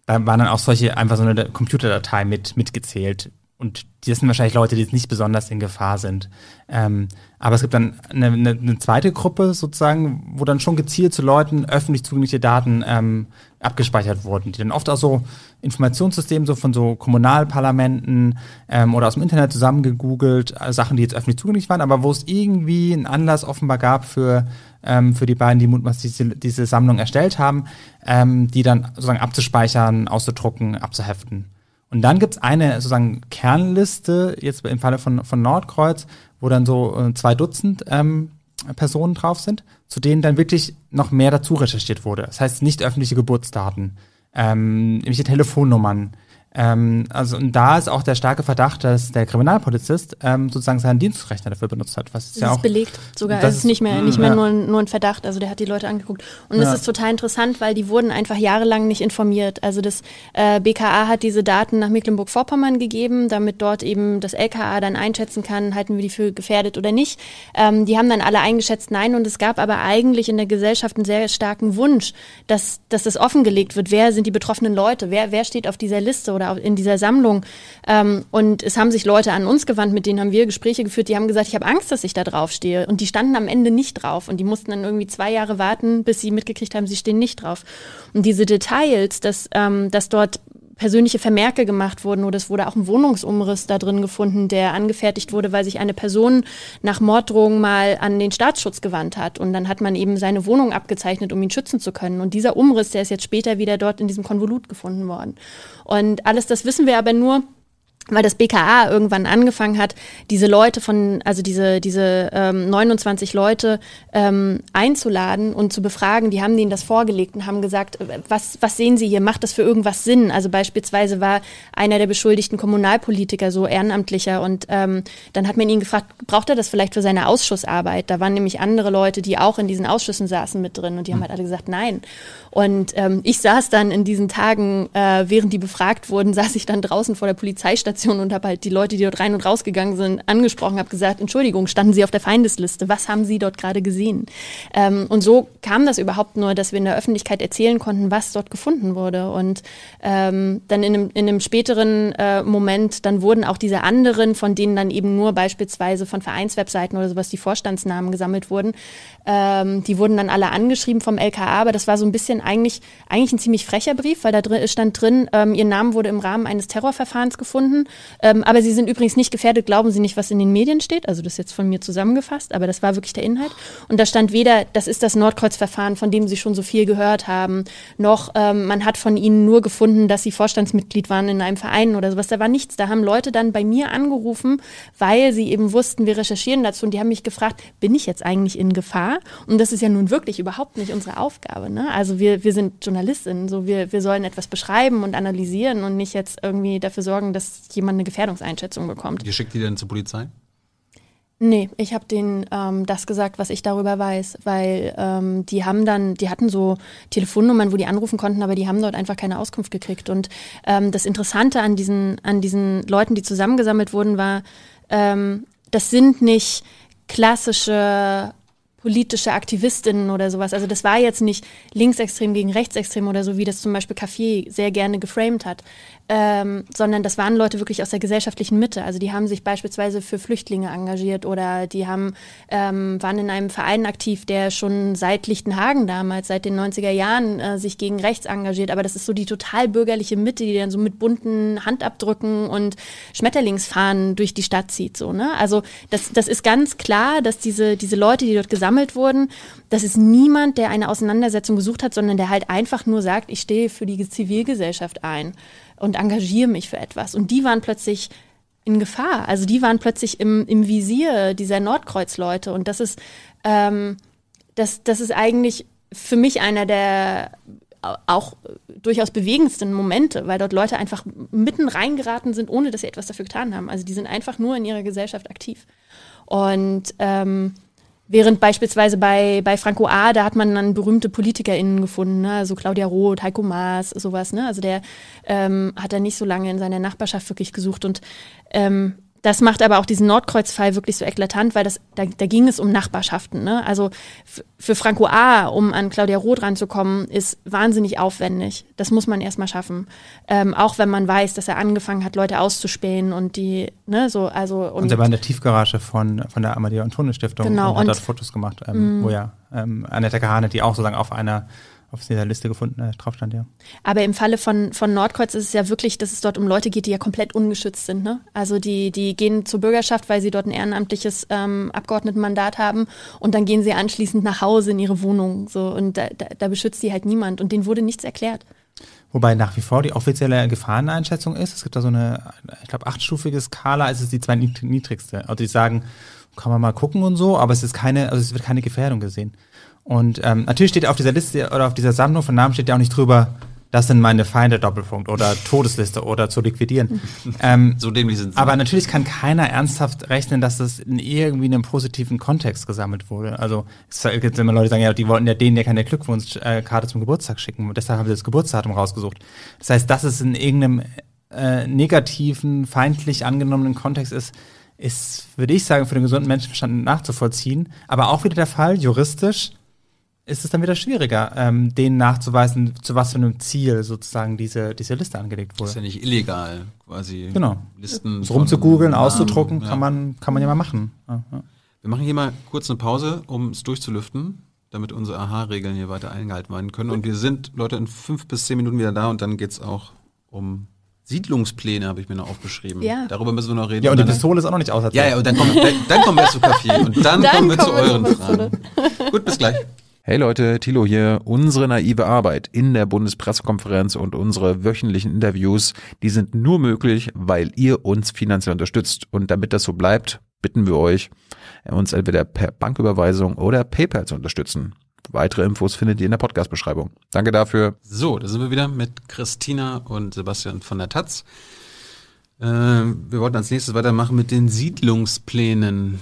Da waren dann auch solche, einfach so eine Computerdatei mit, mitgezählt. Und das sind wahrscheinlich Leute, die jetzt nicht besonders in Gefahr sind. Ähm, aber es gibt dann eine, eine, eine zweite Gruppe sozusagen, wo dann schon gezielt zu Leuten öffentlich zugängliche Daten ähm, abgespeichert wurden, die dann oft aus so Informationssystemen, so von so Kommunalparlamenten ähm, oder aus dem Internet zusammengegoogelt, äh, Sachen, die jetzt öffentlich zugänglich waren, aber wo es irgendwie einen Anlass offenbar gab für, ähm, für die beiden, die mutmaßlich diese, diese Sammlung erstellt haben, ähm, die dann sozusagen abzuspeichern, auszudrucken, abzuheften. Und dann gibt's eine sozusagen Kernliste, jetzt im Falle von, von Nordkreuz, wo dann so äh, zwei Dutzend ähm, Personen drauf sind, zu denen dann wirklich noch mehr dazu recherchiert wurde. Das heißt nicht öffentliche Geburtsdaten, ähm, irgendwelche Telefonnummern, Ähm, also und da ist auch der starke Verdacht, dass der Kriminalpolizist ähm, sozusagen seinen Dienstrechner dafür benutzt hat. Was Das ja ist auch belegt sogar. das Es ist nicht mehr, nicht ist- mehr ja. nur, ein- nur ein Verdacht. Also der hat die Leute angeguckt. Und das Ja. ist total interessant, weil die wurden einfach jahrelang nicht informiert. Also das äh, BKA hat diese Daten nach Mecklenburg-Vorpommern gegeben, damit dort eben das LKA dann einschätzen kann, halten wir die für gefährdet oder nicht. Ähm, die haben dann alle eingeschätzt, nein. Und es gab aber eigentlich in der Gesellschaft einen sehr starken Wunsch, dass, dass das offengelegt wird. Wer sind die betroffenen Leute? Wer, wer steht auf dieser Liste oder auf- in dieser Sammlung? Ähm, und es haben sich Leute an uns gewandt, mit denen haben wir Gespräche geführt, die haben gesagt, ich habe Angst, dass ich da drauf stehe. Und die standen am Ende nicht drauf. Und die mussten dann irgendwie zwei Jahre warten, bis sie mitgekriegt haben, sie stehen nicht drauf. Und diese Details, dass, ähm, dass dort persönliche Vermerke gemacht wurden oder es wurde auch ein Wohnungsumriss da drin gefunden, der angefertigt wurde, weil sich eine Person nach Morddrohung mal an den Staatsschutz gewandt hat und dann hat man eben seine Wohnung abgezeichnet, um ihn schützen zu können und dieser Umriss, der ist jetzt später wieder dort in diesem Konvolut gefunden worden. Und alles das wissen wir aber nur, weil das BKA irgendwann angefangen hat, diese Leute von, also diese, diese ähm, 29 Leute ähm, einzuladen und zu befragen. Die haben denen das vorgelegt und haben gesagt, äh, was, was sehen Sie hier? Macht das für irgendwas Sinn? Also beispielsweise war einer der beschuldigten Kommunalpolitiker so ehrenamtlicher und ähm, dann hat man ihn gefragt, braucht er das vielleicht für seine Ausschussarbeit? Da waren nämlich andere Leute, die auch in diesen Ausschüssen saßen mit drin und die haben halt alle gesagt, nein. Und ähm, ich saß dann in diesen Tagen, äh, während die befragt wurden, saß ich dann draußen vor der Polizeistation und habe halt die Leute, die dort rein und rausgegangen sind, angesprochen, habe gesagt, Entschuldigung, standen Sie auf der Feindesliste? Was haben Sie dort gerade gesehen? Ähm, und so kam das überhaupt nur, dass wir in der Öffentlichkeit erzählen konnten, was dort gefunden wurde. Und ähm, dann in einem, in einem späteren äh, Moment, dann wurden auch diese anderen, von denen dann eben nur beispielsweise von Vereinswebseiten oder sowas die Vorstandsnamen gesammelt wurden, ähm, die wurden dann alle angeschrieben vom LKA, aber das war so ein bisschen eigentlich, eigentlich ein ziemlich frecher Brief, weil da drin, stand drin, ähm, ihr Name wurde im Rahmen eines Terrorverfahrens gefunden, ähm, aber sie sind übrigens nicht gefährdet, glauben Sie nicht, was in den Medien steht, also das ist jetzt von mir zusammengefasst, aber das war wirklich der Inhalt. Und da stand weder, das ist das Nordkreuzverfahren, von dem Sie schon so viel gehört haben, noch ähm, man hat von Ihnen nur gefunden, dass Sie Vorstandsmitglied waren in einem Verein oder sowas, da war nichts. Da haben Leute dann bei mir angerufen, weil sie eben wussten, wir recherchieren dazu und die haben mich gefragt, bin ich jetzt eigentlich in Gefahr? Und das ist ja nun wirklich überhaupt nicht unsere Aufgabe. Ne? Also wir, wir sind Journalistinnen, so wir, wir sollen etwas beschreiben und analysieren und nicht jetzt irgendwie dafür sorgen, dass jemand eine Gefährdungseinschätzung bekommt. Ihr schickt die denn zur Polizei? Nee, ich habe denen ähm, das gesagt, was ich darüber weiß, weil ähm, die haben dann, die hatten so Telefonnummern, wo die anrufen konnten, aber die haben dort einfach keine Auskunft gekriegt. Und ähm, das Interessante an diesen, an diesen Leuten, die zusammengesammelt wurden, war, ähm, das sind nicht klassische politische Aktivistinnen oder sowas. Also das war jetzt nicht linksextrem gegen rechtsextrem oder so, wie das zum Beispiel Café sehr gerne geframed hat, ähm, sondern das waren Leute wirklich aus der gesellschaftlichen Mitte. Also die haben sich beispielsweise für Flüchtlinge engagiert oder die haben, ähm, waren in einem Verein aktiv, der schon seit Lichtenhagen damals, seit den 90er Jahren, äh, sich gegen rechts engagiert. Aber das ist so die total bürgerliche Mitte, die dann so mit bunten Handabdrücken und Schmetterlingsfahnen durch die Stadt zieht. So, ne? Also das, das ist ganz klar, dass diese, diese Leute, die dort gesammelt wurden, das ist niemand, der eine Auseinandersetzung gesucht hat, sondern der halt einfach nur sagt, ich stehe für die Zivilgesellschaft ein und engagiere mich für etwas. Und die waren plötzlich in Gefahr. Also die waren plötzlich im, im Visier dieser Nordkreuz-Leute. Und das ist, ähm, das, das ist eigentlich für mich einer der auch durchaus bewegendsten Momente, weil dort Leute einfach mitten reingeraten sind, ohne dass sie etwas dafür getan haben. Also die sind einfach nur in ihrer Gesellschaft aktiv. Und ähm, Während beispielsweise bei, bei Franco A., da hat man dann berühmte PolitikerInnen gefunden, ne? also Claudia Roth, Heiko Maas, sowas. Ne? Also der ähm, hat er nicht so lange in seiner Nachbarschaft wirklich gesucht. Und ähm, das macht aber auch diesen Nordkreuz-Fall wirklich so eklatant, weil das, da, da ging es um Nachbarschaften. Ne? Also für Franco A., um an Claudia Roth ranzukommen, ist wahnsinnig aufwendig. Das muss man erstmal schaffen. Ähm, auch wenn man weiß, dass er angefangen hat, Leute auszuspähen und die, ne, so, also. Und, und er war in der Tiefgarage von, von der Amadeo Antonio Stiftung Genau, und hat und- dort Fotos gemacht, ähm, wo ja ähm, Annette Kahane, die auch sozusagen auf einer auf dieser Liste gefunden äh, drauf stand, ja. Aber im Falle von, von Nordkreuz ist es ja wirklich, dass es dort um Leute geht, die ja komplett ungeschützt sind. Ne? Also die, die gehen zur Bürgerschaft, weil sie dort ein ehrenamtliches ähm, Abgeordnetenmandat haben und dann gehen sie anschließend nach Hause in ihre Wohnung. So, und da, da, da beschützt die halt niemand und denen wurde nichts erklärt. Wobei nach wie vor die offizielle Gefahreneinschätzung ist. Es gibt da so eine, ich glaube, achtstufige Skala, es ist die zwei nied- niedrigste. Also die sagen, kann man mal gucken und so, aber es ist keine, also es wird keine Gefährdung gesehen. Und ähm, natürlich steht auf dieser Liste oder auf dieser Sammlung von Namen steht ja auch nicht drüber, das sind meine Feinde Doppelpunkt oder Todesliste oder zu liquidieren. ähm, So dämlich sind sie. aber natürlich kann keiner ernsthaft rechnen, dass das in irgendwie einem positiven Kontext gesammelt wurde. Also es gibt immer Leute, die sagen, ja, die wollten ja denen ja keine Glückwunschkarte zum Geburtstag schicken. Und deshalb haben sie das Geburtsdatum rausgesucht. Das heißt, dass es in irgendeinem äh, negativen, feindlich angenommenen Kontext ist, ist, würde ich sagen, für den gesunden Menschenverstand nachzuvollziehen. Aber auch wieder der Fall, juristisch ist es dann wieder schwieriger, ähm, denen nachzuweisen, zu was für einem Ziel sozusagen diese, diese Liste angelegt Das ist wurde. ja nicht illegal, quasi. Genau. Listen So rumzugoogeln, auszudrucken, Ja. kann man, kann man ja mal machen. Ja, ja. Wir machen hier mal kurz eine Pause, um es durchzulüften, damit unsere Aha-Regeln hier weiter eingehalten werden können. Und wir sind, Leute, in fünf bis zehn Minuten wieder da und dann geht's auch um Siedlungspläne, habe ich mir noch aufgeschrieben. Ja. Darüber müssen wir noch reden. ja, und die Pistole ist auch noch nicht auserzählt. ja, ja, und dann kommen, dann, dann kommen wir zu Kaffee und dann, Dann kommen wir zu kommen wir euren zur Fragen. Gut, bis gleich. Hey Leute, Thilo hier. Unsere naive Arbeit in der Bundespressekonferenz und unsere wöchentlichen Interviews, die sind nur möglich, weil ihr uns finanziell unterstützt. Und damit das so bleibt, bitten wir euch, uns entweder per Banküberweisung oder PayPal zu unterstützen. Weitere Infos findet ihr in der Podcast-Beschreibung. Danke dafür. So, da sind wir wieder mit Christina und Sebastian von der Taz. Ähm, wir wollten als nächstes weitermachen mit den Siedlungsplänen.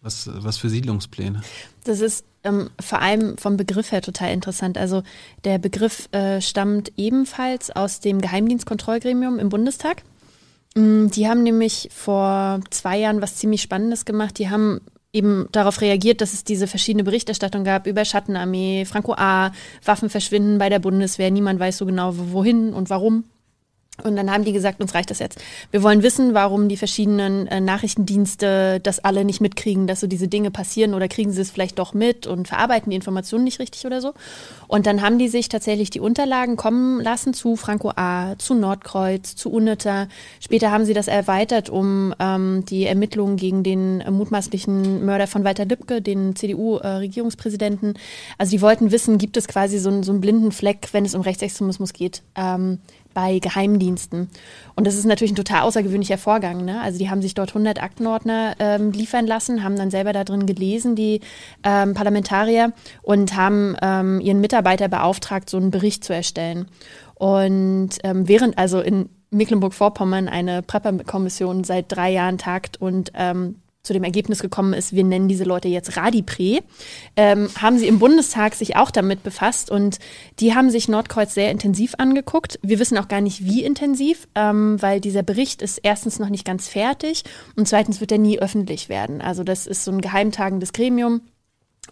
Was, was für Siedlungspläne? Das ist ähm, vor allem vom Begriff her total interessant. Also der Begriff äh, stammt ebenfalls aus dem Geheimdienstkontrollgremium im Bundestag. Mm, Die haben nämlich vor zwei Jahren was ziemlich Spannendes gemacht. Die haben eben darauf reagiert, dass es diese verschiedene Berichterstattung gab über Schattenarmee, Franco A., Waffen verschwinden bei der Bundeswehr, niemand weiß so genau wohin und warum. Und dann haben die gesagt, uns reicht das jetzt. Wir wollen wissen, warum die verschiedenen äh, Nachrichtendienste das alle nicht mitkriegen, dass so diese Dinge passieren oder kriegen sie es vielleicht doch mit und verarbeiten die Informationen nicht richtig oder so. Und dann haben die sich tatsächlich die Unterlagen kommen lassen zu Franco A., zu Nordkreuz, zu UNITA. Später haben sie das erweitert um ähm, die Ermittlungen gegen den äh, mutmaßlichen Mörder von Walter Lübcke, den CDU-Regierungspräsidenten. also die wollten wissen, gibt es quasi so, einen- so einen blinden Fleck, wenn es um Rechtsextremismus geht. Ähm, bei Geheimdiensten. Und das ist natürlich ein total außergewöhnlicher Vorgang. Ne? Also die haben sich dort 100 Aktenordner ähm, liefern lassen, haben dann selber da drin gelesen, die ähm, Parlamentarier, und haben ähm, ihren Mitarbeiter beauftragt, so einen Bericht zu erstellen. Und ähm, während also in Mecklenburg-Vorpommern eine Prepper-Kommission seit drei Jahren tagt und ähm, zu dem Ergebnis gekommen ist, wir nennen diese Leute jetzt Radipre, ähm, haben sie im Bundestag sich auch damit befasst und die haben sich Nordkreuz sehr intensiv angeguckt. Wir wissen auch gar nicht, wie intensiv, ähm, weil dieser Bericht ist erstens noch nicht ganz fertig und zweitens wird er nie öffentlich werden. Also das ist so ein geheimtagendes Gremium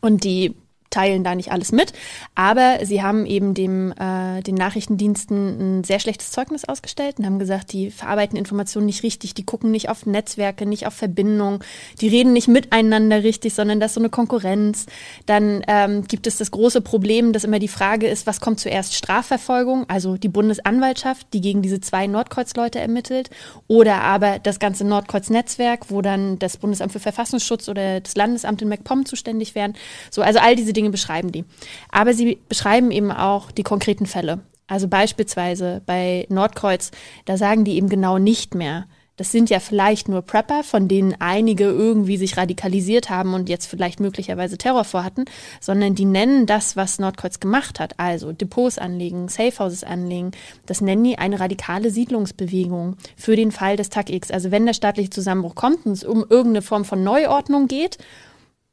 und die teilen da nicht alles mit, aber sie haben eben dem äh, den Nachrichtendiensten ein sehr schlechtes Zeugnis ausgestellt und haben gesagt, die verarbeiten Informationen nicht richtig, die gucken nicht auf Netzwerke, nicht auf Verbindungen, die reden nicht miteinander richtig, sondern das ist so eine Konkurrenz. Dann ähm, gibt es das große Problem, dass immer die Frage ist, was kommt zuerst Strafverfolgung, also die Bundesanwaltschaft, die gegen diese zwei Nordkreuz-Leute ermittelt, oder aber das ganze Nordkreuz-Netzwerk, wo dann das Bundesamt für Verfassungsschutz oder das Landesamt in MacPom zuständig wären. So, also all diese Dinge beschreiben die. Aber sie beschreiben eben auch die konkreten Fälle. Also beispielsweise bei Nordkreuz, da sagen die eben genau nicht mehr. Das sind ja vielleicht nur Prepper, von denen einige irgendwie sich radikalisiert haben und jetzt vielleicht möglicherweise Terror vorhatten, sondern die nennen das, was Nordkreuz gemacht hat, also Depots anlegen, Safehouses anlegen, das nennen die eine radikale Siedlungsbewegung für den Fall des Tag X. Also wenn der staatliche Zusammenbruch kommt und es um irgendeine Form von Neuordnung geht,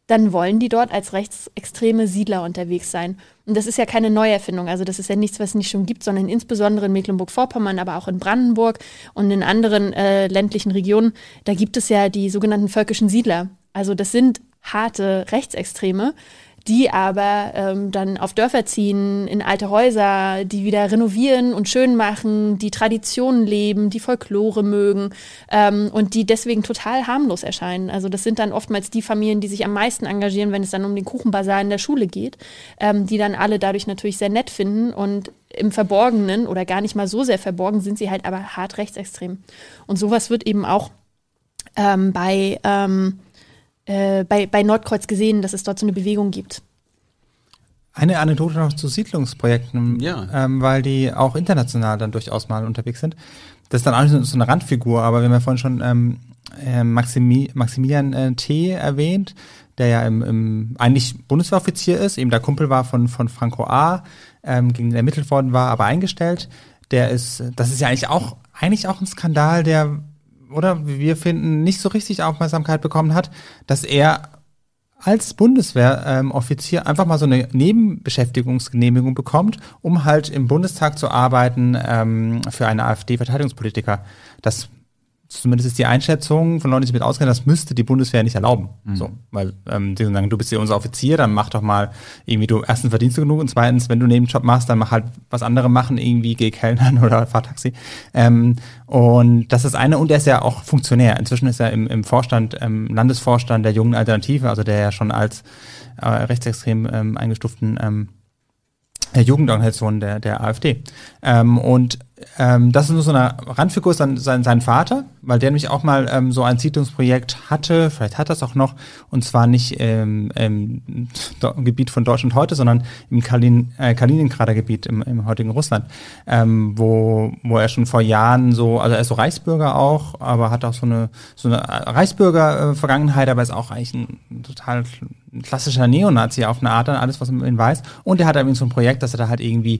dann wollen die dort als rechtsextreme Siedler unterwegs sein. Und das ist ja keine Neuerfindung. Also das ist ja nichts, was es nicht schon gibt, sondern insbesondere in Mecklenburg-Vorpommern, aber auch in Brandenburg und in anderen äh, ländlichen Regionen, da gibt es ja die sogenannten völkischen Siedler. Also das sind harte Rechtsextreme, die aber ähm, dann auf Dörfer ziehen, in alte Häuser, die wieder renovieren und schön machen, die Traditionen leben, die Folklore mögen ähm, und die deswegen total harmlos erscheinen. Also das sind dann oftmals die Familien, die sich am meisten engagieren, wenn es dann um den Kuchenbazar in der Schule geht, ähm, die dann alle dadurch natürlich sehr nett finden und im Verborgenen oder gar nicht mal so sehr verborgen sind sie halt aber hart rechtsextrem. Und sowas wird eben auch ähm, bei ähm, äh, bei, bei Nordkreuz gesehen, dass es dort so eine Bewegung gibt. Eine Anekdote noch zu Siedlungsprojekten, Ja. ähm, weil die auch international dann durchaus mal unterwegs sind. Das ist dann auch nicht so- so eine Randfigur, aber wir haben ja vorhin schon ähm, äh, Maximi Maximilian äh, T. erwähnt, der ja im, im eigentlich Bundeswehroffizier ist, eben der Kumpel war von, von Franco A., ähm, gegen den ermittelt worden war, aber eingestellt. Der ist, das ist ja eigentlich auch, eigentlich auch ein Skandal, der, oder wir finden, nicht so richtig Aufmerksamkeit bekommen hat, dass er als Bundeswehroffizier ähm, einfach mal so eine Nebenbeschäftigungsgenehmigung bekommt, um halt im Bundestag zu arbeiten ähm, für einen AfD-Verteidigungspolitiker. Das zumindest ist die Einschätzung von Leuten, die sich mit auskennen, das müsste die Bundeswehr nicht erlauben. Mhm. So, weil ähm, die sagen, du bist ja unser Offizier, dann mach doch mal irgendwie du erstens verdienst du genug und zweitens, wenn du einen Nebenjob machst, dann mach halt was andere machen, irgendwie geh Kellnern oder fahr Taxi. Ähm, und das ist eine und er ist ja auch Funktionär. Inzwischen ist er im, im Vorstand, ähm, Landesvorstand der jungen Alternative, also der ja schon als äh, rechtsextrem ähm, eingestuften ähm, Jugendorganisation der, der AfD. Ähm, und ähm, das ist nur so eine Randfigur, dann sein, sein Vater, weil der nämlich auch mal ähm, so ein Siedlungsprojekt hatte, vielleicht hat das auch noch, und zwar nicht ähm, im Gebiet von Deutschland heute, sondern im Kalin, äh, Kaliningrader Gebiet im, im heutigen Russland, ähm, wo, wo er schon vor Jahren so, also er ist so Reichsbürger auch, aber hat auch so eine, so eine Reichsbürger-Vergangenheit, aber ist auch eigentlich ein total klassischer Neonazi auf eine Art, dann alles, was man weiß. Und er hat irgendwie so ein Projekt, dass er da halt irgendwie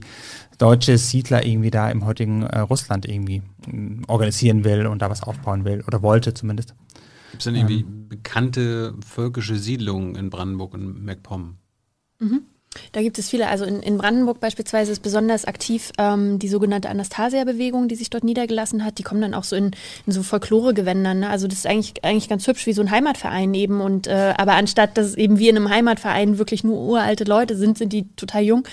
deutsche Siedler irgendwie da im heutigen äh, Russland irgendwie äh, organisieren will und da was aufbauen will oder wollte zumindest. Gibt es denn irgendwie ähm. bekannte völkische Siedlungen in Brandenburg und MacPom? Mhm. Da gibt es viele. Also in, in Brandenburg beispielsweise ist besonders aktiv ähm, die sogenannte Anastasia-Bewegung, die sich dort niedergelassen hat. Die kommen dann auch so in, in so Folklore-Gewändern. Ne? Also das ist eigentlich, eigentlich ganz hübsch wie so ein Heimatverein eben. Und äh, aber anstatt dass eben wie in einem Heimatverein wirklich nur uralte Leute sind, sind die total jung.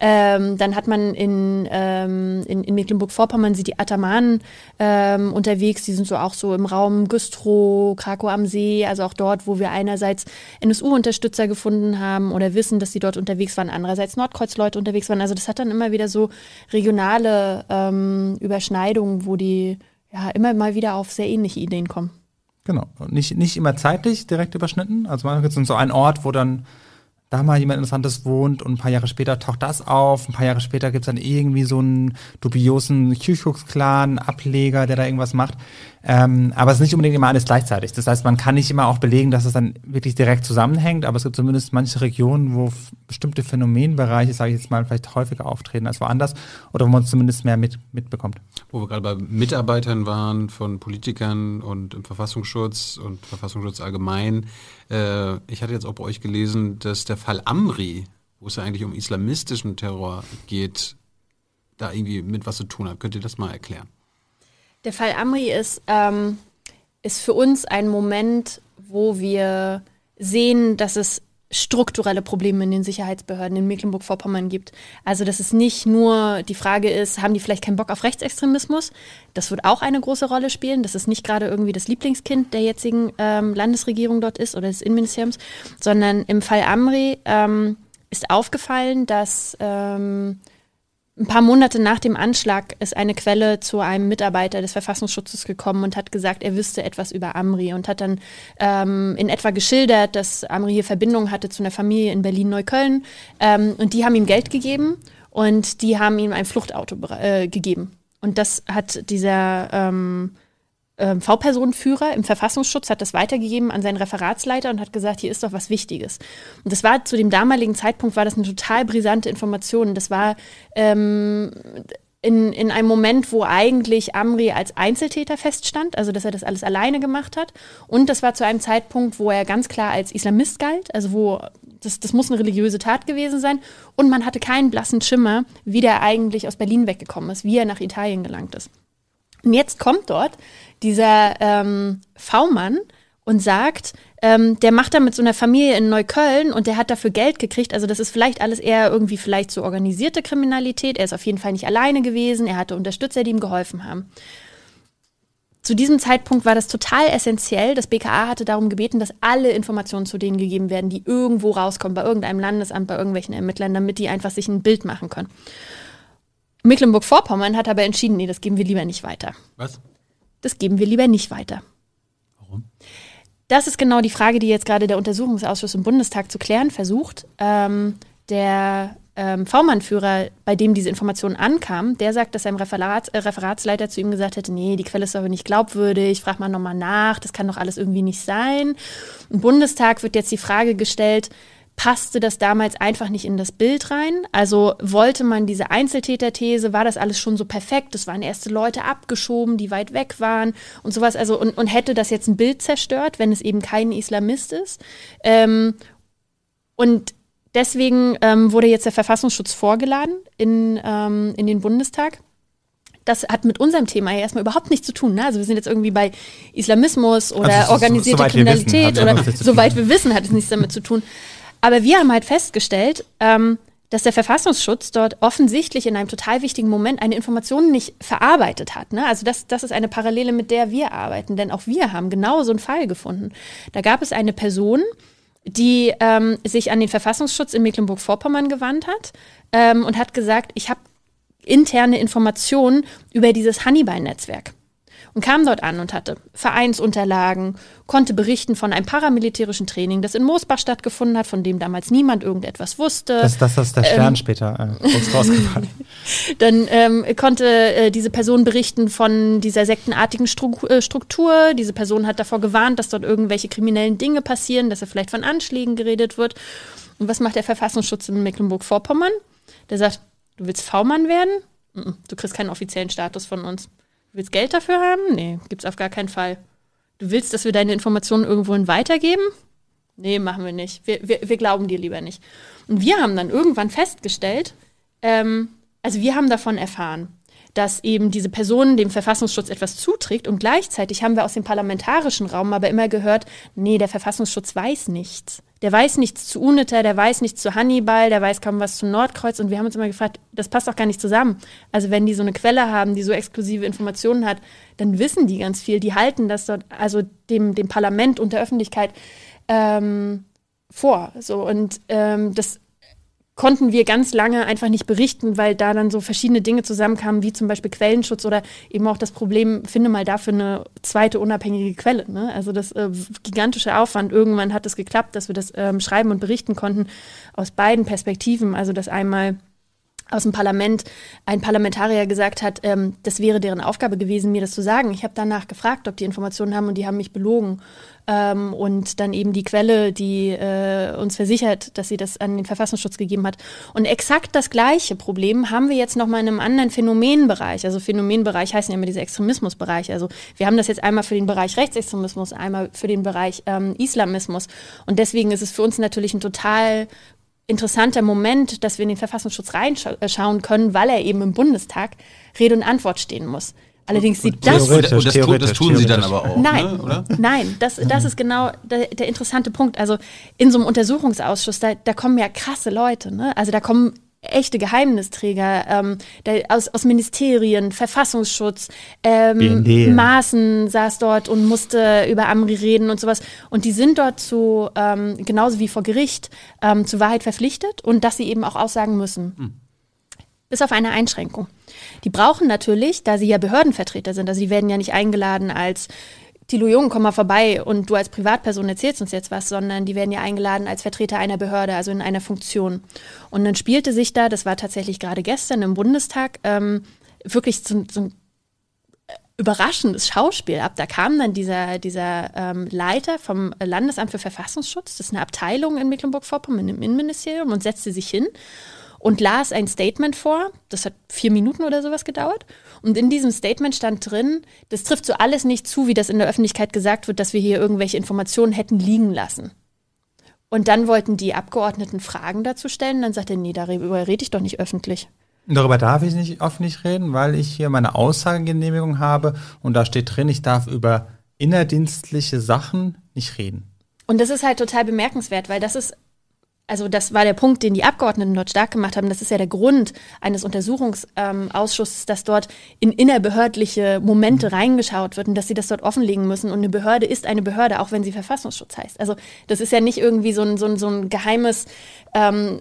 Ähm, dann hat man in, ähm, in, in Mecklenburg-Vorpommern sie die Atamanen ähm, unterwegs. Die sind so auch so im Raum Güstrow, Krakow am See, also auch dort, wo wir einerseits NSU-Unterstützer gefunden haben oder wissen, dass sie dort unterwegs unterwegs waren, andererseits Nordkreuzleute unterwegs waren. Also das hat dann immer wieder so regionale ähm, Überschneidungen, wo die ja immer mal wieder auf sehr ähnliche Ideen kommen. Genau. Und nicht, nicht immer zeitlich direkt überschnitten. Also manchmal gibt es so einen Ort, wo dann da mal jemand Interessantes wohnt und ein paar Jahre später taucht das auf. Ein paar Jahre später gibt's dann irgendwie so einen dubiosen Kyuchux-Clan, Ableger, der da irgendwas macht. Ähm, aber es ist nicht unbedingt immer alles gleichzeitig. Das heißt, man kann nicht immer auch belegen, dass es dann wirklich direkt zusammenhängt, aber es gibt zumindest manche Regionen, wo bestimmte Phänomenbereiche, sage ich jetzt mal, vielleicht häufiger auftreten als woanders oder wo man es zumindest mehr mit, mitbekommt. Wo wir gerade bei Mitarbeitern waren von Politikern und im Verfassungsschutz und Verfassungsschutz allgemein. Äh, ich hatte jetzt auch bei euch gelesen, dass der Fall Amri, wo es ja eigentlich um islamistischen Terror geht, da irgendwie mit was zu tun hat. Könnt ihr das mal erklären? Der Fall Amri ist, ähm, ist für uns ein Moment, wo wir sehen, dass es strukturelle Probleme in den Sicherheitsbehörden in Mecklenburg-Vorpommern gibt. Also, dass es nicht nur die Frage ist, haben die vielleicht keinen Bock auf Rechtsextremismus? Das wird auch eine große Rolle spielen. Das ist nicht gerade irgendwie das Lieblingskind der jetzigen ähm, Landesregierung dort ist oder des Innenministeriums, sondern im Fall Amri ähm, ist aufgefallen, dass ähm, ein paar Monate nach dem Anschlag ist eine Quelle zu einem Mitarbeiter des Verfassungsschutzes gekommen und hat gesagt, er wüsste etwas über Amri und hat dann ähm, in etwa geschildert, dass Amri hier Verbindungen hatte zu einer Familie in Berlin-Neukölln ähm, und die haben ihm Geld gegeben und die haben ihm ein Fluchtauto äh, gegeben. Und das hat dieser ähm, ähm, V-Personenführer im Verfassungsschutz hat das weitergegeben an seinen Referatsleiter und hat gesagt, hier ist doch was Wichtiges. Und das war zu dem damaligen Zeitpunkt war das eine total brisante Information. Das war ähm, in, in einem Moment, wo eigentlich Amri als Einzeltäter feststand, also dass er das alles alleine gemacht hat. Und das war zu einem Zeitpunkt, wo er ganz klar als Islamist galt, also wo das, das muss eine religiöse Tat gewesen sein. Und man hatte keinen blassen Schimmer, wie der eigentlich aus Berlin weggekommen ist, wie er nach Italien gelangt ist. Und jetzt kommt dort dieser ähm, V-Mann und sagt, ähm, der macht da mit so einer Familie in Neukölln und der hat dafür Geld gekriegt. Also das ist vielleicht alles eher irgendwie vielleicht so organisierte Kriminalität. Er ist auf jeden Fall nicht alleine gewesen. Er hatte Unterstützer, die ihm geholfen haben. Zu diesem Zeitpunkt war das total essentiell. Das BKA hatte darum gebeten, dass alle Informationen zu denen gegeben werden, die irgendwo rauskommen, bei irgendeinem Landesamt, bei irgendwelchen Ermittlern, damit die einfach sich ein Bild machen können. Mecklenburg-Vorpommern hat aber entschieden, nee, das geben wir lieber nicht weiter. Was? Das geben wir lieber nicht weiter. Warum? Das ist genau die Frage, die jetzt gerade der Untersuchungsausschuss im Bundestag zu klären versucht. Ähm, der ähm, V-Mann-Führer, bei dem diese Information ankam, der sagt, dass sein Referat, äh, Referatsleiter zu ihm gesagt hätte, nee, die Quelle ist aber nicht glaubwürdig, frag mal nochmal nach, das kann doch alles irgendwie nicht sein. Im Bundestag wird jetzt die Frage gestellt, passte das damals einfach nicht in das Bild rein? Also wollte man diese Einzeltäterthese, war das alles schon so perfekt? Es waren erste Leute abgeschoben, die weit weg waren und sowas. Also und, und hätte das jetzt ein Bild zerstört, wenn es eben kein Islamist ist? Ähm, und deswegen ähm, wurde jetzt der Verfassungsschutz vorgeladen in, ähm, in den Bundestag das hat mit unserem Thema ja erstmal überhaupt nichts zu tun. Ne? Also wir sind jetzt irgendwie bei Islamismus oder Also, so- organisierte wir wissen, Kriminalität ja oder soweit wir wissen, hat es nichts damit zu tun. Aber wir haben halt festgestellt, ähm, dass der Verfassungsschutz dort offensichtlich in einem total wichtigen Moment eine Information nicht verarbeitet hat. Ne? Also das, das ist eine Parallele, mit der wir arbeiten, denn auch wir haben genau so einen Fall gefunden. Da gab es eine Person, die ähm, sich an den Verfassungsschutz in Mecklenburg-Vorpommern gewandt hat ähm, und hat gesagt, ich habe interne Informationen über dieses Hannibal-Netzwerk und kam dort an und hatte Vereinsunterlagen, konnte berichten von einem paramilitärischen Training, das in Moosbach stattgefunden hat, von dem damals niemand irgendetwas wusste. Das, das ist der Stern später äh, rausgebracht. Dann ähm, konnte äh, diese Person berichten von dieser sektenartigen Stru äh, Struktur. Diese Person hat davor gewarnt, dass dort irgendwelche kriminellen Dinge passieren, dass er vielleicht von Anschlägen geredet wird. Und was macht der Verfassungsschutz in Mecklenburg-Vorpommern? Der sagt, du willst V-Mann werden? Du kriegst keinen offiziellen Status von uns. Du willst Geld dafür haben? Nee, gibt's auf gar keinen Fall. Du willst, dass wir deine Informationen irgendwohin weitergeben? Nee, machen wir nicht. Wir, wir, wir glauben dir lieber nicht. Und wir haben dann irgendwann festgestellt, ähm, also wir haben davon erfahren, dass eben diese Person dem Verfassungsschutz etwas zuträgt und gleichzeitig haben wir aus dem parlamentarischen Raum aber immer gehört, nee, der Verfassungsschutz weiß nichts. Der weiß nichts zu UNITA, der weiß nichts zu Hannibal, der weiß kaum was zu Nordkreuz und wir haben uns immer gefragt, das passt doch gar nicht zusammen. Also wenn die so eine Quelle haben, die so exklusive Informationen hat, dann wissen die ganz viel, die halten das dort, also dem, dem Parlament und der Öffentlichkeit ähm, vor. So und ähm, das konnten wir ganz lange einfach nicht berichten, weil da dann so verschiedene Dinge zusammenkamen, wie zum Beispiel Quellenschutz oder eben auch das Problem, finde mal dafür eine zweite unabhängige Quelle. Ne? Also das äh, gigantische Aufwand. Irgendwann hat es geklappt, dass wir das ähm, schreiben und berichten konnten aus beiden Perspektiven. Also dass einmal aus dem Parlament ein Parlamentarier gesagt hat, ähm, das wäre deren Aufgabe gewesen, mir das zu sagen. Ich habe danach gefragt, ob die Informationen haben und die haben mich belogen. Ähm, und dann eben die Quelle, die äh, uns versichert, dass sie das an den Verfassungsschutz gegeben hat. Und exakt das gleiche Problem haben wir jetzt nochmal in einem anderen Phänomenbereich. Also Phänomenbereich heißen ja immer diese Extremismusbereiche. Also wir haben das jetzt einmal für den Bereich Rechtsextremismus, einmal für den Bereich ähm, Islamismus. Und deswegen ist es für uns natürlich ein total interessanter Moment, dass wir in den Verfassungsschutz reinschauen können, weil er eben im Bundestag Rede und Antwort stehen muss. Allerdings sieht das Und, und das, tu, das theoretisch, tun sie dann theoretisch. aber auch, Nein, ne? oder? nein, das, das ist genau der, der interessante Punkt. Also in so einem Untersuchungsausschuss, da, da kommen ja krasse Leute, ne? Also da kommen echte Geheimnisträger ähm, der, aus, aus Ministerien, Verfassungsschutz, ähm, BND. Maaßen saß dort und musste über Amri reden und sowas. Und die sind dort zu, ähm, genauso wie vor Gericht, ähm, zur Wahrheit verpflichtet und dass sie eben auch aussagen müssen. Bis auf eine Einschränkung. Die brauchen natürlich, da sie ja Behördenvertreter sind, also die werden ja nicht eingeladen als Thilo Jung, komm mal vorbei und du als Privatperson erzählst uns jetzt was, sondern die werden ja eingeladen als Vertreter einer Behörde, also in einer Funktion. Und dann spielte sich da, das war tatsächlich gerade gestern im Bundestag, ähm, wirklich so, so ein überraschendes Schauspiel ab. Da kam dann dieser, dieser ähm, Leiter vom Landesamt für Verfassungsschutz, das ist eine Abteilung in Mecklenburg-Vorpommern im Innenministerium, und setzte sich hin und las ein Statement vor. Das hat vier Minuten oder sowas gedauert. Und in diesem Statement stand drin, das trifft so alles nicht zu, wie das in der Öffentlichkeit gesagt wird, dass wir hier irgendwelche Informationen hätten liegen lassen. Und dann wollten die Abgeordneten Fragen dazu stellen. Dann sagt er, nee, darüber rede ich doch nicht öffentlich. Darüber darf ich nicht öffentlich reden, weil ich hier meine Aussagegenehmigung habe und da steht drin, ich darf über innerdienstliche Sachen nicht reden. Und das ist halt total bemerkenswert, weil das ist, also das war der Punkt, den die Abgeordneten dort stark gemacht haben. Das ist ja der Grund eines Untersuchungsausschusses, dass dort in innerbehördliche Momente reingeschaut wird und dass sie das dort offenlegen müssen. Und eine Behörde ist eine Behörde, auch wenn sie Verfassungsschutz heißt. Also das ist ja nicht irgendwie so ein, so ein, so ein geheimes ähm,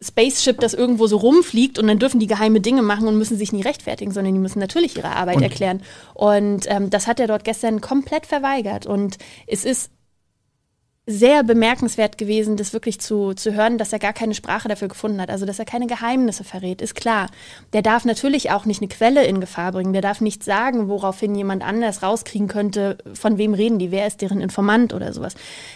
Spaceship, das irgendwo so rumfliegt und dann dürfen die geheime Dinge machen und müssen sich nie rechtfertigen, sondern die müssen natürlich ihre Arbeit Und- erklären. Und ähm, das hat er dort gestern komplett verweigert. Und es ist sehr bemerkenswert gewesen, das wirklich zu, zu hören, dass er gar keine Sprache dafür gefunden hat, also dass er keine Geheimnisse verrät, ist klar. Der darf natürlich auch nicht eine Quelle in Gefahr bringen, der darf nicht sagen, woraufhin jemand anders rauskriegen könnte, von wem reden die, wer ist deren Informant oder sowas.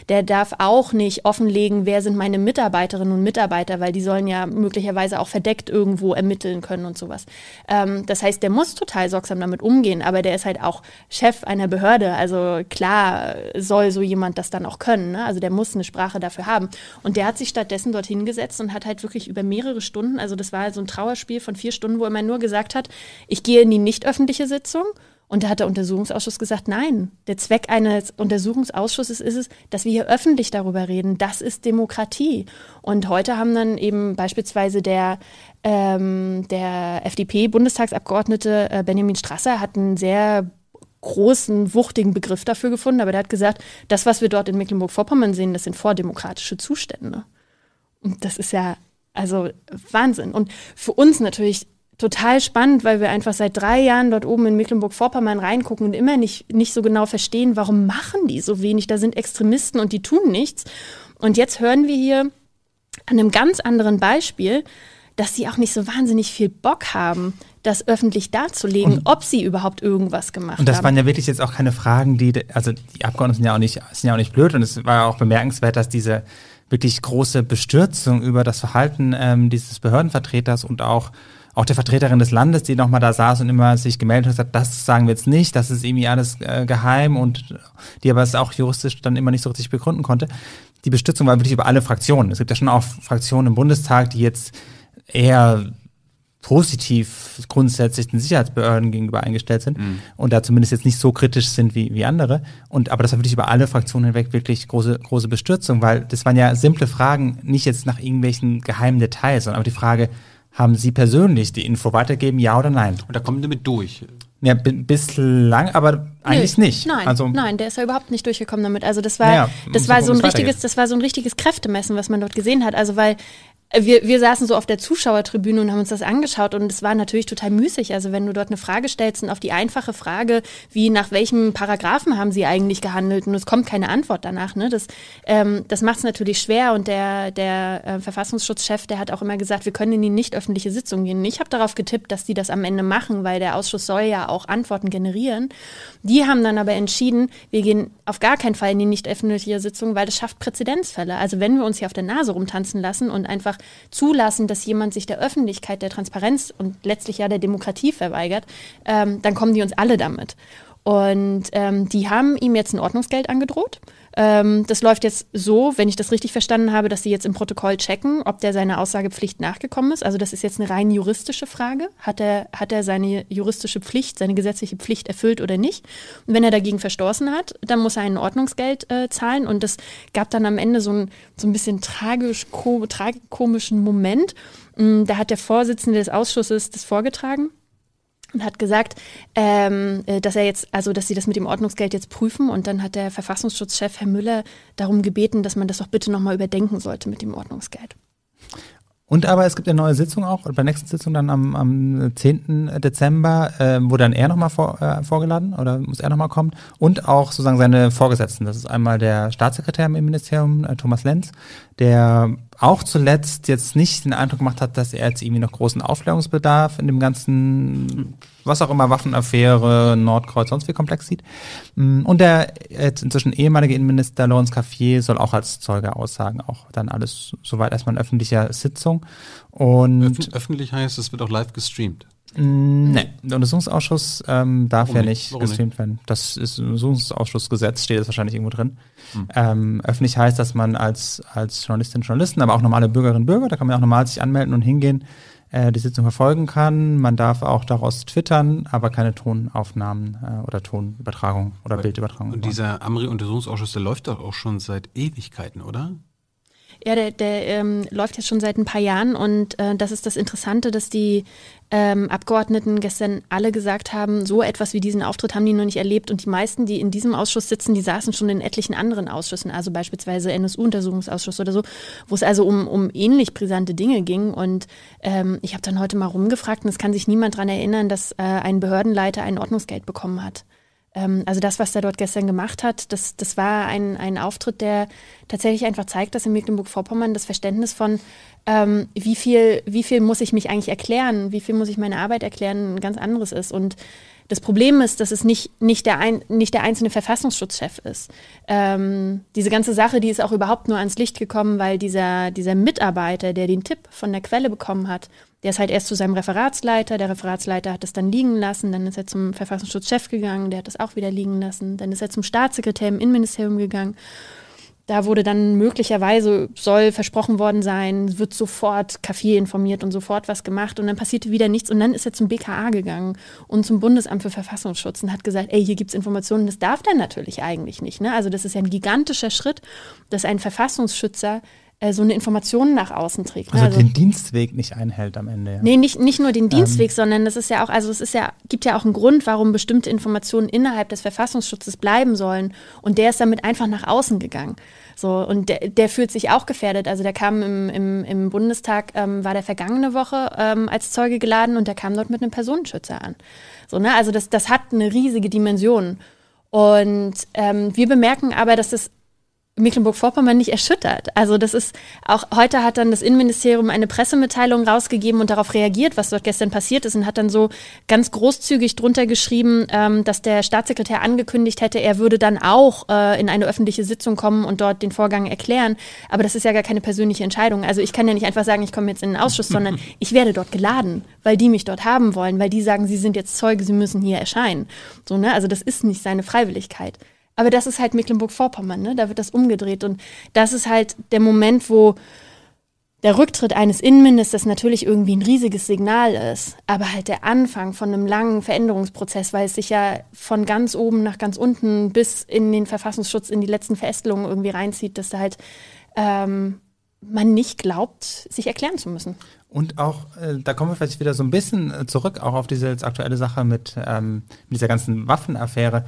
Der darf auch nicht offenlegen, wer sind meine Mitarbeiterinnen und Mitarbeiter, weil die sollen ja möglicherweise auch verdeckt irgendwo ermitteln können und sowas. Ähm, das heißt, der muss total sorgsam damit umgehen, aber der ist halt auch Chef einer Behörde, also klar soll so jemand das dann auch können. Ne? Also der muss eine Sprache dafür haben. Und der hat sich stattdessen dort hingesetzt und hat halt wirklich über mehrere Stunden, also das war so ein Trauerspiel von vier Stunden, wo er nur gesagt hat, ich gehe in die nicht öffentliche Sitzung. Und da hat der Untersuchungsausschuss gesagt, nein, der Zweck eines Untersuchungsausschusses ist es, dass wir hier öffentlich darüber reden. Das ist Demokratie. Und heute haben dann eben beispielsweise der, ähm, der FDP-Bundestagsabgeordnete äh, Benjamin Strasser hat einen sehr großen, wuchtigen Begriff dafür gefunden, aber der hat gesagt, das, was wir dort in Mecklenburg-Vorpommern sehen, das sind vordemokratische Zustände. Und das ist ja, also Wahnsinn. Und für uns natürlich total spannend, weil wir einfach seit drei Jahren dort oben in Mecklenburg-Vorpommern reingucken und immer nicht, nicht so genau verstehen, warum machen die so wenig? Da sind Extremisten und die tun nichts. Und jetzt hören wir hier an einem ganz anderen Beispiel, dass sie auch nicht so wahnsinnig viel Bock haben, das öffentlich darzulegen, und, ob sie überhaupt irgendwas gemacht haben. Und das haben. waren ja wirklich jetzt auch keine Fragen, die, also die Abgeordneten sind ja auch nicht, sind ja auch nicht blöd und es war ja auch bemerkenswert, dass diese wirklich große Bestürzung über das Verhalten ähm, dieses Behördenvertreters und auch auch der Vertreterin des Landes, die nochmal da saß und immer sich gemeldet hat, gesagt, das sagen wir jetzt nicht, das ist irgendwie alles äh, geheim und die aber es auch juristisch dann immer nicht so richtig begründen konnte. Die Bestützung war wirklich über alle Fraktionen. Es gibt ja schon auch Fraktionen im Bundestag, die jetzt eher positiv grundsätzlich den Sicherheitsbehörden gegenüber eingestellt sind mhm. und da zumindest jetzt nicht so kritisch sind wie, wie andere. Und aber das war wirklich über alle Fraktionen hinweg wirklich große, große Bestürzung, weil das waren ja simple Fragen, nicht jetzt nach irgendwelchen geheimen Details, sondern aber die Frage, haben Sie persönlich die Info weitergeben, ja oder nein? Und da kommen Sie mit durch. Ja, bislang, aber eigentlich Nö, nicht. Nein, also, nein, der ist ja überhaupt nicht durchgekommen damit. Also das war, ja, das war so ein richtiges, das war so ein richtiges Kräftemessen, was man dort gesehen hat. Also weil wir, wir saßen so auf der Zuschauertribüne und haben uns das angeschaut und es war natürlich total müßig. Also wenn du dort eine Frage stellst und auf die einfache Frage, wie nach welchem Paragraphen haben sie eigentlich gehandelt und es kommt keine Antwort danach, ne? Das, ähm, das macht es natürlich schwer und der, der äh, Verfassungsschutzchef, der hat auch immer gesagt, wir können in die nicht öffentliche Sitzung gehen. Ich habe darauf getippt, dass die das am Ende machen, weil der Ausschuss soll ja auch Antworten generieren. Die haben dann aber entschieden, wir gehen auf gar keinen Fall in die nicht öffentliche Sitzung, weil das schafft Präzedenzfälle. Also wenn wir uns hier auf der Nase rumtanzen lassen und einfach zulassen, dass jemand sich der Öffentlichkeit, der Transparenz und letztlich ja der Demokratie verweigert, ähm, dann kommen die uns alle damit. Und ähm, die haben ihm jetzt ein Ordnungsgeld angedroht. Ähm, das läuft jetzt so, wenn ich das richtig verstanden habe, dass sie jetzt im Protokoll checken, ob der seiner Aussagepflicht nachgekommen ist. Also das ist jetzt eine rein juristische Frage. Hat er, hat er seine juristische Pflicht, seine gesetzliche Pflicht erfüllt oder nicht? Und wenn er dagegen verstoßen hat, dann muss er ein Ordnungsgeld äh, zahlen. Und das gab dann am Ende so ein, so ein bisschen tragisch, ko tragikomischen Moment. Mm, da hat der Vorsitzende des Ausschusses das vorgetragen und hat gesagt, ähm, äh, dass er jetzt, also dass sie das mit dem Ordnungsgeld jetzt prüfen und dann hat der Verfassungsschutzchef Herr Müller darum gebeten, dass man das doch bitte nochmal überdenken sollte mit dem Ordnungsgeld. Und aber es gibt eine neue Sitzung auch, bei der nächsten Sitzung dann am, am 10. Dezember, äh, wo dann er nochmal vor, äh, vorgeladen oder muss er nochmal kommen und auch sozusagen seine Vorgesetzten. Das ist einmal der Staatssekretär im Ministerium, äh, Thomas Lenz, der auch zuletzt jetzt nicht den Eindruck gemacht hat, dass er jetzt irgendwie noch großen Aufklärungsbedarf in dem ganzen, was auch immer, Waffenaffäre, Nordkreuz, sonst wie komplex sieht. Mm, und der jetzt inzwischen ehemalige Innenminister Laurence Caffier soll auch als Zeuge aussagen, auch dann alles soweit erstmal in öffentlicher Sitzung. Und Öff öffentlich heißt, es wird auch live gestreamt. Nee, der Untersuchungsausschuss ähm, darf Warum ja nicht, nicht? gestreamt nicht? werden. Das ist im Untersuchungsausschussgesetz, steht das wahrscheinlich irgendwo drin. Hm. Ähm, öffentlich heißt, dass man als, als Journalistin, Journalisten, aber auch normale Bürgerinnen und Bürger, da kann man auch normal sich anmelden und hingehen, äh, die Sitzung verfolgen kann. Man darf auch daraus twittern, aber keine Tonaufnahmen äh, oder Tonübertragung oder aber Bildübertragung. Und dieser Amri-Untersuchungsausschuss, der läuft doch auch schon seit Ewigkeiten, oder? Ja, der, der ähm, läuft jetzt schon seit ein paar Jahren und äh, das ist das Interessante, dass die ähm, Abgeordneten gestern alle gesagt haben, so etwas wie diesen Auftritt haben die noch nicht erlebt und die meisten, die in diesem Ausschuss sitzen, die saßen schon in etlichen anderen Ausschüssen, also beispielsweise NSU-Untersuchungsausschuss oder so, wo es also um, um ähnlich brisante Dinge ging und ähm, ich habe dann heute mal rumgefragt und es kann sich niemand daran erinnern, dass äh, ein Behördenleiter ein Ordnungsgeld bekommen hat. Ähm, also das, was er dort gestern gemacht hat, das, das war ein, ein Auftritt, der tatsächlich einfach zeigt, dass in Mecklenburg-Vorpommern das Verständnis von, ähm, wie, viel, wie viel muss ich mich eigentlich erklären, wie viel muss ich meine Arbeit erklären, ein ganz anderes ist. Und das Problem ist, dass es nicht, nicht, der, ein, nicht der einzelne Verfassungsschutzchef ist. Ähm, diese ganze Sache, die ist auch überhaupt nur ans Licht gekommen, weil dieser, dieser Mitarbeiter, der den Tipp von der Quelle bekommen hat, der ist halt erst zu seinem Referatsleiter, der Referatsleiter hat es dann liegen lassen, dann ist er zum Verfassungsschutzchef gegangen, der hat es auch wieder liegen lassen, dann ist er zum Staatssekretär im Innenministerium gegangen. Da wurde dann möglicherweise, soll versprochen worden sein, wird sofort Kaffee informiert und sofort was gemacht und dann passierte wieder nichts und dann ist er zum BKA gegangen und zum Bundesamt für Verfassungsschutz und hat gesagt, ey, hier gibt's Informationen, das darf der natürlich eigentlich nicht. Ne? Also das ist ja ein gigantischer Schritt, dass ein Verfassungsschützer äh, so eine Information nach außen trägt. Ne? Also, den Dienstweg nicht einhält am Ende. Ja. Nee, nicht, nicht nur den Dienstweg, ähm. sondern das ist ja auch, also es ist ja, gibt ja auch einen Grund, warum bestimmte Informationen innerhalb des Verfassungsschutzes bleiben sollen. Und der ist damit einfach nach außen gegangen. So, und der, der fühlt sich auch gefährdet. Also der kam im, im, im Bundestag, ähm, war der vergangene Woche ähm, als Zeuge geladen und der kam dort mit einem Personenschützer an. So, ne? Also das, das hat eine riesige Dimension. Und ähm, wir bemerken aber, dass das Mecklenburg-Vorpommern nicht erschüttert. Also das ist auch heute hat dann das Innenministerium eine Pressemitteilung rausgegeben und darauf reagiert, was dort gestern passiert ist und hat dann so ganz großzügig drunter geschrieben, ähm, dass der Staatssekretär angekündigt hätte, er würde dann auch äh, in eine öffentliche Sitzung kommen und dort den Vorgang erklären. Aber das ist ja gar keine persönliche Entscheidung. Also ich kann ja nicht einfach sagen, ich komme jetzt in den Ausschuss, sondern ich werde dort geladen, weil die mich dort haben wollen, weil die sagen, sie sind jetzt Zeuge, sie müssen hier erscheinen. So ne, also das ist nicht seine Freiwilligkeit. Aber das ist halt Mecklenburg-Vorpommern, ne? da wird das umgedreht. Und das ist halt der Moment, wo der Rücktritt eines Innenministers natürlich irgendwie ein riesiges Signal ist, aber halt der Anfang von einem langen Veränderungsprozess, weil es sich ja von ganz oben nach ganz unten bis in den Verfassungsschutz, in die letzten Verästelungen irgendwie reinzieht, dass da halt ähm, man nicht glaubt, sich erklären zu müssen. Und auch, äh, da kommen wir vielleicht wieder so ein bisschen äh, zurück, auch auf diese aktuelle Sache mit, ähm, mit dieser ganzen Waffenaffäre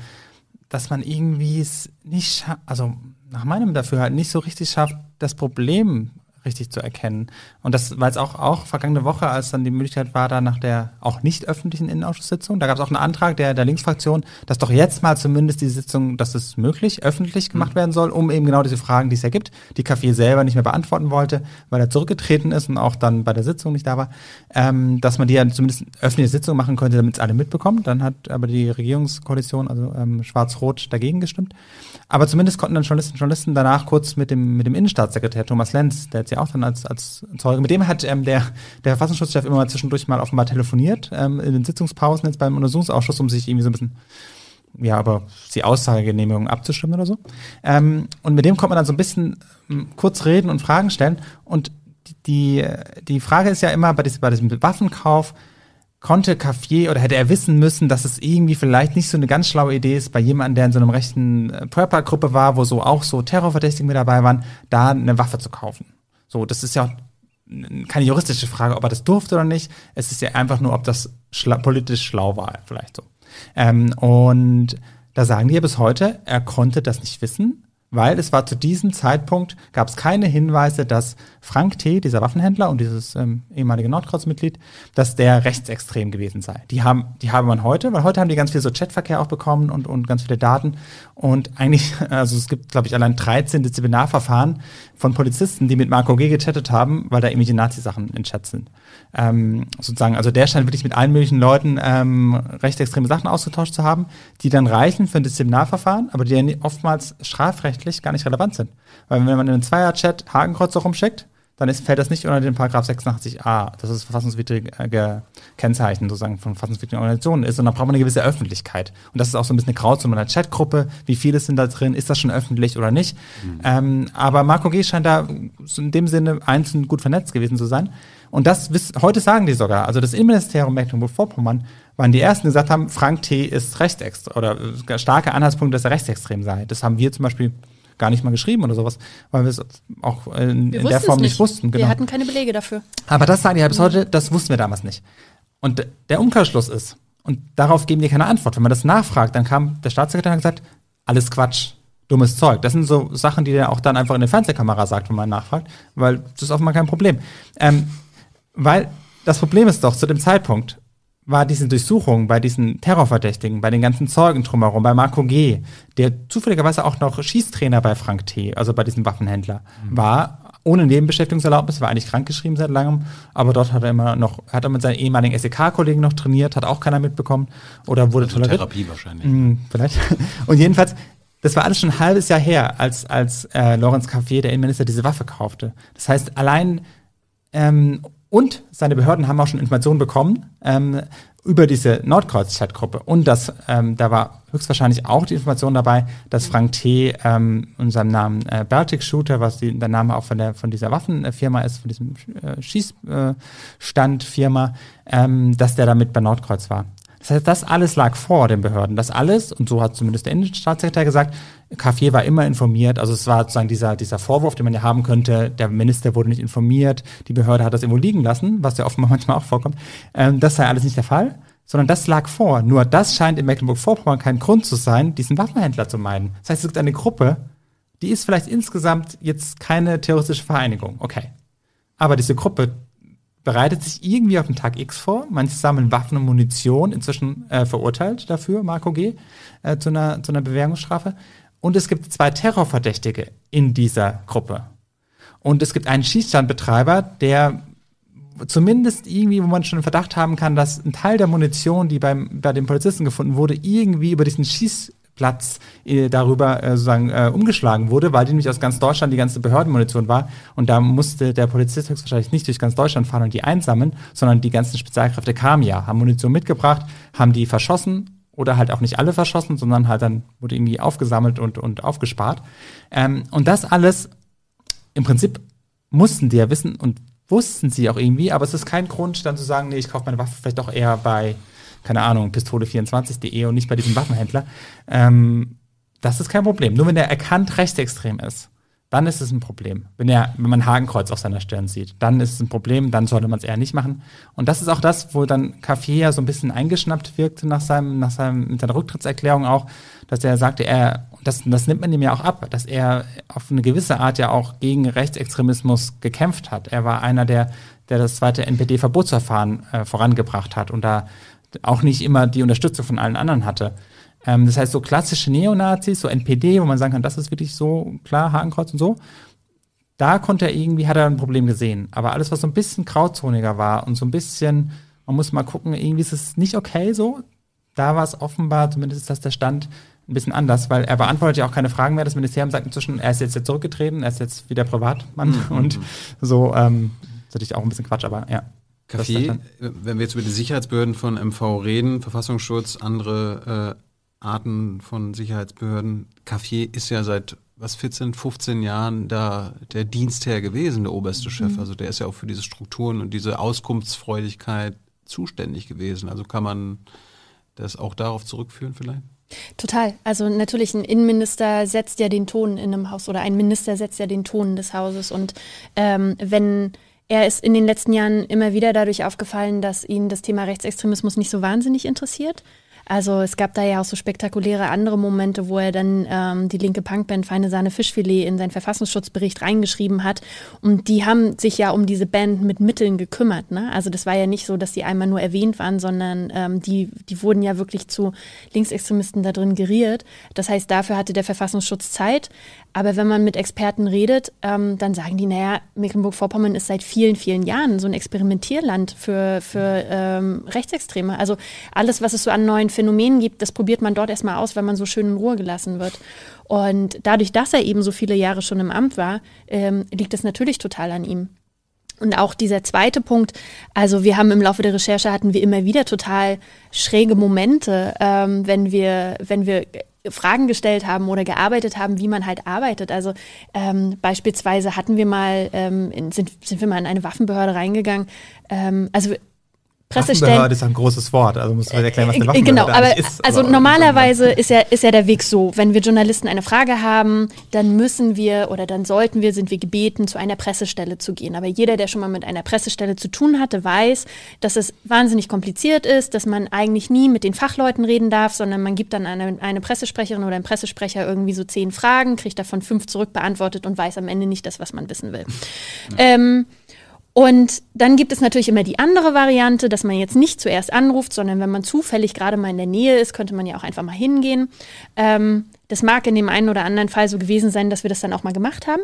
dass man irgendwie es nicht, also nach meinem Dafürhalten nicht so richtig schafft, das Problem richtig zu erkennen. Und das war jetzt auch, auch vergangene Woche, als dann die Möglichkeit war, da nach der auch nicht öffentlichen Innenausschusssitzung, da gab es auch einen Antrag der, der Linksfraktion, dass doch jetzt mal zumindest die Sitzung, dass es möglich öffentlich gemacht mhm. werden soll, um eben genau diese Fragen, die es ja gibt, die Kaffee selber nicht mehr beantworten wollte, weil er zurückgetreten ist und auch dann bei der Sitzung nicht da war, ähm, dass man die ja zumindest öffentliche Sitzung machen könnte, damit es alle mitbekommen. Dann hat aber die Regierungskoalition, also ähm, Schwarz-Rot, dagegen gestimmt. Aber zumindest konnten dann Journalisten Journalisten danach kurz mit dem, mit dem Innenstaatssekretär Thomas Lenz, der jetzt ja auch dann als, als Zeuge, mit dem hat ähm, der, der Verfassungsschutzchef immer mal zwischendurch mal offenbar telefoniert, ähm, in den Sitzungspausen jetzt beim Untersuchungsausschuss, um sich irgendwie so ein bisschen ja, aber die Aussagegenehmigung abzustimmen oder so. Ähm, und mit dem konnte man dann so ein bisschen ähm, kurz reden und Fragen stellen. Und die, die Frage ist ja immer bei diesem, bei diesem Waffenkauf, konnte Cafier oder hätte er wissen müssen, dass es irgendwie vielleicht nicht so eine ganz schlaue Idee ist, bei jemandem, der in so einem rechten äh, Prepper-Gruppe war, wo so auch so Terrorverdächtige mit dabei waren, da eine Waffe zu kaufen. So, das ist ja keine juristische Frage, ob er das durfte oder nicht. Es ist ja einfach nur, ob das schla politisch schlau war, vielleicht so. Ähm, und da sagen die ja bis heute, er konnte das nicht wissen weil es war zu diesem Zeitpunkt, gab es keine Hinweise, dass Frank T., dieser Waffenhändler und dieses ähm, ehemalige Nordkreuzmitglied, dass der rechtsextrem gewesen sei. Die haben, die haben man heute, weil heute haben die ganz viel so Chatverkehr auch bekommen und, und ganz viele Daten. Und eigentlich, also es gibt, glaube ich, allein 13 Disziplinarverfahren von Polizisten, die mit Marco G. gechattet haben, weil da irgendwie die Nazi-Sachen in Chat sind. Ähm, sozusagen, also der scheint wirklich mit allen möglichen Leuten ähm, rechtsextreme Sachen ausgetauscht zu haben, die dann reichen für ein Disziplinarverfahren, aber die oftmals strafrechtlich gar nicht relevant sind. Weil wenn man in einem Zweier-Chat Hakenkreuze rumschickt, dann ist, fällt das nicht unter den Paragraph 86a. Das ist verfassungswidrige Kennzeichen sozusagen von verfassungswidrigen Organisationen ist. Und dann braucht man eine gewisse Öffentlichkeit. Und das ist auch so ein bisschen eine Grauzone in einer Chatgruppe. Wie viele sind da drin? Ist das schon öffentlich oder nicht? Mhm. Ähm, aber Marco G. scheint da in dem Sinne einzeln gut vernetzt gewesen zu sein. Und das heute sagen die sogar. Also das Innenministerium Mecklenburg-Vorpommern waren die ersten, die gesagt haben, Frank T. ist rechtsextrem oder starke Anhaltspunkte, dass er rechtsextrem sei. Das haben wir zum Beispiel gar nicht mal geschrieben oder sowas, weil wir es auch in, in der Form nicht. nicht wussten. Genau. Wir hatten keine Belege dafür. Aber das sagen die halt bis heute, das wussten wir damals nicht. Und der Umkehrschluss ist, und darauf geben die keine Antwort. Wenn man das nachfragt, dann kam der Staatssekretär und hat gesagt, alles Quatsch, dummes Zeug. Das sind so Sachen, die er auch dann einfach in der Fernsehkamera sagt, wenn man nachfragt, weil das ist offenbar kein Problem. Ähm, weil das Problem ist doch, zu dem Zeitpunkt war diese Durchsuchung bei diesen Terrorverdächtigen, bei den ganzen Zeugen drumherum, bei Marco G., der zufälligerweise auch noch Schießtrainer bei Frank T., also bei diesem Waffenhändler, war, ohne Nebenbeschäftigungserlaubnis, war eigentlich krankgeschrieben seit langem, aber dort hat er immer noch, hat er mit seinen ehemaligen SEK-Kollegen noch trainiert, hat auch keiner mitbekommen oder wurde Also toleriert. Therapie wahrscheinlich. Hm, vielleicht. Und jedenfalls, das war alles schon ein halbes Jahr her, als, als äh, Lorenz Caffier, der Innenminister, diese Waffe kaufte. Das heißt, allein ähm, und seine Behörden haben auch schon Informationen bekommen ähm, über diese Nordkreuz-Chat-Gruppe. Und das, ähm, da war höchstwahrscheinlich auch die Information dabei, dass Frank T. Ähm, in seinem Namen äh, Baltic Shooter, was die, der Name auch von, der, von dieser Waffenfirma ist, von diesem äh, Schießstandfirma, ähm, dass der damit bei Nordkreuz war. Das heißt, das alles lag vor den Behörden. Das alles, und so hat zumindest der Innenstaatssekretär gesagt, Cafier war immer informiert. Also es war sozusagen dieser, dieser Vorwurf, den man ja haben könnte, der Minister wurde nicht informiert, die Behörde hat das irgendwo liegen lassen, was ja offenbar manchmal auch vorkommt. Ähm, das sei alles nicht der Fall, sondern das lag vor. Nur das scheint in Mecklenburg-Vorpommern kein Grund zu sein, diesen Waffenhändler zu meiden. Das heißt, es gibt eine Gruppe, die ist vielleicht insgesamt jetzt keine terroristische Vereinigung. Okay. Aber diese Gruppe bereitet sich irgendwie auf den Tag X vor. Manche sammeln Waffen und Munition, inzwischen äh, verurteilt dafür, Marco G., äh, zu, einer, zu einer Bewährungsstrafe. Und es gibt zwei Terrorverdächtige in dieser Gruppe. Und es gibt einen Schießstandbetreiber, der zumindest irgendwie, wo man schon Verdacht haben kann, dass ein Teil der Munition, die beim, bei den Polizisten gefunden wurde, irgendwie über diesen Schießplatz äh, darüber äh, sozusagen äh, umgeschlagen wurde, weil die nämlich aus ganz Deutschland die ganze Behördenmunition war. Und da musste der Polizist höchstwahrscheinlich nicht durch ganz Deutschland fahren und die einsammeln, sondern die ganzen Spezialkräfte kamen ja, haben Munition mitgebracht, haben die verschossen oder halt auch nicht alle verschossen, sondern halt dann wurde irgendwie aufgesammelt und, und aufgespart. Ähm, und das alles im Prinzip mussten die ja wissen und wussten sie auch irgendwie, aber es ist kein Grund, dann zu sagen, nee, ich kaufe meine Waffe vielleicht doch eher bei, keine Ahnung, pistole24.de und nicht bei diesem Waffenhändler. Ähm, das ist kein Problem. Nur wenn der erkannt rechtsextrem ist, dann ist es ein Problem. Wenn er, wenn man Hakenkreuz auf seiner Stirn sieht, dann ist es ein Problem, dann sollte man es eher nicht machen. Und das ist auch das, wo dann Café ja so ein bisschen eingeschnappt wirkte nach seinem, nach seinem, mit seiner Rücktrittserklärung auch, dass er sagte, er, das, das nimmt man ihm ja auch ab, dass er auf eine gewisse Art ja auch gegen Rechtsextremismus gekämpft hat. Er war einer, der, der das zweite NPD-Verbotsverfahren äh, vorangebracht hat und da auch nicht immer die Unterstützung von allen anderen hatte. Ähm, das heißt, so klassische Neonazis, so NPD, wo man sagen kann, das ist wirklich so klar, Hakenkreuz und so, da konnte er irgendwie, hat er ein Problem gesehen. Aber alles, was so ein bisschen grauzoniger war und so ein bisschen, man muss mal gucken, irgendwie ist es nicht okay so, da war es offenbar, zumindest ist das der Stand, ein bisschen anders, weil er beantwortet ja auch keine Fragen mehr. Das Ministerium sagt inzwischen, er ist jetzt, jetzt zurückgetreten, er ist jetzt wieder Privatmann und so, ähm, das ist natürlich auch ein bisschen Quatsch, aber ja. Kaffee, wenn wir jetzt über die Sicherheitsbehörden von MV reden, Verfassungsschutz, andere äh, Arten von Sicherheitsbehörden, Kaffee ist ja seit was 14, 15 Jahren da der Dienstherr gewesen, der oberste Chef. Also der ist ja auch für diese Strukturen und diese Auskunftsfreudigkeit zuständig gewesen. Also kann man das auch darauf zurückführen vielleicht? Total. Also natürlich, ein Innenminister setzt ja den Ton in einem Haus oder ein Minister setzt ja den Ton des Hauses. Und ähm, wenn er ist in den letzten Jahren immer wieder dadurch aufgefallen, dass ihn das Thema Rechtsextremismus nicht so wahnsinnig interessiert. Also es gab da ja auch so spektakuläre andere Momente, wo er dann ähm, die linke Punkband Feine Sahne Fischfilet in seinen Verfassungsschutzbericht reingeschrieben hat. Und die haben sich ja um diese Band mit Mitteln gekümmert. Ne? Also das war ja nicht so, dass die einmal nur erwähnt waren, sondern ähm, die, die wurden ja wirklich zu Linksextremisten da drin geriert. Das heißt, dafür hatte der Verfassungsschutz Zeit. Aber wenn man mit Experten redet, ähm, dann sagen die, naja, Mecklenburg-Vorpommern ist seit vielen, vielen Jahren so ein Experimentierland für, für ähm, Rechtsextreme. Also alles, was es so an neuen Phänomenen gibt, das probiert man dort erstmal aus, weil man so schön in Ruhe gelassen wird. Und dadurch, dass er eben so viele Jahre schon im Amt war, ähm, liegt es natürlich total an ihm. Und auch dieser zweite Punkt, also wir haben im Laufe der Recherche hatten wir immer wieder total schräge Momente, ähm, wenn wir, wenn wir Fragen gestellt haben oder gearbeitet haben, wie man halt arbeitet. Also ähm, beispielsweise hatten wir mal, ähm, in, sind, sind wir mal in eine Waffenbehörde reingegangen. Ähm, also Pressestellen. Waffenbehörde ist ein großes Wort, also muss man erklären, was eine Äh, Waffenbehörde Genau, aber ist. also aber- normalerweise ist ja, ist ja der Weg so, wenn wir Journalisten eine Frage haben, dann müssen wir oder dann sollten wir, sind wir gebeten, zu einer Pressestelle zu gehen. Aber jeder, der schon mal mit einer Pressestelle zu tun hatte, weiß, dass es wahnsinnig kompliziert ist, dass man eigentlich nie mit den Fachleuten reden darf, sondern man gibt dann eine, eine Pressesprecherin oder einen Pressesprecher irgendwie so zehn Fragen, kriegt davon fünf zurück beantwortet und weiß am Ende nicht das, was man wissen will. Ähm, Und dann gibt es natürlich immer die andere Variante, dass man jetzt nicht zuerst anruft, sondern wenn man zufällig gerade mal in der Nähe ist, könnte man ja auch einfach mal hingehen. Ähm, das mag in dem einen oder anderen Fall so gewesen sein, dass wir das dann auch mal gemacht haben.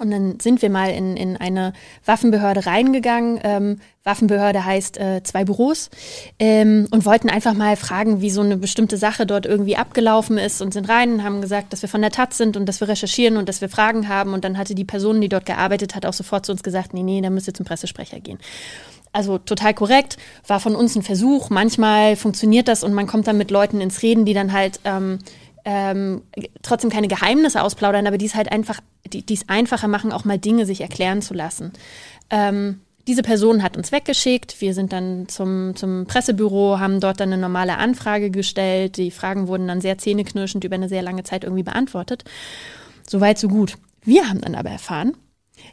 Und dann sind wir mal in, in eine Waffenbehörde reingegangen. Ähm, Waffenbehörde heißt äh, zwei Büros ähm, und wollten einfach mal fragen, wie so eine bestimmte Sache dort irgendwie abgelaufen ist und sind rein und haben gesagt, dass wir von der Taz sind und dass wir recherchieren und dass wir Fragen haben. Und dann hatte die Person, die dort gearbeitet hat, auch sofort zu uns gesagt, nee, nee, da müsst ihr zum Pressesprecher gehen. Also total korrekt, war von uns ein Versuch. Manchmal funktioniert das und man kommt dann mit Leuten ins Reden, die dann halt ähm, ähm, trotzdem keine Geheimnisse ausplaudern, aber die es halt einfach, die es einfacher machen, auch mal Dinge sich erklären zu lassen. Ähm, diese Person hat uns weggeschickt. Wir sind dann zum, zum Pressebüro, haben dort dann eine normale Anfrage gestellt. Die Fragen wurden dann sehr zähneknirschend über eine sehr lange Zeit irgendwie beantwortet. Soweit, so gut. Wir haben dann aber erfahren,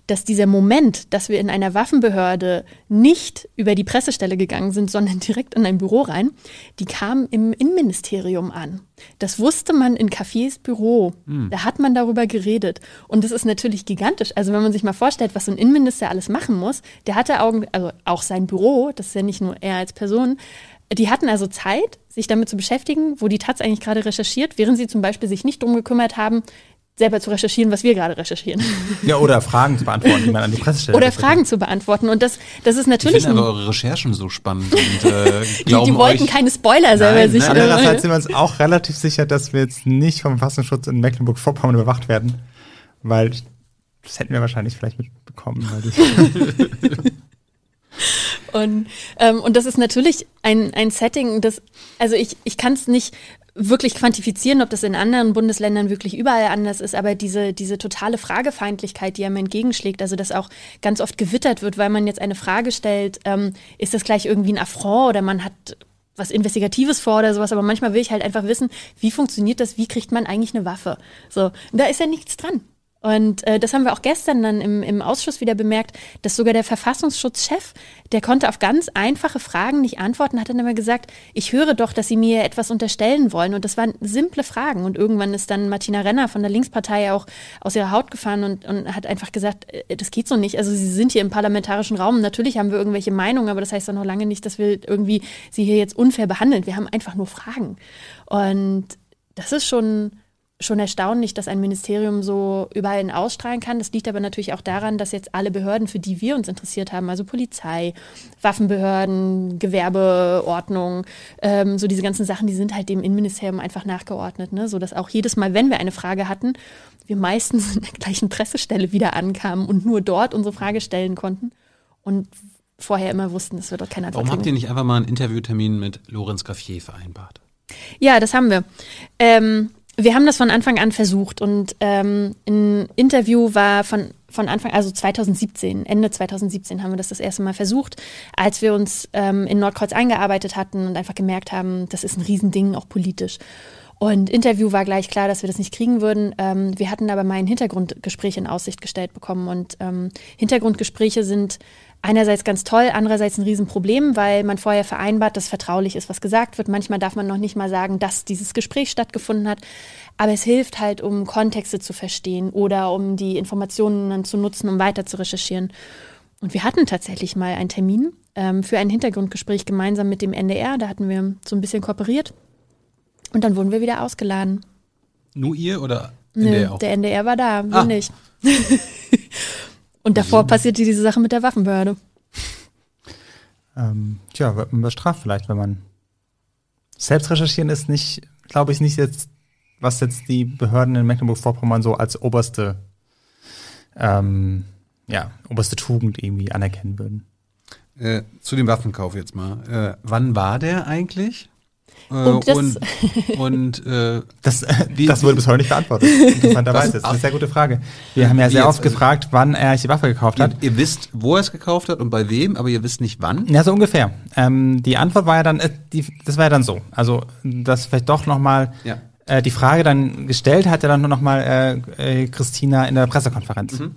dass dieser Moment, dass wir in einer Waffenbehörde nicht über die Pressestelle gegangen sind, sondern direkt in ein Büro rein, die kam im Innenministerium an. Das wusste man in Cafés Büro. Mhm. Da hat man darüber geredet. Und das ist natürlich gigantisch. Also wenn man sich mal vorstellt, was so ein Innenminister alles machen muss, der hatte Augen, also auch sein Büro, das ist ja nicht nur er als Person, die hatten also Zeit, sich damit zu beschäftigen, wo die Taz eigentlich gerade recherchiert, während sie zum Beispiel sich nicht drum gekümmert haben, selber zu recherchieren, was wir gerade recherchieren. Ja, oder Fragen zu beantworten, die man an die Pressestelle Oder Fragen zu beantworten. Und das, das ist natürlich. Ich finde aber eure Recherchen so spannend. Und, äh, die, die wollten euch, keine Spoiler selber nein, sich. Andererseits sind wir uns auch relativ sicher, dass wir jetzt nicht vom Verfassungsschutz in Mecklenburg-Vorpommern überwacht werden. Weil das hätten wir wahrscheinlich vielleicht mitbekommen. und, ähm, und das ist natürlich ein, ein Setting, das, also ich, ich kann es nicht wirklich quantifizieren, ob das in anderen Bundesländern wirklich überall anders ist, aber diese, diese totale Fragefeindlichkeit, die einem entgegenschlägt, also dass auch ganz oft gewittert wird, weil man jetzt eine Frage stellt, ähm, ist das gleich irgendwie ein Affront oder man hat was Investigatives vor oder sowas, aber manchmal will ich halt einfach wissen, wie funktioniert das, wie kriegt man eigentlich eine Waffe? So, da ist ja nichts dran. Und äh, das haben wir auch gestern dann im, im Ausschuss wieder bemerkt, dass sogar der Verfassungsschutzchef, der konnte auf ganz einfache Fragen nicht antworten, hat dann immer gesagt, ich höre doch, dass Sie mir etwas unterstellen wollen. Und das waren simple Fragen. Und irgendwann ist dann Martina Renner von der Linkspartei auch aus ihrer Haut gefahren und, und hat einfach gesagt, äh, das geht so nicht. Also Sie sind hier im parlamentarischen Raum. Natürlich haben wir irgendwelche Meinungen, aber das heißt doch noch lange nicht, dass wir irgendwie Sie hier jetzt unfair behandeln. Wir haben einfach nur Fragen. Und das ist schon schon erstaunlich, dass ein Ministerium so überall ausstrahlen kann. Das liegt aber natürlich auch daran, dass jetzt alle Behörden, für die wir uns interessiert haben, also Polizei, Waffenbehörden, Gewerbeordnung, ähm, so diese ganzen Sachen, die sind halt dem Innenministerium einfach nachgeordnet, ne? so dass auch jedes Mal, wenn wir eine Frage hatten, wir meistens in der gleichen Pressestelle wieder ankamen und nur dort unsere Frage stellen konnten und vorher immer wussten, es wird dort keiner Warum habt ihr nicht einfach mal einen Interviewtermin mit Lorenz Graffier vereinbart? Ja, das haben wir. Ähm, wir haben das von Anfang an versucht und ähm, ein Interview war von, von Anfang, also 2017, Ende 2017 haben wir das das erste Mal versucht, als wir uns ähm, in Nordkreuz eingearbeitet hatten und einfach gemerkt haben, das ist ein Riesending, auch politisch. Und Interview war gleich klar, dass wir das nicht kriegen würden. Ähm, wir hatten aber mal ein Hintergrundgespräch in Aussicht gestellt bekommen und ähm, Hintergrundgespräche sind einerseits ganz toll, andererseits ein Riesenproblem, weil man vorher vereinbart, dass vertraulich ist, was gesagt wird. Manchmal darf man noch nicht mal sagen, dass dieses Gespräch stattgefunden hat. Aber es hilft halt, um Kontexte zu verstehen oder um die Informationen dann zu nutzen, um weiter zu recherchieren. Und wir hatten tatsächlich mal einen Termin ähm, für ein Hintergrundgespräch gemeinsam mit dem NDR. Da hatten wir so ein bisschen kooperiert. Und dann wurden wir wieder ausgeladen. Nur ihr oder NDR Nö, auch? Der NDR war da, wir ah. nicht. Und davor also. passierte diese Sache mit der Waffenbehörde. Ähm, tja, wird man bestraft vielleicht, wenn man selbst recherchieren ist nicht, glaube ich, nicht jetzt, was jetzt die Behörden in Mecklenburg-Vorpommern so als oberste, ähm, ja, oberste Tugend irgendwie anerkennen würden. Äh, zu dem Waffenkauf jetzt mal. Äh, wann war der eigentlich? Äh, und, das, und, und äh, das, wie, das wurde bis heute nicht beantwortet. Interessanterweise. Das ist eine sehr gute Frage. Wir haben ja sehr oft also, gefragt, wann er die Waffe gekauft hat. Ihr, ihr, wisst, wo er es gekauft hat und bei wem, aber ihr wisst nicht wann? Ja, so ungefähr. Ähm, die Antwort war ja dann, äh, die, das war ja dann so. Also, das vielleicht doch nochmal ja. Äh, die Frage dann gestellt hat ja dann nur nochmal äh, äh, Christina in der Pressekonferenz. Mhm.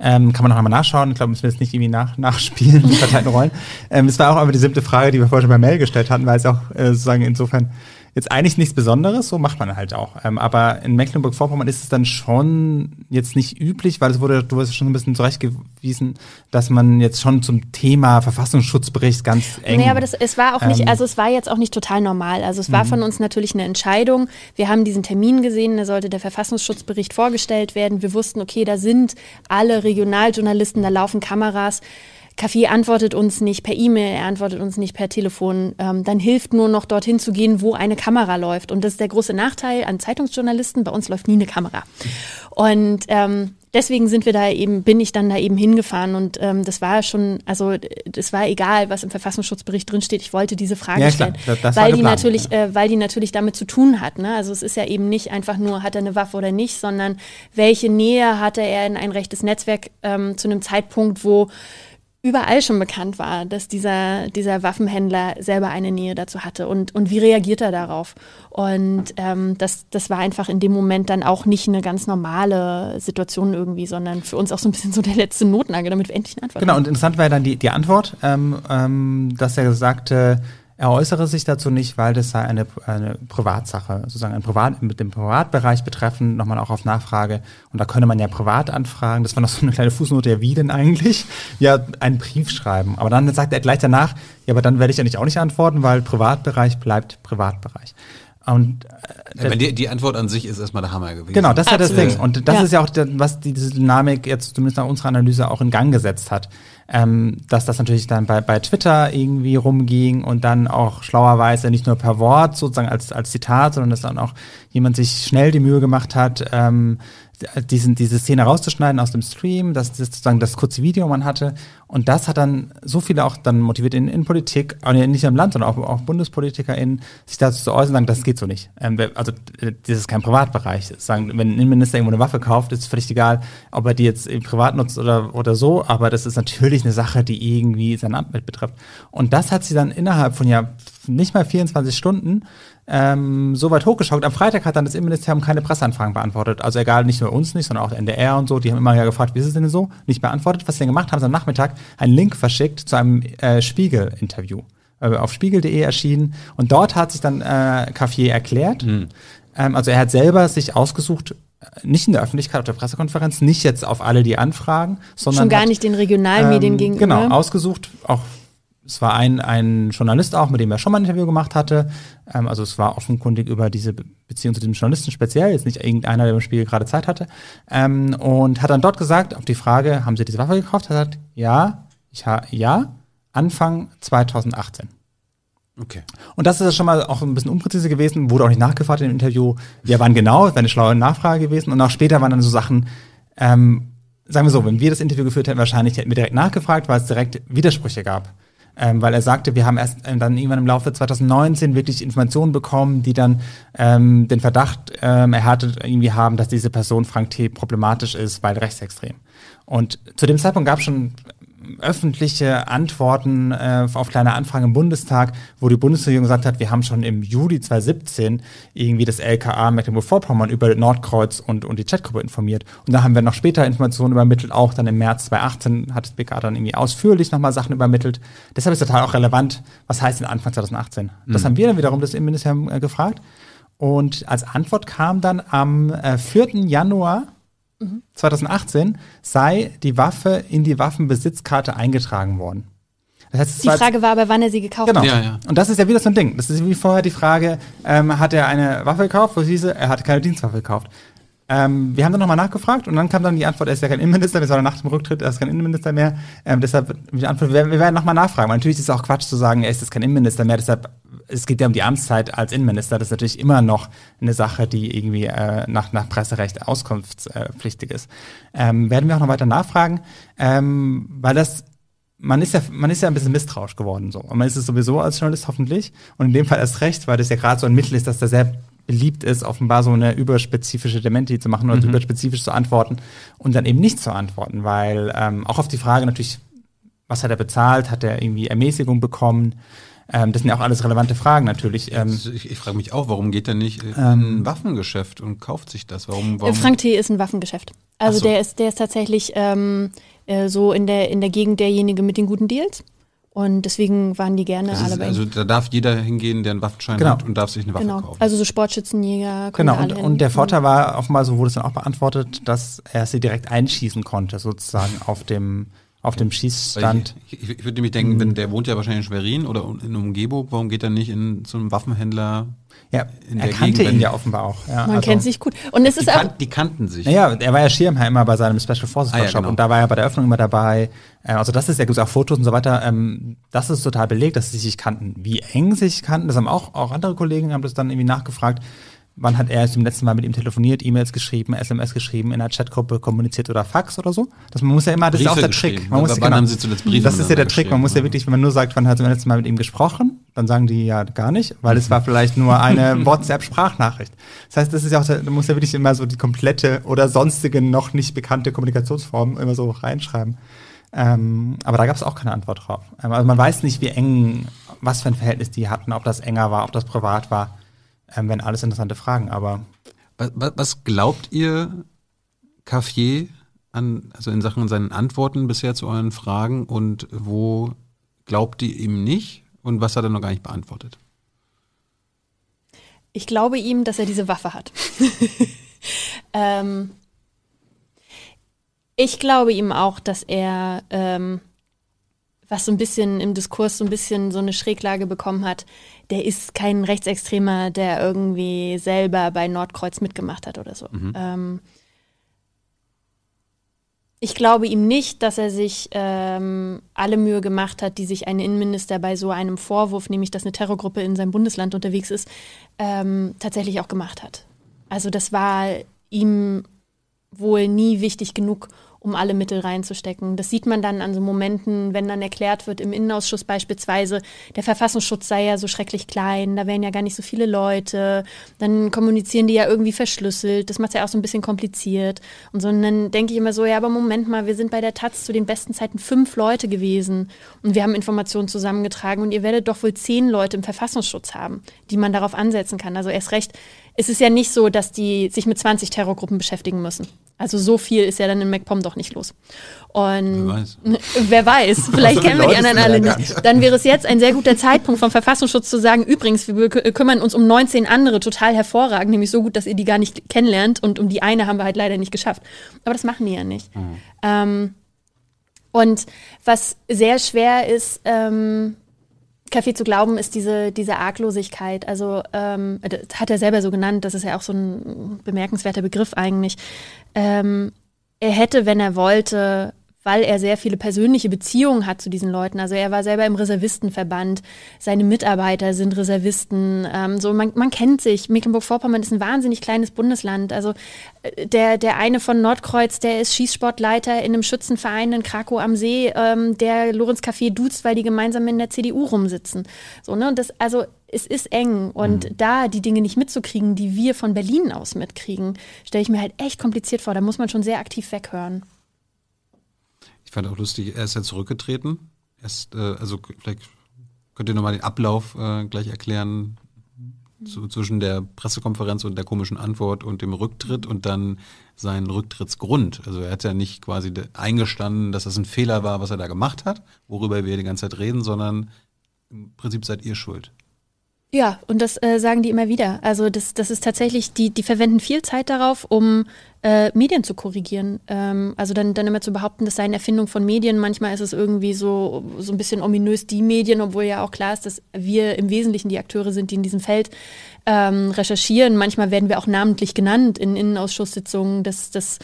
Ähm, kann man noch einmal nachschauen. Ich glaube, müssen wir jetzt nicht irgendwie nach, nachspielen, die verteilten Rollen. Ähm, es war auch aber die siebte Frage, die wir vorher schon bei Mail gestellt hatten, weil es auch äh, sozusagen insofern jetzt eigentlich nichts Besonderes, so macht man halt auch. Ähm, aber in Mecklenburg-Vorpommern ist es dann schon jetzt nicht üblich, weil es wurde, du hast schon ein bisschen zurechtgewiesen, dass man jetzt schon zum Thema Verfassungsschutzbericht ganz eng. Nee, aber das, es war auch nicht, Ähm, also es war jetzt auch nicht total normal. Also es war von uns natürlich eine Entscheidung. Wir haben diesen Termin gesehen, da sollte der Verfassungsschutzbericht vorgestellt werden. Wir wussten, okay, da sind alle Regionaljournalisten, da laufen Kameras. Kaffee antwortet uns nicht per E-Mail, er antwortet uns nicht per Telefon. Ähm, dann hilft nur noch dorthin zu gehen, wo eine Kamera läuft. Und das ist der große Nachteil an Zeitungsjournalisten. Bei uns läuft nie eine Kamera. Und ähm, deswegen sind wir da eben, bin ich dann da eben hingefahren und ähm, das war schon, also das war egal, was im Verfassungsschutzbericht drinsteht. Ich wollte diese Frage Ja, stellen, weil die natürlich, ja. äh, weil die natürlich damit zu tun hat. Ne? Also es ist ja eben nicht einfach nur, hat er eine Waffe oder nicht, sondern welche Nähe hatte er in ein rechtes Netzwerk ähm, zu einem Zeitpunkt, wo überall schon bekannt war, dass dieser, dieser Waffenhändler selber eine Nähe dazu hatte und, und wie reagiert er darauf? Und ähm, das, das war einfach in dem Moment dann auch nicht eine ganz normale Situation irgendwie, sondern für uns auch so ein bisschen so der letzte Notnagel, damit wir endlich eine Antwort Genau, haben. und interessant war ja dann die, die Antwort, ähm, ähm, dass er sagte, er äußere sich dazu nicht, weil das sei eine, eine Privatsache, sozusagen ein Privat, mit dem Privatbereich betreffend, nochmal auch auf Nachfrage. Und da könne man ja privat anfragen. Das war noch so eine kleine Fußnote, ja, wie denn eigentlich? Ja, einen Brief schreiben. Aber dann sagt er gleich danach, ja, aber dann werde ich ja nicht auch nicht antworten, weil Privatbereich bleibt Privatbereich. Und Ja, aber die, die Antwort an sich ist erstmal der Hammer gewesen. Genau, das ist ja das. Ding. Und das Ja. ist ja auch, der- was die- diese Dynamik jetzt zumindest nach unserer Analyse auch in Gang gesetzt hat. Ähm, dass das natürlich dann bei, bei Twitter irgendwie rumging und dann auch schlauerweise nicht nur per Wort sozusagen als, als Zitat, sondern dass dann auch jemand sich schnell die Mühe gemacht hat, ähm, diesen, diese Szene rauszuschneiden aus dem Stream, dass das sozusagen das kurze Video man hatte. Und das hat dann so viele auch dann motiviert in, in Politik, nicht nur im Land, sondern auch, auch BundespolitikerInnen, sich dazu zu äußern, sagen, das geht so nicht. Ähm, also das ist kein Privatbereich. Sagen, wenn ein Innenminister irgendwo eine Waffe kauft, ist völlig egal, ob er die jetzt privat nutzt oder, oder so, aber das ist natürlich eine Sache, die irgendwie sein Amt mit betrifft. Und das hat sie dann innerhalb von ja nicht mal 24 Stunden ähm, so weit hochgeschaut. Am Freitag hat dann das Innenministerium keine Presseanfragen beantwortet. Also egal, nicht nur uns nicht, sondern auch der NDR und so. Die haben immer ja gefragt, wie ist es denn so? Nicht beantwortet. Was sie denn gemacht haben, sie am Nachmittag einen Link verschickt zu einem äh, Spiegel-Interview. Äh, auf spiegel.de erschienen. Und dort hat sich dann äh, Cafier erklärt. Ähm, also er hat selber sich ausgesucht, äh, nicht in der Öffentlichkeit auf der Pressekonferenz, nicht jetzt auf alle die Anfragen, sondern Schon gar hat, nicht den Regionalmedien ähm, gegenüber. Genau, ausgesucht, auch es war ein, ein Journalist auch, mit dem er schon mal ein Interview gemacht hatte. Ähm, also es war offenkundig über diese Be- Beziehung zu dem Journalisten speziell, jetzt nicht irgendeiner, der im Spiegel gerade Zeit hatte. Ähm, und hat dann dort gesagt, auf die Frage, haben Sie diese Waffe gekauft? Er hat gesagt, ja, ich ha ja, Anfang 2018. Okay. Und das ist ja schon mal auch ein bisschen unpräzise gewesen, wurde auch nicht nachgefragt im Interview. Ja, wann genau? Das wäre eine schlaue Nachfrage gewesen. Und auch später waren dann so Sachen, ähm, sagen wir so, wenn wir das Interview geführt hätten, wahrscheinlich hätten wir direkt nachgefragt, weil es direkt Widersprüche gab. Ähm, weil er sagte, wir haben erst ähm, dann irgendwann im Laufe 2019 wirklich Informationen bekommen, die dann ähm, den Verdacht ähm, erhärtet irgendwie haben, dass diese Person Frank T. problematisch ist, weil rechtsextrem. Und zu dem Zeitpunkt gab es schon öffentliche Antworten äh, auf kleine Anfragen im Bundestag, wo die Bundesregierung gesagt hat, wir haben schon im Juli 2017 irgendwie das LKA Mecklenburg-Vorpommern über Nordkreuz und, und die Chatgruppe informiert. Und da haben wir noch später Informationen übermittelt, auch dann im März 2018 hat das BK dann irgendwie ausführlich nochmal Sachen übermittelt. Deshalb ist total auch relevant, was heißt denn Anfang 2018? Das haben wir dann wiederum das Innenministerium äh, gefragt. Und als Antwort kam dann am äh, 4. Januar 2018 sei die Waffe in die Waffenbesitzkarte eingetragen worden. Das heißt, die Frage war aber, wann er sie gekauft Genau. hat. Ja, ja. Und das ist ja wieder so ein Ding. Das ist wie vorher die Frage, ähm, hat er eine Waffe gekauft? Wo es hieße, er hat keine Dienstwaffe gekauft. Ähm, wir haben dann nochmal nachgefragt und dann kam dann die Antwort, er ist ja kein Innenminister, wir sollen nach dem Rücktritt, er ist kein Innenminister mehr. Ähm, deshalb die Antwort, wir, wir werden nochmal nachfragen. Weil natürlich ist es auch Quatsch zu sagen, er ist jetzt kein Innenminister mehr. Deshalb, es geht ja um die Amtszeit als Innenminister. Das ist natürlich immer noch eine Sache, die irgendwie äh, nach, nach Presserecht auskunftspflichtig ist. Ähm, werden wir auch noch weiter nachfragen, ähm, weil das man ist ja, man ist ja ein bisschen misstrauisch geworden so. Und man ist es sowieso als Journalist hoffentlich. Und in dem Fall erst recht, weil das ja gerade so ein Mittel ist, dass da sehr beliebt ist, offenbar so eine überspezifische Dementi zu machen oder überspezifisch zu antworten und dann eben nicht zu antworten, weil ähm, auch auf die Frage natürlich, was hat er bezahlt, hat er irgendwie Ermäßigung bekommen, ähm, das sind ja auch alles relevante Fragen natürlich. Ähm, Ich, ich frage mich auch, warum geht er nicht in Ähm, ein Waffengeschäft und kauft sich das? Warum? Äh, warum? Frank T. ist ein Waffengeschäft. Also so. der ist, der ist tatsächlich ähm, äh, so in der, in der Gegend derjenige mit den guten Deals. Und deswegen waren die gerne Das alle ist, bei also da darf jeder hingehen, der einen Waffenschein Genau. hat und darf sich eine Waffe Genau. kaufen. Also so Sportschützenjäger. Genau, und, und der Vorteil war offenbar, so wurde es dann auch beantwortet, dass er sie direkt einschießen konnte, sozusagen auf dem, auf dem Schießstand. Ich, ich, ich würde nämlich denken, wenn der wohnt ja wahrscheinlich in Schwerin oder in Umgebung, warum geht er nicht in so einen Waffenhändler? Ja, in er der kannte Gegend, ihn ja offenbar auch. Ja, Man also- kennt sich gut. Und es Die, ist auch, kan die kannten sich. Naja, er war ja Schirmherr bei seinem Special Forces Ah, ja, Workshop genau. und da war er bei der Öffnung immer dabei. Äh, Also das ist ja, gibt auch Fotos und so weiter. Ähm, das ist total belegt, dass sie sich kannten. Wie eng sie sich kannten, das haben auch, auch andere Kollegen haben das dann irgendwie nachgefragt. Wann hat er zum letzten Mal mit ihm telefoniert, E-Mails geschrieben, SMS geschrieben, in einer Chatgruppe kommuniziert oder Fax oder so? Das man muss ja immer, das ist Briefe auch der. Trick. Man muss, Wann haben Sie zuletzt Briefe das ist ja der Trick. Man muss ja wirklich, wenn man nur sagt, wann hat sie zum letzten Mal mit ihm gesprochen, dann sagen die ja gar nicht, weil es war vielleicht nur eine WhatsApp-Sprachnachricht. Das heißt, das ist ja auch, da muss ja wirklich immer so die komplette oder sonstige noch nicht bekannte Kommunikationsform immer so reinschreiben. Ähm, aber da gab es auch keine Antwort drauf. Ähm, Also man weiß nicht, wie eng, was für ein Verhältnis die hatten, ob das enger war, ob das privat war. Ähm, wenn alles interessante Fragen, aber Was, was, was glaubt ihr, Cafier, an, also in Sachen seinen Antworten bisher zu euren Fragen und wo glaubt ihr ihm nicht und was hat er noch gar nicht beantwortet? ich glaube ihm, dass er diese Waffe hat. ähm, ich glaube ihm auch, dass er, ähm, was so ein bisschen im Diskurs so ein bisschen so eine Schräglage bekommen hat, der ist kein Rechtsextremer, der irgendwie selber bei Nordkreuz mitgemacht hat oder so. Ähm, ich glaube ihm nicht, dass er sich ähm, alle Mühe gemacht hat, die sich ein Innenminister bei so einem Vorwurf, nämlich dass eine Terrorgruppe in seinem Bundesland unterwegs ist, ähm, tatsächlich auch gemacht hat. Also das war ihm wohl nie wichtig genug, um alle Mittel reinzustecken. Das sieht man dann an so Momenten, wenn dann erklärt wird, im Innenausschuss beispielsweise, der Verfassungsschutz sei ja so schrecklich klein, da wären ja gar nicht so viele Leute, dann kommunizieren die ja irgendwie verschlüsselt, das macht es ja auch so ein bisschen kompliziert. Und so, und dann denke ich immer so, ja, aber Moment mal, wir sind bei der Taz zu den besten Zeiten fünf Leute gewesen und wir haben Informationen zusammengetragen und ihr werdet doch wohl zehn Leute im Verfassungsschutz haben, die man darauf ansetzen kann. Also erst recht, es ist ja nicht so, dass die sich mit 20 Terrorgruppen beschäftigen müssen. Also so viel ist ja dann in MacPom doch nicht los. Und Wer weiß. wer weiß, vielleicht So viele kennen wir die anderen alle nicht. Dann wäre es jetzt ein sehr guter Zeitpunkt vom Verfassungsschutz zu sagen, übrigens, wir kü- kümmern uns um 19 andere total hervorragend, nämlich so gut, dass ihr die gar nicht kennenlernt und um die eine haben wir halt leider nicht geschafft. Aber das machen die ja nicht. Ähm, und was sehr schwer ist, ähm, Kaffee zu glauben, ist diese, diese Arglosigkeit. Also ähm, das hat er selber so genannt, das ist ja auch so ein bemerkenswerter Begriff eigentlich. Ähm, er hätte, wenn er wollte, weil er sehr viele persönliche Beziehungen hat zu diesen Leuten. Also er war selber im Reservistenverband, seine Mitarbeiter sind Reservisten. Ähm, so man, man kennt sich. Mecklenburg-Vorpommern ist ein wahnsinnig kleines Bundesland. Also äh, der der eine von Nordkreuz, der ist Schießsportleiter in einem Schützenverein in Krakow am See, ähm, der Lorenz Café duzt, weil die gemeinsam in der CDU rumsitzen. So ne, und das also es ist eng und da die Dinge nicht mitzukriegen, die wir von Berlin aus mitkriegen, stelle ich mir halt echt kompliziert vor. Da muss man schon sehr aktiv weghören. Ich fand auch lustig, er ist ja zurückgetreten. Erst, äh, also vielleicht könnt ihr nochmal den Ablauf äh, gleich erklären zu, zwischen der Pressekonferenz und der komischen Antwort und dem Rücktritt und dann seinen Rücktrittsgrund. Also er hat ja nicht quasi de- eingestanden, dass das ein Fehler war, was er da gemacht hat, worüber wir die ganze Zeit reden, sondern im Prinzip seid ihr schuld. Ja, und das äh, sagen die immer wieder. Also das, das ist tatsächlich, die, die verwenden viel Zeit darauf, um äh, Medien zu korrigieren. Ähm, also dann, dann immer zu behaupten, das sei eine Erfindung von Medien. Manchmal ist es irgendwie so, so ein bisschen ominös die Medien, obwohl ja auch klar ist, dass wir im Wesentlichen die Akteure sind, die in diesem Feld ähm, recherchieren. Manchmal werden wir auch namentlich genannt in Innenausschusssitzungen. Das, das,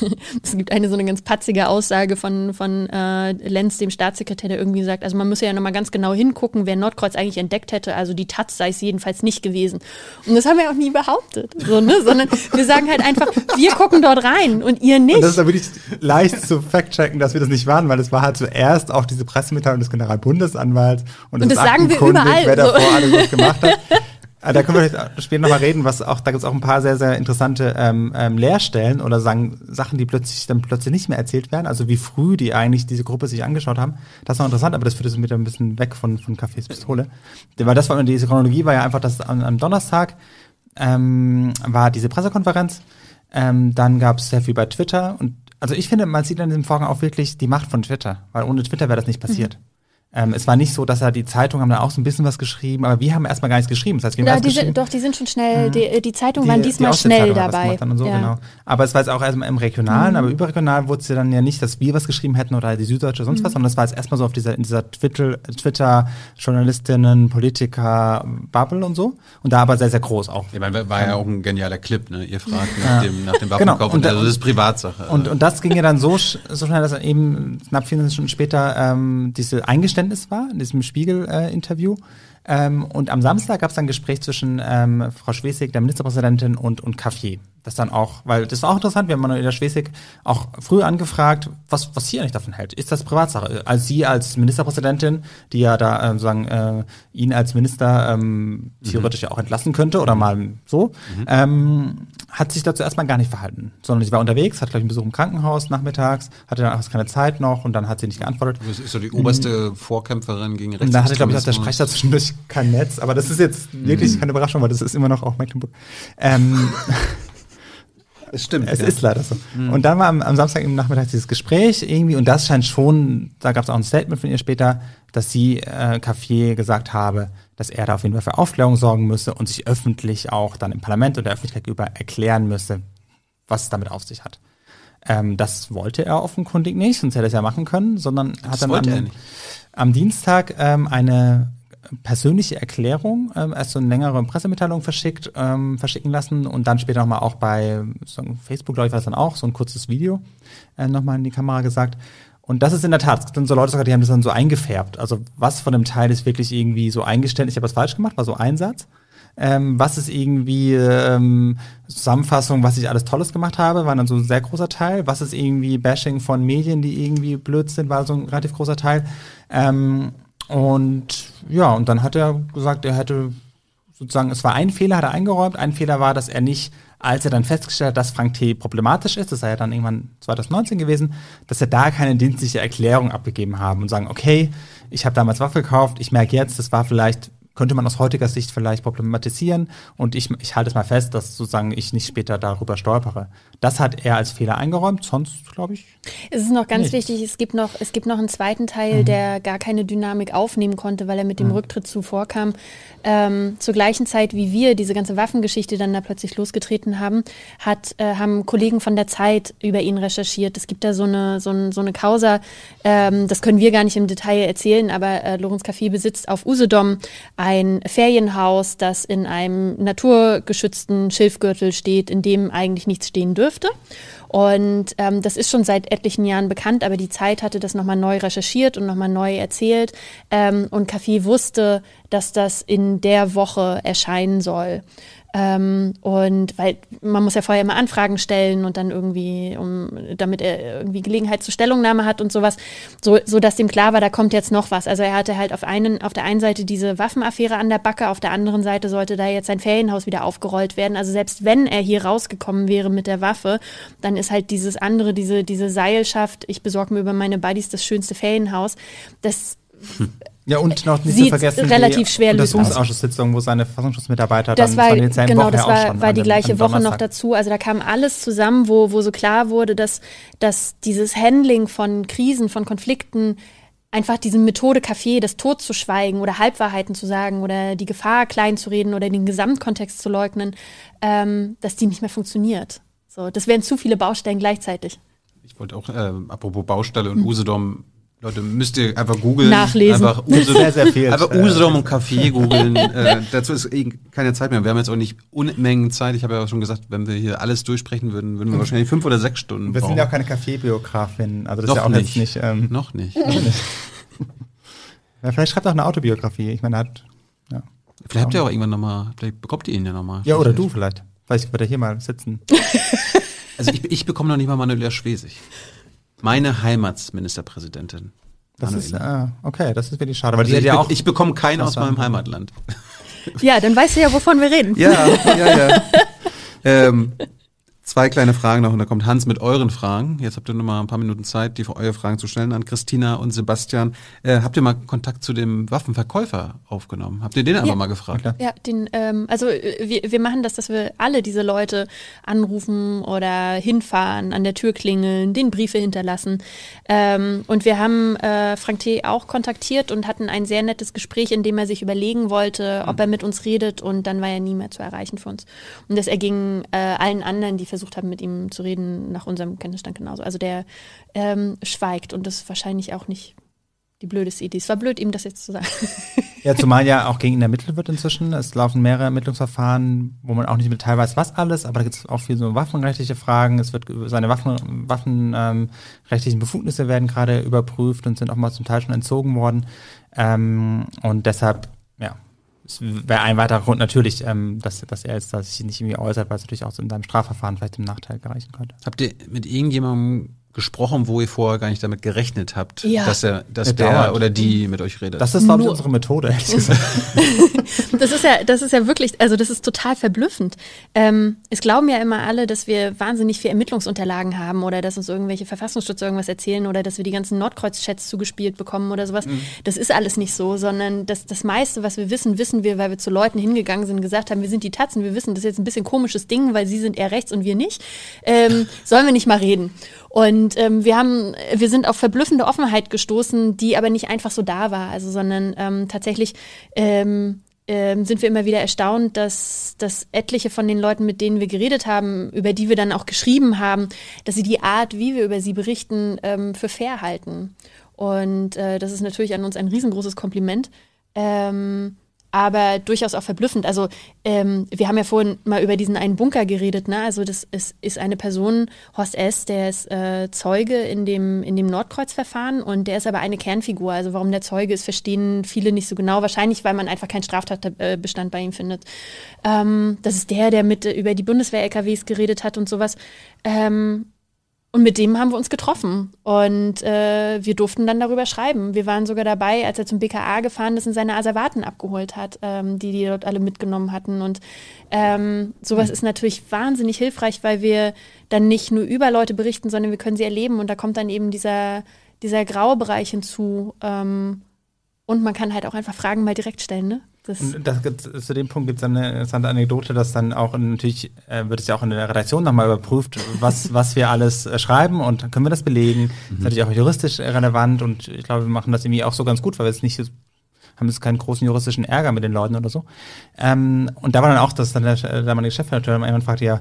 es gibt eine so eine ganz patzige Aussage von, von äh, Lenz, dem Staatssekretär, der irgendwie sagt, also man müsse ja nochmal ganz genau hingucken, wer Nordkreuz eigentlich entdeckt hätte. Also die Taz sei es jedenfalls nicht gewesen. Und das haben wir auch nie behauptet, so, ne? sondern wir sagen halt einfach, wir gucken dort rein und ihr nicht. Und das ist dann wirklich leicht zu fact-checken, dass wir das nicht waren, weil es war halt zuerst auch diese Pressemitteilung des Generalbundesanwalts und, Und das ist sagen wir überall wer so. davor alles was gemacht hat. Äh, Da können wir vielleicht später nochmal reden, was auch, da gibt es auch ein paar sehr, sehr interessante ähm, ähm, Leerstellen oder sagen Sachen, die plötzlich dann plötzlich nicht mehr erzählt werden. Also wie früh die eigentlich diese Gruppe sich angeschaut haben. Das ist noch interessant, aber das führt uns wieder ein bisschen weg von, von Cafés Pistole. Weil das war diese Chronologie war ja einfach, dass am, am Donnerstag ähm, war diese Pressekonferenz. Ähm, dann gab es sehr viel bei Twitter und also ich finde, man sieht an diesem Vorgang auch wirklich die Macht von Twitter, weil ohne Twitter wäre das nicht passiert. Ähm, es war nicht so, dass er die Zeitung haben da auch so ein bisschen was geschrieben, aber wir haben erstmal gar nichts geschrieben. Das heißt, wir haben Ja, erst die geschrieben, sind, doch, die sind schon schnell, die, die Zeitungen die- waren die diesmal schnell hat das dabei. Und so, ja. Mhm. genau. Aber es war jetzt auch erstmal im Regionalen, aber überregional wurde es ja dann ja nicht, dass wir was geschrieben hätten oder die Süddeutsche sonst Mhm. was, sondern es war jetzt erstmal so auf dieser, in dieser Twitter, Twitter-Journalistinnen, Politiker-Bubble und so. Und da aber sehr, sehr groß auch. Ich meine, war ja auch ein genialer Clip, ne? Ihr fragt nach dem, nach dem Genau. Waffenkauf. Und Und da- also das ist Privatsache. Und, und das ging ja dann so, so schnell, dass eben knapp 24 Stunden später ähm, diese Eingeständnis war, in diesem Spiegel-Interview. Ähm, und am Samstag gab es dann ein Gespräch zwischen ähm, Frau Schwesig, der Ministerpräsidentin, und, und Caffier. Das dann auch, weil das war auch interessant, wir haben Manuela Schwesig auch früh angefragt, was, was sie eigentlich davon hält. Ist das Privatsache? Als sie als Ministerpräsidentin, die ja da ähm, sagen, äh, ihn als Minister ähm, theoretisch ja auch entlassen könnte oder mal so, ähm, hat sich dazu erstmal gar nicht verhalten, sondern sie war unterwegs, hat, glaube ich, einen Besuch im Krankenhaus nachmittags, hatte dann auch keine Zeit noch und dann hat sie nicht geantwortet. das ist so die oberste Vorkämpferin gegen Und da hatte, glaube ich, auf der Rechtsextremismus. Sprechstation zwischendurch kein Netz, aber das ist jetzt wirklich keine Überraschung, weil das ist immer noch auch Mecklenburg. Ähm, Es stimmt. es ja. ist leider so. Und dann war am, am Samstag im Nachmittag dieses Gespräch irgendwie, und das scheint schon, da gab es auch ein Statement von ihr später, dass sie äh, Caffier gesagt habe, dass er da auf jeden Fall für Aufklärung sorgen müsse und sich öffentlich auch dann im Parlament und der Öffentlichkeit gegenüber erklären müsse, was es damit auf sich hat. Ähm, das wollte er offenkundig nicht, sonst hätte er es ja machen können, sondern hat Das dann wollte am, am Dienstag ähm, eine persönliche Erklärung, ähm, erst so eine längere Pressemitteilung verschickt, ähm, verschicken lassen und dann später nochmal auch bei so Facebook, glaube ich, war es dann auch, so ein kurzes Video äh, nochmal in die Kamera gesagt. Und das ist in der Tat, es gibt dann so Leute die haben das dann so eingefärbt. Also was von dem Teil ist wirklich irgendwie so eingestellt, ich habe was falsch gemacht, war so ein Satz. Ähm, was ist irgendwie ähm, Zusammenfassung, was ich alles Tolles gemacht habe, war dann so ein sehr großer Teil. Was ist irgendwie Bashing von Medien, die irgendwie blöd sind, war so ein relativ großer Teil. Ähm, und ja, und dann hat er gesagt, er hätte sozusagen, es war ein Fehler, hat er eingeräumt. Ein Fehler war, dass er nicht, als er dann festgestellt hat, dass Frank T. problematisch ist, das sei ja dann irgendwann 2019 gewesen, dass er da keine dienstliche Erklärung abgegeben haben und sagen, okay, ich habe damals Waffe gekauft, ich merke jetzt, das war vielleicht könnte man aus heutiger Sicht vielleicht problematisieren und ich, ich halte es mal fest, dass sozusagen ich nicht später darüber stolpere. Das hat er als Fehler eingeräumt, sonst glaube ich. Es ist noch ganz Nicht. wichtig, es gibt noch, es gibt noch einen zweiten Mhm. Teil, der gar keine Dynamik aufnehmen konnte, weil er mit dem Rücktritt zuvorkam. Ähm, zur gleichen Zeit, wie wir diese ganze Waffengeschichte dann da plötzlich losgetreten haben, hat, äh, haben Kollegen von der Zeit über ihn recherchiert. Es gibt da so eine, so, ein, so eine Causa, ähm, das können wir gar nicht im Detail erzählen, aber äh, Lorenz Café besitzt auf Usedom ein Ferienhaus, das in einem naturgeschützten Schilfgürtel steht, in dem eigentlich nichts stehen dürfte. Und ähm, das ist schon seit etlichen Jahren bekannt, aber die Zeit hatte das nochmal neu recherchiert und nochmal neu erzählt. Ähm, und Café wusste, dass das in der Woche erscheinen soll. Ähm, und weil man muss ja vorher immer Anfragen stellen und dann irgendwie, um, damit er irgendwie Gelegenheit zur Stellungnahme hat und sowas, so, so dass dem klar war, da kommt jetzt noch was. Also er hatte halt auf einen, auf der einen Seite diese Waffenaffäre an der Backe, auf der anderen Seite sollte da jetzt sein Ferienhaus wieder aufgerollt werden. Also selbst wenn er hier rausgekommen wäre mit der Waffe, dann ist halt dieses andere, diese, diese Seilschaft, ich besorge mir über meine Buddies das schönste Ferienhaus, das Ja, und noch nicht Sieht zu vergessen, relativ die schwer. Untersuchungsausschusssitzung, wo seine Verfassungsschutzmitarbeiter Das dann war, von denselben genau, Woche das war, war die dem- gleiche am Woche noch dazu. Also da kam alles zusammen, wo, wo so klar wurde, dass, dass dieses Handling von Krisen, von Konflikten, einfach diese Methode Kaffee, das Tod zu schweigen oder Halbwahrheiten zu sagen oder die Gefahr klein zu reden oder den Gesamtkontext zu leugnen, ähm, dass die nicht mehr funktioniert. So, das wären zu viele Baustellen gleichzeitig. Ich wollte auch, äh, apropos Baustelle und Usedom, Leute, müsst ihr einfach googeln. Nachlesen. Einfach Usedom, Sehr, sehr viel. Einfach Usedom und Kaffee googeln. äh, dazu ist eh keine Zeit mehr. Wir haben jetzt auch nicht Unmengen Zeit. Ich habe ja auch schon gesagt, wenn wir hier alles durchsprechen würden, würden wir wahrscheinlich fünf oder sechs Stunden Wir sind brauchen. ja auch keine Kaffeebiografin, also das Noch ist ja auch nicht. jetzt nicht. Ähm, Noch nicht. ja, vielleicht schreibt er auch eine Autobiografie. Ich meine, er hat. Ja, Vielleicht habt ihr auch irgendwann nochmal, vielleicht bekommt ihr ihn ja nochmal. ja oder du vielleicht. Vielleicht wird er hier mal sitzen. Also ich, ich bekomme noch nicht mal Manuela Schwesig. Meine Heimatsministerpräsidentin. Das ist, Manuela. äh, okay, das ist wirklich schade, weil Also die ich, hat ja be auch. ich bekomme keinen aus meinem Heimatland. Ja, dann weißt du ja, wovon wir reden. Ja, ja, ja. ähm, Zwei kleine Fragen noch und da kommt Hans mit euren Fragen. Jetzt habt ihr noch mal ein paar Minuten Zeit, die für eure Fragen zu stellen an Christina und Sebastian. Äh, habt ihr mal Kontakt zu dem Waffenverkäufer aufgenommen? Habt ihr den einfach Ja. mal gefragt? klar. Ja, den, ähm, also äh, wir, wir machen das, dass wir alle diese Leute anrufen oder hinfahren, an der Tür klingeln, den Briefe hinterlassen. Ähm, und wir haben äh, Frank T. auch kontaktiert und hatten ein sehr nettes Gespräch, in dem er sich überlegen wollte, ob er mit uns redet und dann war er nie mehr zu erreichen für uns. Und das erging äh, allen anderen, die versucht haben, mit ihm zu reden, nach unserem Kenntnisstand genauso. Also der ähm, schweigt und das ist wahrscheinlich auch nicht die blödeste Idee. Es war blöd, ihm das jetzt zu sagen. Ja, zumal ja auch gegen ihn ermittelt wird inzwischen. Es laufen mehrere Ermittlungsverfahren, wo man auch nicht im Detail weiß, was alles, aber da gibt es auch viel so waffenrechtliche Fragen. Es wird seine Waffen, waffenrechtlichen ähm, rechtlichen Befugnisse werden gerade überprüft und sind auch mal zum Teil schon entzogen worden. Ähm, und deshalb, wäre ein weiterer Grund natürlich, ähm, dass, dass er jetzt dass sich nicht irgendwie äußert, weil es natürlich auch so in seinem Strafverfahren vielleicht im Nachteil gereichen könnte. Habt ihr mit irgendjemandem gesprochen, wo ihr vorher gar nicht damit gerechnet habt, Ja. dass, er, dass der dauernd. oder die mit euch redet? Das ist, glaube ich, Nur- unsere Methode, ehrlich gesagt. Das ist ja, das ist ja wirklich, also das ist total verblüffend. Ähm, es glauben ja immer alle, dass wir wahnsinnig viel Ermittlungsunterlagen haben oder dass uns irgendwelche Verfassungsschützer irgendwas erzählen oder dass wir die ganzen Nordkreuz-Chats zugespielt bekommen oder sowas. Das ist alles nicht so, sondern das, das meiste, was wir wissen, wissen wir, weil wir zu Leuten hingegangen sind und gesagt haben, wir sind die Tatzen, wir wissen, das ist jetzt ein bisschen komisches Ding, weil sie sind eher rechts und wir nicht. Ähm, sollen wir nicht mal reden? Und ähm, wir haben, wir sind auf verblüffende Offenheit gestoßen, die aber nicht einfach so da war, also sondern ähm, tatsächlich ähm, ähm, sind wir immer wieder erstaunt, dass, dass etliche von den Leuten, mit denen wir geredet haben, über die wir dann auch geschrieben haben, dass sie die Art, wie wir über sie berichten, ähm, für fair halten. Und äh, das ist natürlich an uns ein riesengroßes Kompliment. Ähm, aber durchaus auch verblüffend. Also ähm, wir haben ja vorhin mal über diesen einen Bunker geredet. Ne? Also das ist, ist eine Person, Horst S., der ist äh, Zeuge in dem, in dem Nordkreuz-Verfahren und der ist aber eine Kernfigur. Also warum der Zeuge ist, verstehen viele nicht so genau. Wahrscheinlich, weil man einfach keinen Straftatbestand bei ihm findet. Ähm, das ist der, der mit äh, über die Bundeswehr-LKWs geredet hat und sowas. Ähm, und mit dem haben wir uns getroffen und äh, wir durften dann darüber schreiben. Wir waren sogar dabei, als er zum BKA gefahren ist und seine Asservaten abgeholt hat, ähm, die die dort alle mitgenommen hatten. Und ähm, sowas ist natürlich wahnsinnig hilfreich, weil wir dann nicht nur über Leute berichten, sondern wir können sie erleben. Und da kommt dann eben dieser, dieser graue Bereich hinzu. Ähm, und man kann halt auch einfach Fragen mal direkt stellen. Ne? Das, Und das, zu dem Punkt gibt es eine interessante Anekdote, dass dann auch in, natürlich äh, wird es ja auch in der Redaktion nochmal überprüft, was, was wir alles äh, schreiben und können wir das belegen. Das ist natürlich auch juristisch relevant und ich glaube, wir machen das irgendwie auch so ganz gut, weil wir jetzt nicht haben jetzt keinen großen juristischen Ärger mit den Leuten oder so. Ähm, und da war dann auch, dass dann der damalige Chefredakteur irgendwann fragte, ja,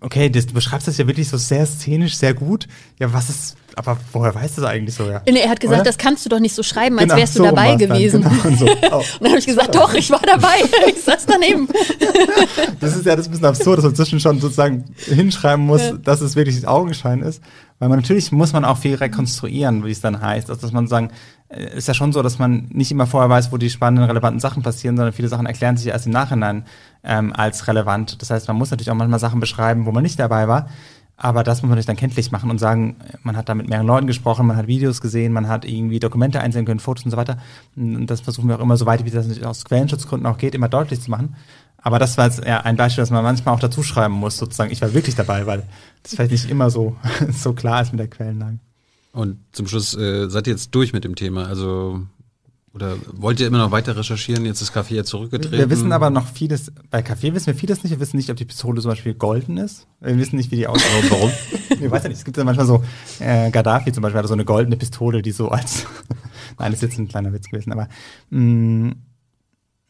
okay, das, du beschreibst das ja wirklich so sehr szenisch, sehr gut. Ja, was ist, aber woher weißt du das eigentlich so, ja? Nee, er hat gesagt, Oder? das kannst du doch nicht so schreiben, als Genau, wärst du so dabei war's dann, gewesen. genau, und so. Oh. Und dann habe ich gesagt, doch, ich war dabei. Ich saß daneben. Das ist ja das ist ein bisschen absurd, dass man zwischen schon sozusagen hinschreiben muss, Ja. dass es wirklich Augenschein ist. Weil man natürlich muss man auch viel rekonstruieren, wie es dann heißt. Also dass man sagen, ist ja schon so, dass man nicht immer vorher weiß, wo die spannenden, relevanten Sachen passieren, sondern viele Sachen erklären sich erst im Nachhinein ähm, als relevant. Das heißt, man muss natürlich auch manchmal Sachen beschreiben, wo man nicht dabei war. Aber das muss man natürlich dann kenntlich machen und sagen, man hat da mit mehreren Leuten gesprochen, man hat Videos gesehen, man hat irgendwie Dokumente einsehen können, Fotos und so weiter. Und das versuchen wir auch immer so weit, wie das aus Quellenschutzgründen auch geht, immer deutlich zu machen. Aber das war jetzt eher ein Beispiel, dass man manchmal auch dazu schreiben muss, sozusagen, ich war wirklich dabei, weil das vielleicht nicht immer so, so klar ist mit der Quellenlage. Und zum Schluss äh, seid ihr jetzt durch mit dem Thema. Also oder wollt ihr immer noch weiter recherchieren? Jetzt ist Kaffee ja zurückgetreten. Wir wissen aber noch vieles, bei Kaffee wissen wir vieles nicht. Wir wissen nicht, ob die Pistole zum Beispiel golden ist. Wir wissen nicht, wie die aussieht. Warum? Ich weiß ja nicht, es gibt ja manchmal so, äh, Gaddafi zum Beispiel hatte so eine goldene Pistole, die so als, nein, das ist jetzt ein kleiner Witz gewesen, aber mh,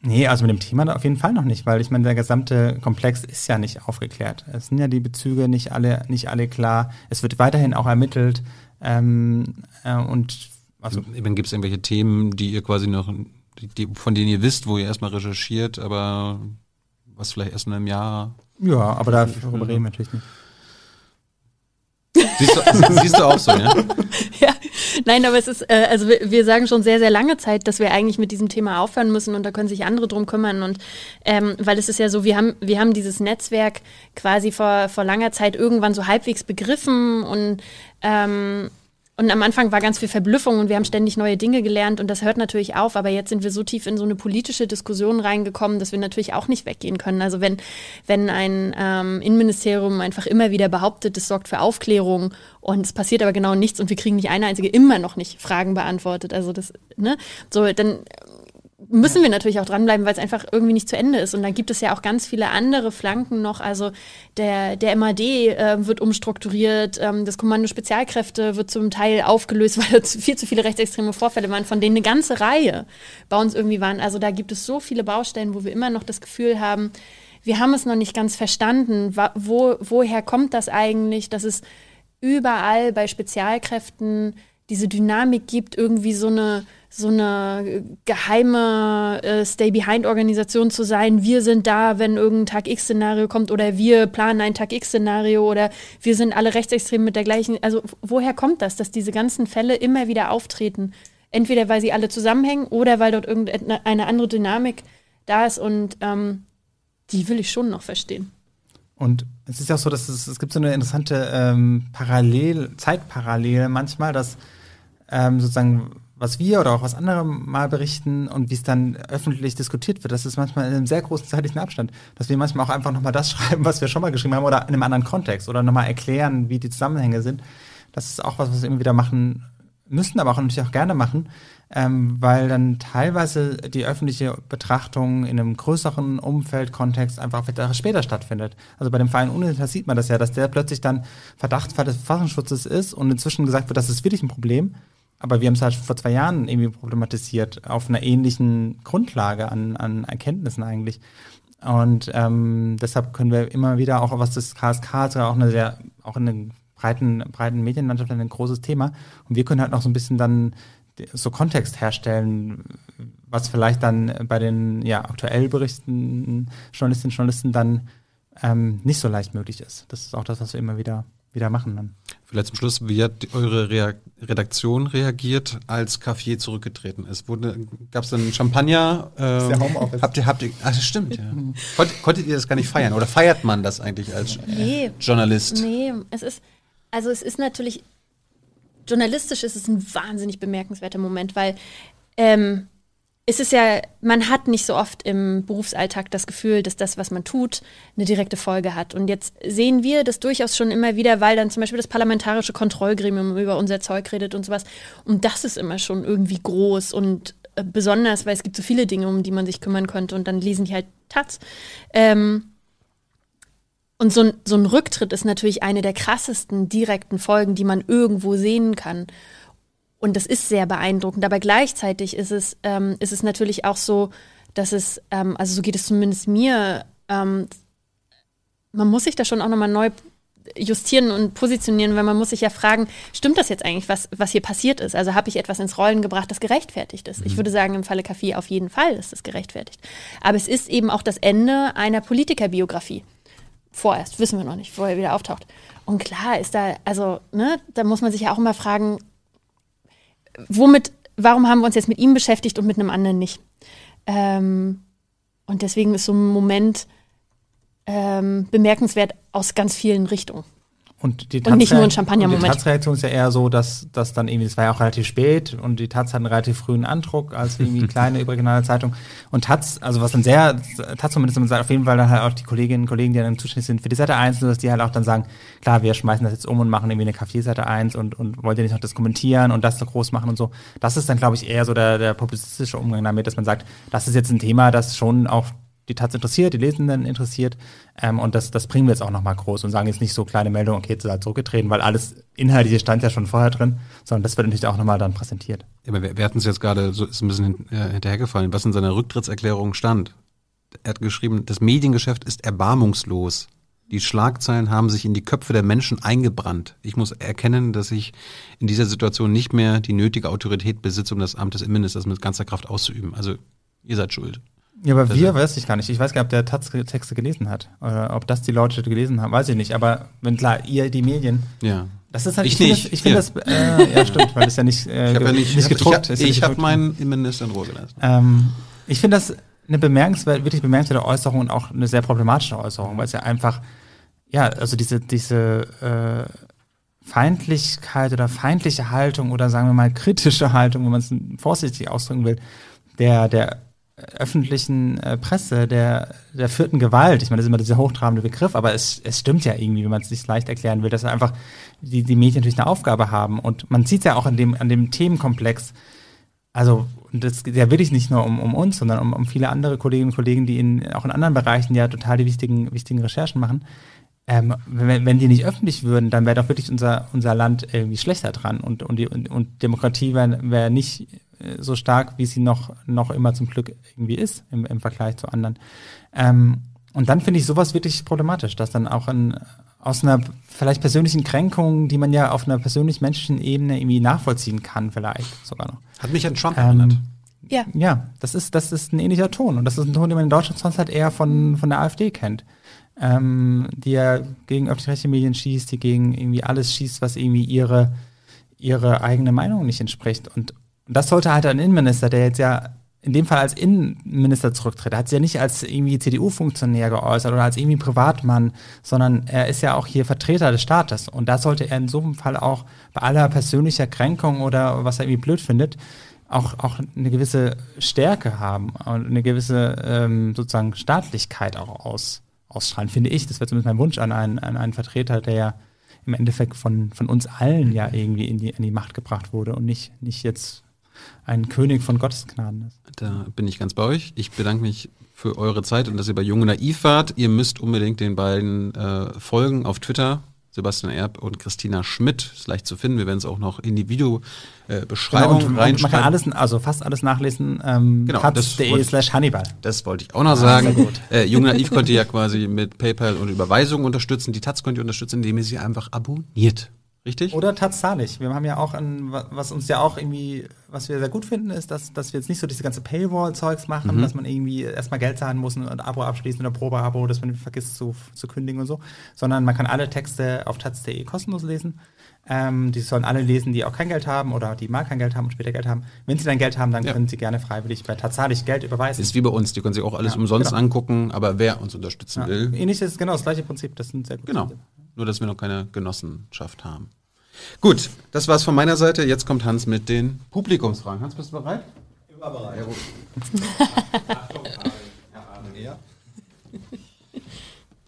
nee, also mit dem Thema auf jeden Fall noch nicht, weil ich meine, der gesamte Komplex ist ja nicht aufgeklärt. Es sind ja die Bezüge nicht alle, nicht alle klar. Es wird weiterhin auch ermittelt ähm, äh, und also Eben gibt es irgendwelche Themen, die ihr quasi noch, die, die, von denen ihr wisst, wo ihr erstmal recherchiert, aber was vielleicht erst in einem Jahr. ja, aber darüber reden wir natürlich nicht. Siehst du, siehst du auch so, ja? Ja, nein, aber es ist, äh, also wir, wir sagen schon sehr, sehr lange Zeit, dass wir eigentlich mit diesem Thema aufhören müssen und da können sich andere drum kümmern. Und ähm, weil es ist ja so, wir haben, wir haben dieses Netzwerk quasi vor, vor langer Zeit irgendwann so halbwegs begriffen und ähm, und am Anfang war ganz viel Verblüffung und wir haben ständig neue Dinge gelernt und das hört natürlich auf, aber jetzt sind wir so tief in so eine politische Diskussion reingekommen, dass wir natürlich auch nicht weggehen können. Also wenn, wenn ein ähm, Innenministerium einfach immer wieder behauptet, es sorgt für Aufklärung und es passiert aber genau nichts und wir kriegen nicht eine einzige immer noch nicht Fragen beantwortet. Also das, ne, so, dann müssen wir natürlich auch dranbleiben, weil es einfach irgendwie nicht zu Ende ist. Und dann gibt es ja auch ganz viele andere Flanken noch. Also der, der MAD äh, wird umstrukturiert, ähm, das Kommando Spezialkräfte wird zum Teil aufgelöst, weil es viel zu viele rechtsextreme Vorfälle waren, von denen eine ganze Reihe bei uns irgendwie waren. Also da gibt es so viele Baustellen, wo wir immer noch das Gefühl haben, wir haben es noch nicht ganz verstanden. Wo, woher kommt das eigentlich, dass es überall bei Spezialkräften diese Dynamik gibt, irgendwie so eine so eine geheime äh, Stay-Behind-Organisation zu sein. Wir sind da, wenn irgendein Tag-X-Szenario kommt oder wir planen ein Tag-X-Szenario oder wir sind alle rechtsextrem mit der gleichen. Also woher kommt das, dass diese ganzen Fälle immer wieder auftreten? Entweder weil sie alle zusammenhängen oder weil dort irgendeine andere Dynamik da ist und ähm, die will ich schon noch verstehen. Und es ist ja auch so, dass es, es gibt so eine interessante ähm, Parallel, Zeitparallele manchmal, dass ähm, sozusagen was wir oder auch was andere mal berichten und wie es dann öffentlich diskutiert wird, das ist manchmal in einem sehr großen zeitlichen Abstand, dass wir manchmal auch einfach nochmal das schreiben, was wir schon mal geschrieben haben oder in einem anderen Kontext oder nochmal erklären, wie die Zusammenhänge sind. Das ist auch was, was wir immer wieder machen müssen, aber auch natürlich auch gerne machen, ähm, weil dann teilweise die öffentliche Betrachtung in einem größeren Umfeld, Kontext einfach wieder später stattfindet. Also bei dem Verein Unitas sieht man das ja, dass der plötzlich dann Verdachtsfall des Verfassungsschutzes ist und inzwischen gesagt wird, das ist wirklich ein Problem aber wir haben es halt vor zwei Jahren irgendwie problematisiert, auf einer ähnlichen Grundlage an, an Erkenntnissen eigentlich. Und ähm, deshalb können wir immer wieder auch, was das KSK ist, auch eine sehr, auch in der breiten, breiten Medienlandschaft ein großes Thema. Und wir können halt noch so ein bisschen dann so Kontext herstellen, was vielleicht dann bei den ja, aktuell berichtenden Journalistinnen und Journalisten dann ähm, nicht so leicht möglich ist. Das ist auch das, was wir immer wieder wieder machen dann. Vielleicht zum Schluss, wie hat eure Rea Redaktion reagiert, als Café zurückgetreten ist? Gab es dann Champagner? Ähm, der Homeoffice. Habt ihr, habt ihr, ach, das stimmt, ja. Konntet, konntet ihr das gar nicht feiern? Oder feiert man das eigentlich als nee, Journalist? Nee, es ist, also es ist natürlich, journalistisch ist es ein wahnsinnig bemerkenswerter Moment, weil ähm, es ist ja, man hat nicht so oft im Berufsalltag das Gefühl, dass das, was man tut, eine direkte Folge hat. Und jetzt sehen wir das durchaus schon immer wieder, weil dann zum Beispiel das parlamentarische Kontrollgremium über unser Zeug redet und sowas. Und das ist immer schon irgendwie groß und äh, besonders, weil es gibt so viele Dinge, um die man sich kümmern könnte. Und dann lesen die halt Taz. Ähm, und so ein, so ein Rücktritt ist natürlich eine der krassesten direkten Folgen, die man irgendwo sehen kann. Und das ist sehr beeindruckend. Aber gleichzeitig ist es, ähm, ist es natürlich auch so, dass es, ähm, also so geht es zumindest mir, ähm, man muss sich da schon auch nochmal neu justieren und positionieren, weil man muss sich ja fragen, stimmt das jetzt eigentlich, was, was hier passiert ist? Also habe ich etwas ins Rollen gebracht, das gerechtfertigt ist? Ich mhm. würde sagen, im Falle Kaffee auf jeden Fall ist es gerechtfertigt. Aber es ist eben auch das Ende einer Politikerbiografie. Vorerst, wissen wir noch nicht, wo er wieder auftaucht. Und klar ist da, also, ne, da muss man sich ja auch immer fragen, womit, warum haben wir uns jetzt mit ihm beschäftigt und mit einem anderen nicht? Ähm, und deswegen ist so ein Moment ähm, bemerkenswert aus ganz vielen Richtungen. Und, die und nicht nur ein Champagner-Moment. Die Taz-Reaktion ist ja eher so, dass, dass dann irgendwie, es war ja auch relativ spät und die Taz hat einen relativ frühen Andruck als irgendwie kleine überregionale Zeitung. Und Taz, also was dann sehr, Taz zumindest sagt, auf jeden Fall dann halt auch die Kolleginnen und Kollegen, die dann zuständig sind für die Seite 1, dass die halt auch dann sagen, klar, wir schmeißen das jetzt um und machen irgendwie eine Kaffeeseite 1 und, und wollt ihr nicht noch das kommentieren und das so groß machen und so. Das ist dann, glaube ich, eher so der, der publizistische Umgang damit, dass man sagt, das ist jetzt ein Thema, das schon auch die Taz interessiert, die Lesenden interessiert. Ähm, und das, das bringen wir jetzt auch nochmal groß und sagen jetzt nicht so kleine Meldung, okay, jetzt ist er zurückgetreten, weil alles Inhaltliche stand ja schon vorher drin, sondern das wird natürlich auch nochmal dann präsentiert. Ja, aber wir, wir hatten es jetzt gerade so ist ein bisschen hin, äh, hinterhergefallen, was in seiner Rücktrittserklärung stand. Er hat geschrieben, das Mediengeschäft ist erbarmungslos. Die Schlagzeilen haben sich in die Köpfe der Menschen eingebrannt. Ich muss erkennen, dass ich in dieser Situation nicht mehr die nötige Autorität besitze, um das Amt des Innenministers mit ganzer Kraft auszuüben. Also ihr seid schuld. Ja, aber wir weiß ich gar nicht. Ich weiß gar nicht, ob der Taz Texte gelesen hat. Oder ob das die Leute gelesen haben, weiß ich nicht. Aber wenn klar, ihr, die Medien. Ja. Das ist halt, ich, ich nicht. ich finde das, äh, ja stimmt, weil das ja nicht, äh, ich hab ja nicht, nicht gedruckt ist. Ich, habe meinen Innenminister in Ruhe gelassen. Ähm, ich finde das eine bemerkenswerte, wirklich bemerkenswerte Äußerung und auch eine sehr problematische Äußerung, weil es ja einfach, ja, also diese, diese äh, Feindlichkeit oder feindliche Haltung oder sagen wir mal kritische Haltung, wenn man es vorsichtig ausdrücken will, der, der öffentlichen äh, Presse, der, der vierten Gewalt, ich meine, das ist immer dieser hochtrabende Begriff, aber es, es stimmt ja irgendwie, wenn man es nicht leicht erklären will, dass einfach die, die Medien natürlich eine Aufgabe haben. Und man sieht ja auch an dem, an dem Themenkomplex, also und das geht ja wirklich nicht nur um, um uns, sondern um, um viele andere Kolleginnen und Kollegen, die in, auch in anderen Bereichen ja total die wichtigen, wichtigen Recherchen machen. Ähm, wenn, wenn die nicht öffentlich würden, dann wäre doch wirklich unser, unser Land irgendwie schlechter dran und, und, die, und, und Demokratie wäre wär nicht so stark, wie sie noch, noch immer zum Glück irgendwie ist im, im Vergleich zu anderen. Ähm, und dann finde ich sowas wirklich problematisch, dass dann auch ein, aus einer vielleicht persönlichen Kränkung, die man ja auf einer persönlich-menschlichen Ebene irgendwie nachvollziehen kann, vielleicht sogar noch. Hat mich an Trump erinnert. Ähm, Ja. ja, das ist, das ist ein ähnlicher Ton. Und das ist ein Ton, den man in Deutschland sonst halt eher von, von der AfD kennt. Ähm, die ja gegen öffentlich-rechtliche Medien schießt, die gegen irgendwie alles schießt, was irgendwie ihre, ihre eigene Meinung nicht entspricht. Und, und das sollte halt ein Innenminister, der jetzt ja in dem Fall als Innenminister zurücktritt. Hat sich ja nicht als irgendwie CDU-Funktionär geäußert oder als irgendwie Privatmann, sondern er ist ja auch hier Vertreter des Staates. Und da sollte er in so einem Fall auch bei aller persönlicher Kränkung oder was er irgendwie blöd findet, auch, auch eine gewisse Stärke haben und eine gewisse ähm, sozusagen Staatlichkeit auch aus, ausstrahlen, finde ich. Das wäre zumindest mein Wunsch an einen, an einen Vertreter, der ja im Endeffekt von, von uns allen ja irgendwie in die, in die Macht gebracht wurde und nicht, nicht jetzt ein König von Gottes Gnaden ist. Da bin ich ganz bei euch. Ich bedanke mich für eure Zeit und dass ihr bei Junge Naiv wart. Ihr müsst unbedingt den beiden äh, folgen auf Twitter. Sebastian Erb und Christina Schmidt ist leicht zu finden. Wir werden es auch noch in die Videobeschreibung Genau, und man reinschreiben. kann alles, also fast alles nachlesen, ähm, Genau, das taz.de wollte ich- slash Hannibal. Das wollte ich auch noch sagen. Äh, Jung Naiv könnt ihr ja quasi mit PayPal und Überweisung unterstützen. Die Taz könnt ihr unterstützen, indem ihr sie einfach abonniert. Richtig? Oder tatsächlich. Wir haben ja auch ein, wa- was uns ja auch irgendwie, was wir sehr gut finden, ist, dass, dass wir jetzt nicht so diese ganze Paywall-Zeugs machen, Mhm. dass man irgendwie erstmal Geld zahlen muss und ein Abo abschließen oder Probeabo, dass man vergisst zu, zu kündigen und so, sondern man kann alle Texte auf taz.de kostenlos lesen. Ähm, die sollen alle lesen, die auch kein Geld haben oder die mal kein Geld haben und später Geld haben. Wenn sie dann Geld haben, dann Ja. können sie gerne freiwillig bei tatsächlich Geld überweisen. Ist wie bei uns. Die können sich auch alles Ja, umsonst genau. angucken, aber wer uns unterstützen ja. will, Ähnlich ist genau das gleiche Prinzip. Das sind sehr gute Genau. Dinge. Nur, dass wir noch keine Genossenschaft haben. Gut, das war's von meiner Seite. Jetzt kommt Hans mit den Publikumsfragen. Hans, bist du bereit? Immer bereit.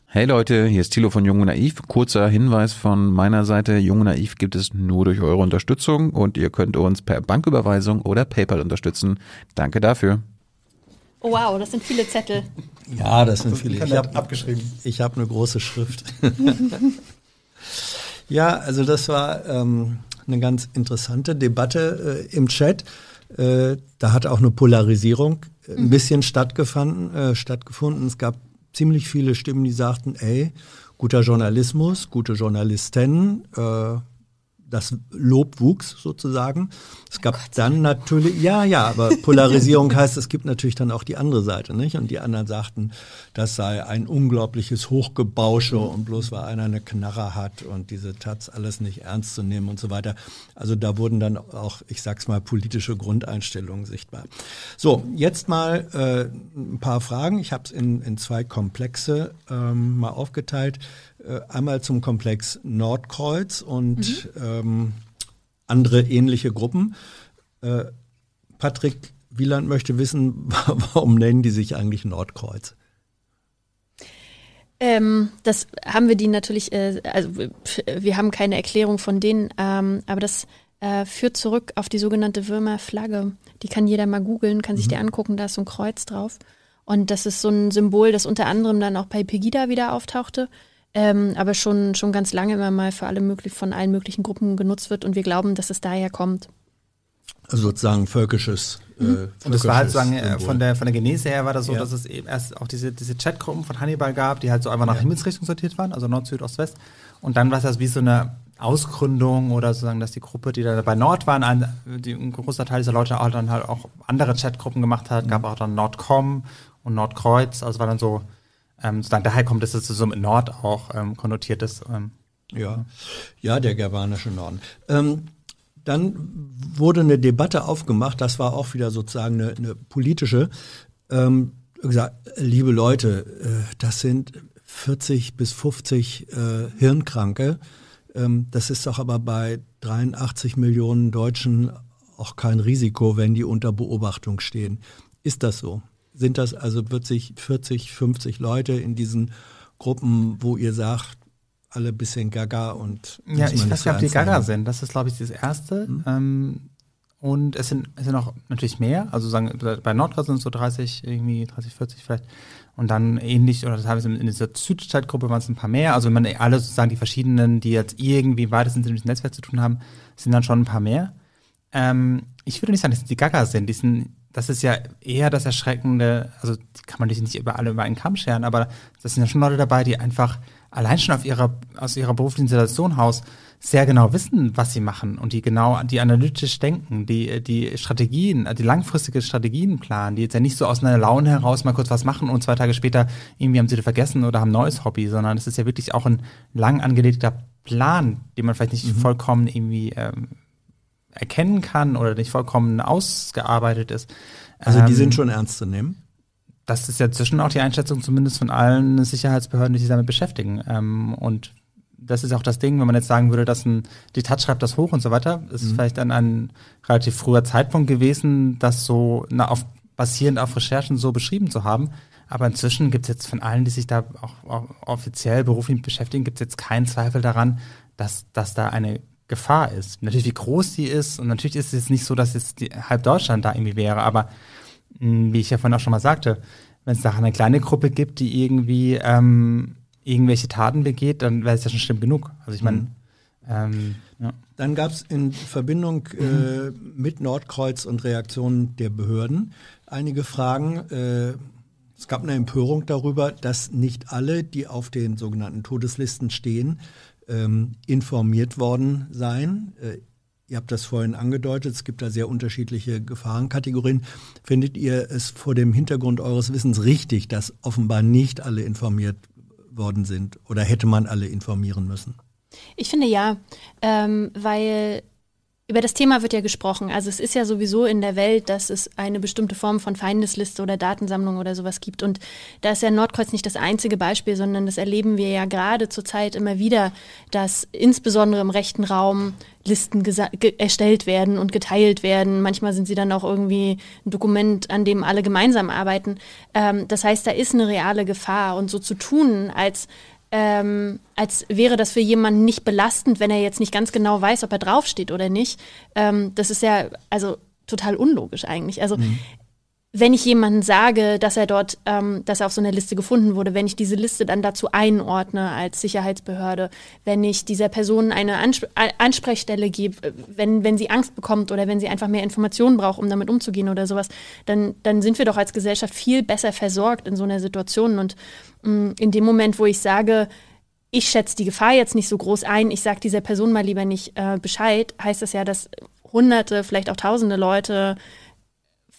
Hey Leute, hier ist Thilo von Jung und Naiv. Kurzer Hinweis von meiner Seite. Jung und Naiv gibt es nur durch eure Unterstützung und ihr könnt uns per Banküberweisung oder PayPal unterstützen. Danke dafür. Oh, wow, das sind viele Zettel. Ja, das sind viele. kann Ich habe abgeschrieben. Ich habe eine große Schrift. ja, also das war ähm, eine ganz interessante Debatte äh, im Chat. Äh, da hat auch eine Polarisierung äh, ein bisschen stattgefunden, äh, stattgefunden. Es gab ziemlich viele Stimmen, die sagten, ey, guter Journalismus, gute Journalisten, äh, das Lob wuchs sozusagen. Es gab dann natürlich, ja, ja, aber Polarisierung heißt, es gibt natürlich dann auch die andere Seite, nicht? Und die anderen sagten, das sei ein unglaubliches Hochgebausche und bloß weil einer eine Knarre hat und diese Taz alles nicht ernst zu nehmen und so weiter. Also da wurden dann auch, ich sag's mal, politische Grundeinstellungen sichtbar. So, jetzt mal äh, ein paar Fragen. Ich habe es in, in zwei Komplexe ähm, mal aufgeteilt. Äh, einmal zum Komplex Nordkreuz und ähm, andere ähnliche Gruppen. Äh, Patrick Wieland möchte wissen, warum nennen die sich eigentlich Nordkreuz? Ähm, das haben wir die natürlich, äh, also wir haben keine Erklärung von denen, ähm, aber das äh, führt zurück auf die sogenannte Würmerflagge. Die kann jeder mal googeln, kann sich die angucken, da ist so ein Kreuz drauf. Und das ist so ein Symbol, das unter anderem dann auch bei Pegida wieder auftauchte, ähm, aber schon, schon ganz lange immer mal für alle möglich, von allen möglichen Gruppen genutzt wird und wir glauben, dass es daher kommt. Also sozusagen völkisches. Äh, Und das war halt völkisches sagen, äh, Symbol. von der, von der Genese her war das so, Ja. dass es eben erst auch diese, diese Chatgruppen von Hannibal gab, die halt so einfach nach Himmelsrichtung sortiert waren, also Nord, Süd, Ost, West. Und dann war das wie so eine Ausgründung oder sozusagen, dass die Gruppe, die da bei Nord waren, ein, die, ein großer Teil dieser Leute auch dann halt auch andere Chatgruppen gemacht hat, gab auch dann Nordcom und Nordkreuz, also war dann so, ähm, daher kommt es, dass es so mit Nord auch ähm, konnotiert ist. Ähm, Ja, ja, der germanische Norden. Ähm, dann wurde eine Debatte aufgemacht, das war auch wieder sozusagen eine, eine politische. Ähm, gesagt, liebe Leute, äh, das sind 40 bis 50 äh, Hirnkranke, Ähm, das ist doch aber bei 83 Millionen Deutschen auch kein Risiko, wenn die unter Beobachtung stehen. Ist das so? Sind das also wird sich 40, 50 Leute in diesen Gruppen, wo ihr sagt, alle bisschen gaga und Ja, ich weiß nicht nicht, ob die? Gaga sind. Das ist, glaube ich, das Erste. Mhm. Ähm, und es sind, es sind auch natürlich mehr. Also sagen, bei Nordkreuz sind es so 30, irgendwie 30, 40 vielleicht. Und dann ähnlich, oder teilweise in dieser Südstadtgruppe waren es ein paar mehr. Also wenn man alle sozusagen die verschiedenen, die jetzt irgendwie weitestens mit dem Netzwerk zu tun haben, sind dann schon ein paar mehr. Ähm, ich würde nicht sagen, dass die Gaga sind. Die sind. Das ist ja eher das Erschreckende, also kann man natürlich nicht über alle über einen Kamm scheren, aber das sind ja schon Leute dabei, die einfach allein schon auf ihrer, aus ihrer beruflichen Situation raus sehr genau wissen, was sie machen und die genau, die analytisch denken, die, die Strategien, die langfristige Strategien planen, die jetzt ja nicht so aus einer Laune heraus mal kurz was machen und zwei Tage später irgendwie haben sie das vergessen oder haben ein neues Hobby, sondern es ist ja wirklich auch ein lang angelegter Plan, den man vielleicht nicht vollkommen irgendwie ähm, erkennen kann oder nicht vollkommen ausgearbeitet ist. Also die Ähm, sind schon ernst zu nehmen. das ist ja zwischen auch die Einschätzung zumindest von allen Sicherheitsbehörden, die sich damit beschäftigen. Ähm, und das ist auch das Ding, wenn man jetzt sagen würde, dass ein Diktat schreibt das hoch und so weiter, ist Mhm. vielleicht dann ein relativ früher Zeitpunkt gewesen, das so na, auf, basierend auf Recherchen so beschrieben zu haben. Aber inzwischen gibt es jetzt von allen, die sich da auch, auch offiziell beruflich beschäftigen, gibt es jetzt keinen Zweifel daran, dass, dass da eine Gefahr ist. Natürlich, wie groß die ist, und natürlich ist es jetzt nicht so, dass jetzt die, halb Deutschland da irgendwie wäre, aber mh, wie ich ja vorhin auch schon mal sagte, wenn es da eine kleine Gruppe gibt, die irgendwie ähm, irgendwelche Taten begeht, dann wäre es ja schon schlimm genug. Also ich meine, ähm, ja. Dann gab es in Verbindung äh, mit Nordkreuz und Reaktionen der Behörden einige Fragen. Äh, es gab eine Empörung darüber, dass nicht alle, die auf den sogenannten Todeslisten stehen, ähm, informiert worden seien. Äh, ihr habt das vorhin angedeutet, es gibt da sehr unterschiedliche Gefahrenkategorien. Findet ihr es vor dem Hintergrund eures Wissens richtig, dass offenbar nicht alle informiert worden sind? Oder hätte man alle informieren müssen? Ich finde ja, ähm, weil über das Thema wird ja gesprochen. Also es ist ja sowieso in der Welt, dass es eine bestimmte Form von Feindesliste oder Datensammlung oder sowas gibt. Und da ist ja Nordkreuz nicht das einzige Beispiel, sondern das erleben wir ja gerade zurzeit immer wieder, dass insbesondere im rechten Raum Listen erstellt werden und geteilt werden. Manchmal sind sie dann auch irgendwie ein Dokument, an dem alle gemeinsam arbeiten. Ähm, das heißt, da ist eine reale Gefahr. Und so zu tun, als ähm, als wäre das für jemanden nicht belastend, wenn er jetzt nicht ganz genau weiß, ob er draufsteht oder nicht. Ähm, das ist ja also total unlogisch eigentlich. Also wenn ich jemandem sage, dass er dort, ähm, dass er auf so einer Liste gefunden wurde, wenn ich diese Liste dann dazu einordne als Sicherheitsbehörde, wenn ich dieser Person eine Ansp Ansprechstelle gebe, äh, wenn, wenn sie Angst bekommt oder wenn sie einfach mehr Informationen braucht, um damit umzugehen oder sowas, dann, dann sind wir doch als Gesellschaft viel besser versorgt in so einer Situation. Und mh, in dem Moment, wo ich sage, ich schätze die Gefahr jetzt nicht so groß ein, ich sage dieser Person mal lieber nicht äh, Bescheid, heißt das ja, dass Hunderte, vielleicht auch Tausende Leute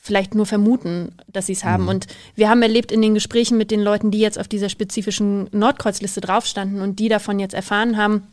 vielleicht nur vermuten, dass sie es haben. Und wir haben erlebt in den Gesprächen mit den Leuten, die jetzt auf dieser spezifischen Nordkreuzliste draufstanden und die davon jetzt erfahren haben,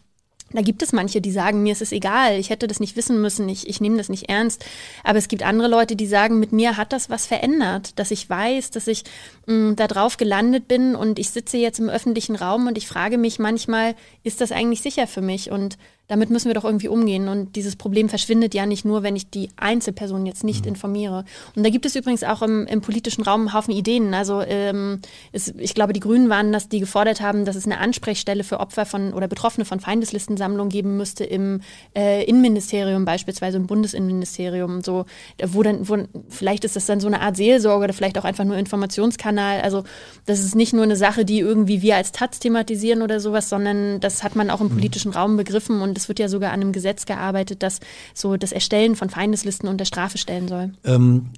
da gibt es manche, die sagen, mir ist es egal, ich hätte das nicht wissen müssen, ich, ich nehme das nicht ernst. Aber es gibt andere Leute, die sagen, mit mir hat das was verändert, dass ich weiß, dass ich mh, da drauf gelandet bin und ich sitze jetzt im öffentlichen Raum und ich frage mich manchmal, ist das eigentlich sicher für mich? Und damit müssen wir doch irgendwie umgehen. Und dieses Problem verschwindet ja nicht nur, wenn ich die Einzelperson jetzt nicht informiere. Und da gibt es übrigens auch im, im politischen Raum einen Haufen Ideen. Also ähm, es, ich glaube, die Grünen waren das, die gefordert haben, dass es eine Ansprechstelle für Opfer von oder Betroffene von Feindeslistensammlungen geben müsste im äh, Innenministerium beispielsweise, im Bundesinnenministerium. So, wo dann, wo, vielleicht ist das dann so eine Art Seelsorge oder vielleicht auch einfach nur Informationskanal. Also das ist nicht nur eine Sache, die irgendwie wir als Taz thematisieren oder sowas, sondern das hat man auch im politischen Raum begriffen und es wird ja sogar an einem Gesetz gearbeitet, das so das Erstellen von Feindeslisten unter Strafe stellen soll. Ähm,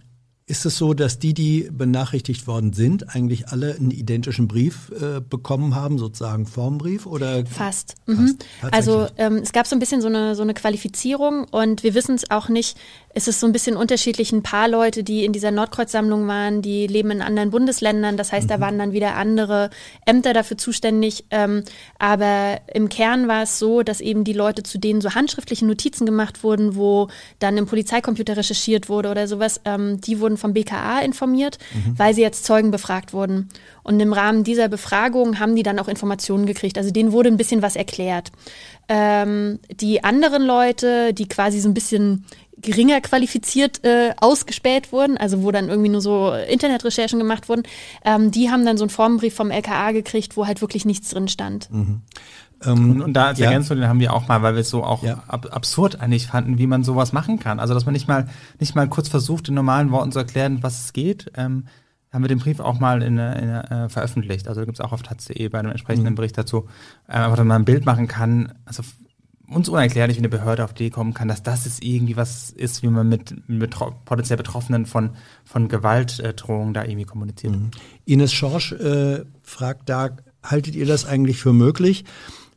ist es so, dass die, die benachrichtigt worden sind, eigentlich alle einen identischen Brief äh, bekommen haben, sozusagen Formbrief oder? Fast. Mhm. Tatsächlich. Also ähm, es gab so ein bisschen so eine, so eine Qualifizierung und wir wissen es auch nicht. Es ist so ein bisschen unterschiedlich. Ein paar Leute, die in dieser Nordkreuz-Sammlung waren, die leben in anderen Bundesländern. Das heißt, da waren dann wieder andere Ämter dafür zuständig. Ähm, aber im Kern war es so, dass eben die Leute, zu denen so handschriftliche Notizen gemacht wurden, wo dann im Polizeicomputer recherchiert wurde oder sowas, ähm, die wurden vom BKA informiert, weil sie jetzt Zeugen befragt wurden. Und im Rahmen dieser Befragung haben die dann auch Informationen gekriegt. Also denen wurde ein bisschen was erklärt. Ähm, die anderen Leute, die quasi so ein bisschen geringer qualifiziert äh, ausgespäht wurden, also wo dann irgendwie nur so Internetrecherchen gemacht wurden, ähm, die haben dann so einen Formbrief vom LKA gekriegt, wo halt wirklich nichts drin stand. Ähm, Und, da als ja. Ergänzung, den haben wir auch mal, weil wir es so auch Ja. ab, absurd eigentlich fanden, wie man sowas machen kann. Also dass man nicht mal nicht mal kurz versucht, in normalen Worten zu erklären, was es geht. Ähm, haben wir den Brief auch mal in, der- in, äh, veröffentlicht. Also gibt es auch auf taz.de bei einem entsprechenden Bericht dazu. Äh, einfach, dass man ein Bild machen kann. Also uns unerklärlich, wie eine Behörde auf die Idee kommen kann, dass das jetzt irgendwie was ist, wie man mit, mit potenziell Betroffenen von, von Gewaltdrohungen da irgendwie kommuniziert. Ines Schorsch äh, fragt da, haltet ihr das eigentlich für möglich,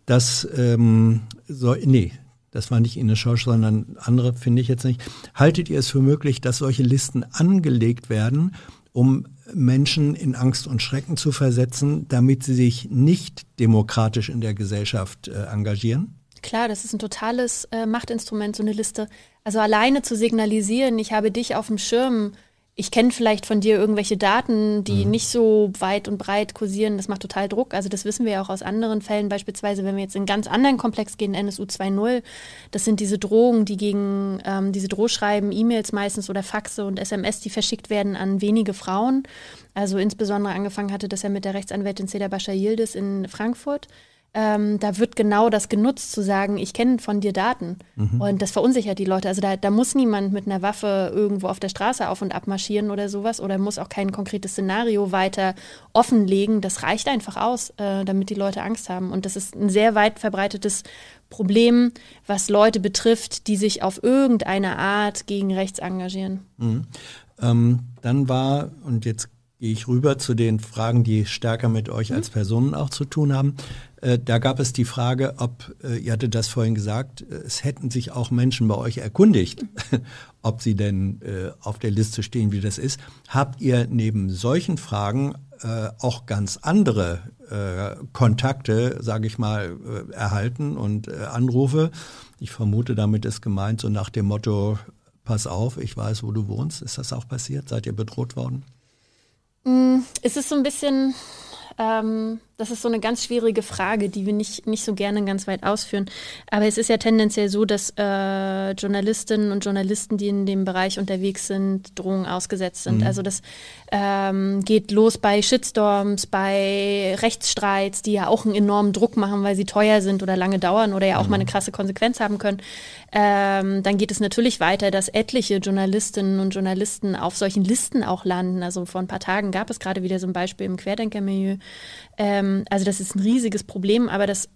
dass, ähm, so, nee, das war nicht Ines Schorsch, sondern andere finde ich jetzt nicht. Haltet ihr es für möglich, dass solche Listen angelegt werden, um Menschen in Angst und Schrecken zu versetzen, damit sie sich nicht demokratisch in der Gesellschaft äh, engagieren? Klar, das ist ein totales äh, Machtinstrument, so eine Liste. Also alleine zu signalisieren, ich habe dich auf dem Schirm, ich kenne vielleicht von dir irgendwelche Daten, die nicht so weit und breit kursieren, das macht total Druck. Also das wissen wir ja auch aus anderen Fällen, beispielsweise wenn wir jetzt in einen ganz anderen Komplex gehen, NSU 2.0, das sind diese Drohungen, die gegen ähm, diese Drohschreiben, E-Mails meistens oder Faxe und SMS, die verschickt werden an wenige Frauen. Also insbesondere angefangen hatte das ja mit der Rechtsanwältin Seda Bascha Yildiz in Frankfurt ähm, da wird genau das genutzt, zu sagen, ich kenne von dir Daten. Und das verunsichert die Leute. Also da, da muss niemand mit einer Waffe irgendwo auf der Straße auf und ab marschieren oder sowas oder muss auch kein konkretes Szenario weiter offenlegen. Das reicht einfach aus, äh, damit die Leute Angst haben. Und das ist ein sehr weit verbreitetes Problem, was Leute betrifft, die sich auf irgendeine Art gegen rechts engagieren. Ähm, dann war, und jetzt gehe ich rüber zu den Fragen, die stärker mit euch als Personen auch zu tun haben. Äh, da gab es die Frage, ob, äh, ihr hattet das vorhin gesagt, äh, es hätten sich auch Menschen bei euch erkundigt, ob sie denn äh, auf der Liste stehen, wie das ist. Habt ihr neben solchen Fragen äh, auch ganz andere Kontakte, sage ich mal, erhalten und Anrufe? Ich vermute, damit ist gemeint so nach dem Motto, pass auf, ich weiß, wo du wohnst. Ist das auch passiert? Seid ihr bedroht worden? Es ist so ein bisschen, ähm, das ist so eine ganz schwierige Frage, die wir nicht, nicht so gerne ganz weit ausführen. Aber es ist ja tendenziell so, dass äh, Journalistinnen und Journalisten, die in dem Bereich unterwegs sind, Drohungen ausgesetzt sind. Also das ähm, geht los bei Shitstorms, bei Rechtsstreits, die ja auch einen enormen Druck machen, weil sie teuer sind oder lange dauern oder ja auch mal eine krasse Konsequenz haben können. Ähm, dann geht es natürlich weiter, dass etliche Journalistinnen und Journalisten auf solchen Listen auch landen. Also vor ein paar Tagen gab es gerade wieder so ein Beispiel im Querdenkermilieu. Ähm, also das ist ein riesiges Problem, aber das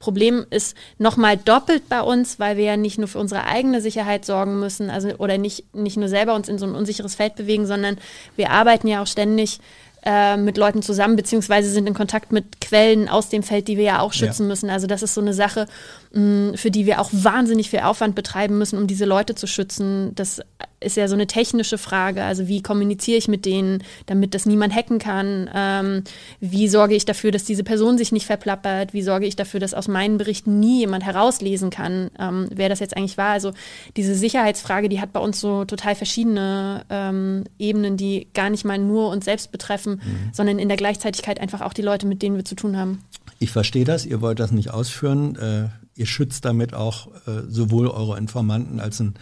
Problem ist nochmal doppelt bei uns, weil wir ja nicht nur für unsere eigene Sicherheit sorgen müssen, also oder nicht, nicht nur selber uns in so ein unsicheres Feld bewegen, sondern wir arbeiten ja auch ständig äh, mit Leuten zusammen, beziehungsweise sind in Kontakt mit Quellen aus dem Feld, die wir ja auch schützen Ja. müssen. Also das ist so eine Sache, mh, für die wir auch wahnsinnig viel Aufwand betreiben müssen, um diese Leute zu schützen. Das ist ja so eine technische Frage. Also wie kommuniziere ich mit denen, damit das niemand hacken kann? Ähm, wie sorge ich dafür, dass diese Person sich nicht verplappert? Wie sorge ich dafür, dass aus meinen Berichten nie jemand herauslesen kann, ähm, wer das jetzt eigentlich war? Also diese Sicherheitsfrage, die hat bei uns so total verschiedene ähm, Ebenen, die gar nicht mal nur uns selbst betreffen, sondern in der Gleichzeitigkeit einfach auch die Leute, mit denen wir zu tun haben. Ich verstehe das, ihr wollt das nicht ausführen. Äh, ihr schützt damit auch äh, sowohl eure Informanten als ein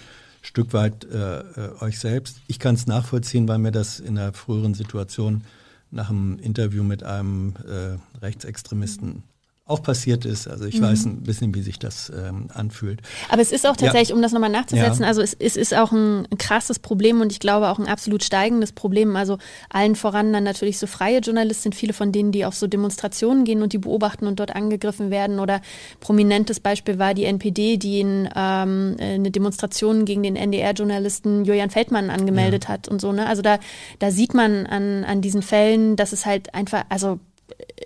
Stück weit äh, äh, euch selbst. Ich kann es nachvollziehen, weil mir das in einer früheren Situation nach einem Interview mit einem äh, Rechtsextremisten auch passiert ist. Also ich weiß ein bisschen, wie sich das ähm, anfühlt. Aber es ist auch tatsächlich, um das nochmal nachzusetzen, Ja. also es, es ist auch ein, krasses Problem und ich glaube auch ein absolut steigendes Problem. Also allen voran dann natürlich so freie Journalisten, viele von denen, die auf so Demonstrationen gehen und die beobachten und dort angegriffen werden. Oder prominentes Beispiel war die NPD, die in, ähm, eine Demonstration gegen den NDR-Journalisten Julian Feldmann angemeldet hat und so. Ne? Also da, da sieht man an, an diesen Fällen, dass es halt einfach, also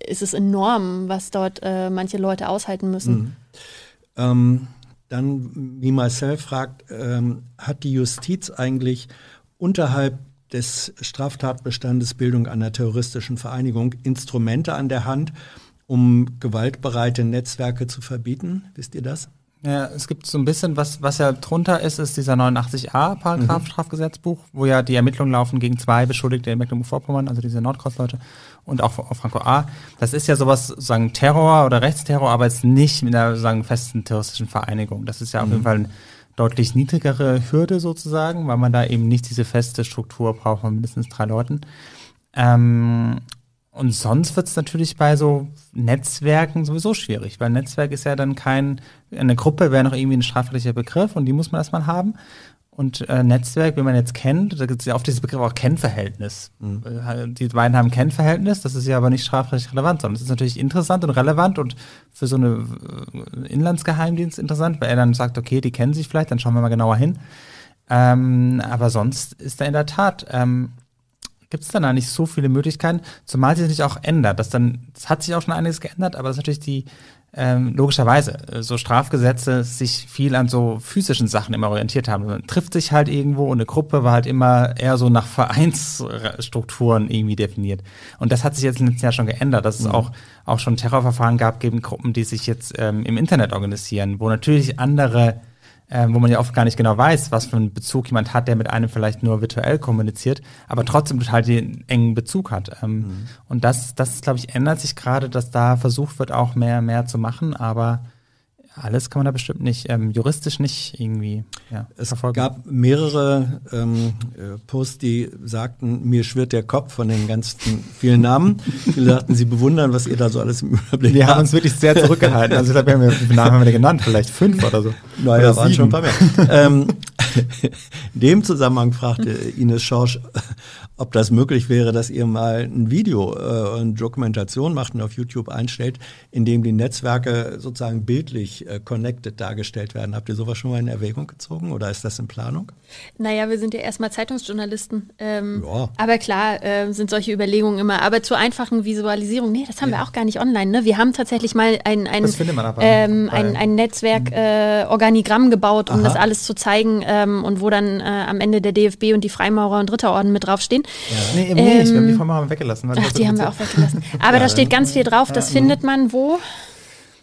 es ist enorm, was dort äh, manche Leute aushalten müssen. Ähm, dann, wie Marcel fragt, ähm, hat die Justiz eigentlich unterhalb des Straftatbestandes Bildung einer terroristischen Vereinigung Instrumente an der Hand, um gewaltbereite Netzwerke zu verbieten? Wisst ihr das? Ja, es gibt so ein bisschen, was, was ja drunter ist, ist dieser 89a Paragraph Strafgesetzbuch, wo ja die Ermittlungen laufen gegen zwei Beschuldigte in Mecklenburg-Vorpommern, also diese Nordkreuz-Leute und auch auf Franco A. Das ist ja sowas, sagen Terror oder Rechtsterror, aber jetzt nicht mit einer sagen festen terroristischen Vereinigung. Das ist ja auf jeden Fall eine deutlich niedrigere Hürde sozusagen, weil man da eben nicht diese feste Struktur braucht von mindestens drei Leuten. Ähm, und sonst wird es natürlich bei so Netzwerken sowieso schwierig, weil Netzwerk ist ja dann kein, eine Gruppe wäre noch irgendwie ein strafrechtlicher Begriff und die muss man erstmal haben. Und äh, Netzwerk, wie man jetzt kennt, da gibt es ja oft dieses Begriff auch Kennverhältnis. Äh, Die beiden haben Kennverhältnis, das ist ja aber nicht strafrechtlich relevant, sondern es ist natürlich interessant und relevant und für so eine äh, Inlandsgeheimdienst interessant, weil er dann sagt, okay, die kennen sich vielleicht, dann schauen wir mal genauer hin. Ähm, aber sonst ist da in der Tat ähm, gibt es dann da nicht so viele Möglichkeiten, zumal sich natürlich auch ändert. Das dann, es hat sich auch schon einiges geändert, aber das ist natürlich die ähm, logischerweise äh, so Strafgesetze sich viel an so physischen Sachen immer orientiert haben. Man trifft sich halt irgendwo und eine Gruppe war halt immer eher so nach Vereinsstrukturen irgendwie definiert. Und das hat sich jetzt im letzten Jahr schon geändert, dass es auch auch schon Terrorverfahren gab gegen Gruppen, die sich jetzt ähm, im Internet organisieren, wo natürlich andere ähm, wo man ja oft gar nicht genau weiß, was für einen Bezug jemand hat, der mit einem vielleicht nur virtuell kommuniziert, aber trotzdem total den engen Bezug hat. Ähm, Und das, das glaube ich, ändert sich gerade, dass da versucht wird, auch mehr, mehr zu machen, aber alles kann man da bestimmt nicht, ähm, juristisch nicht irgendwie ja, Es verfolgen. gab mehrere ähm, äh, Posts, die sagten, mir schwirrt der Kopf von den ganzen vielen Namen. Die sagten, sie bewundern, was ihr da so alles im Überblick wir haben habt. uns wirklich sehr zurückgehalten. Also ich glaube, wir haben, wie viele Namen haben wir denn genannt? Vielleicht fünf oder so. Naja, oder waren schon ein paar mehr. ähm, in dem Zusammenhang fragte Ines Schorsch, ob das möglich wäre, dass ihr mal ein Video, äh, eine Dokumentation macht und auf YouTube einstellt, in dem die Netzwerke sozusagen bildlich äh, connected dargestellt werden. Habt ihr sowas schon mal in Erwägung gezogen oder ist das in Planung? Naja, wir sind ja erstmal Zeitungsjournalisten. Ähm, Ja. Aber klar äh, sind solche Überlegungen immer. Aber zur einfachen Visualisierung, nee, das haben wir auch gar nicht online. Ne? Wir haben tatsächlich mal ein, ein, ähm, ein, ein Netzwerk-Organigramm gebaut, um Aha. das alles zu zeigen ähm, und wo dann äh, am Ende der DFB und die Freimaurer und Ritterorden mit draufstehen. Nee, eben nicht. Wir haben die Ähm, Vormauer weggelassen. Ach, das die haben wir auch weggelassen. Aber da steht ganz viel drauf. Das findet man wo?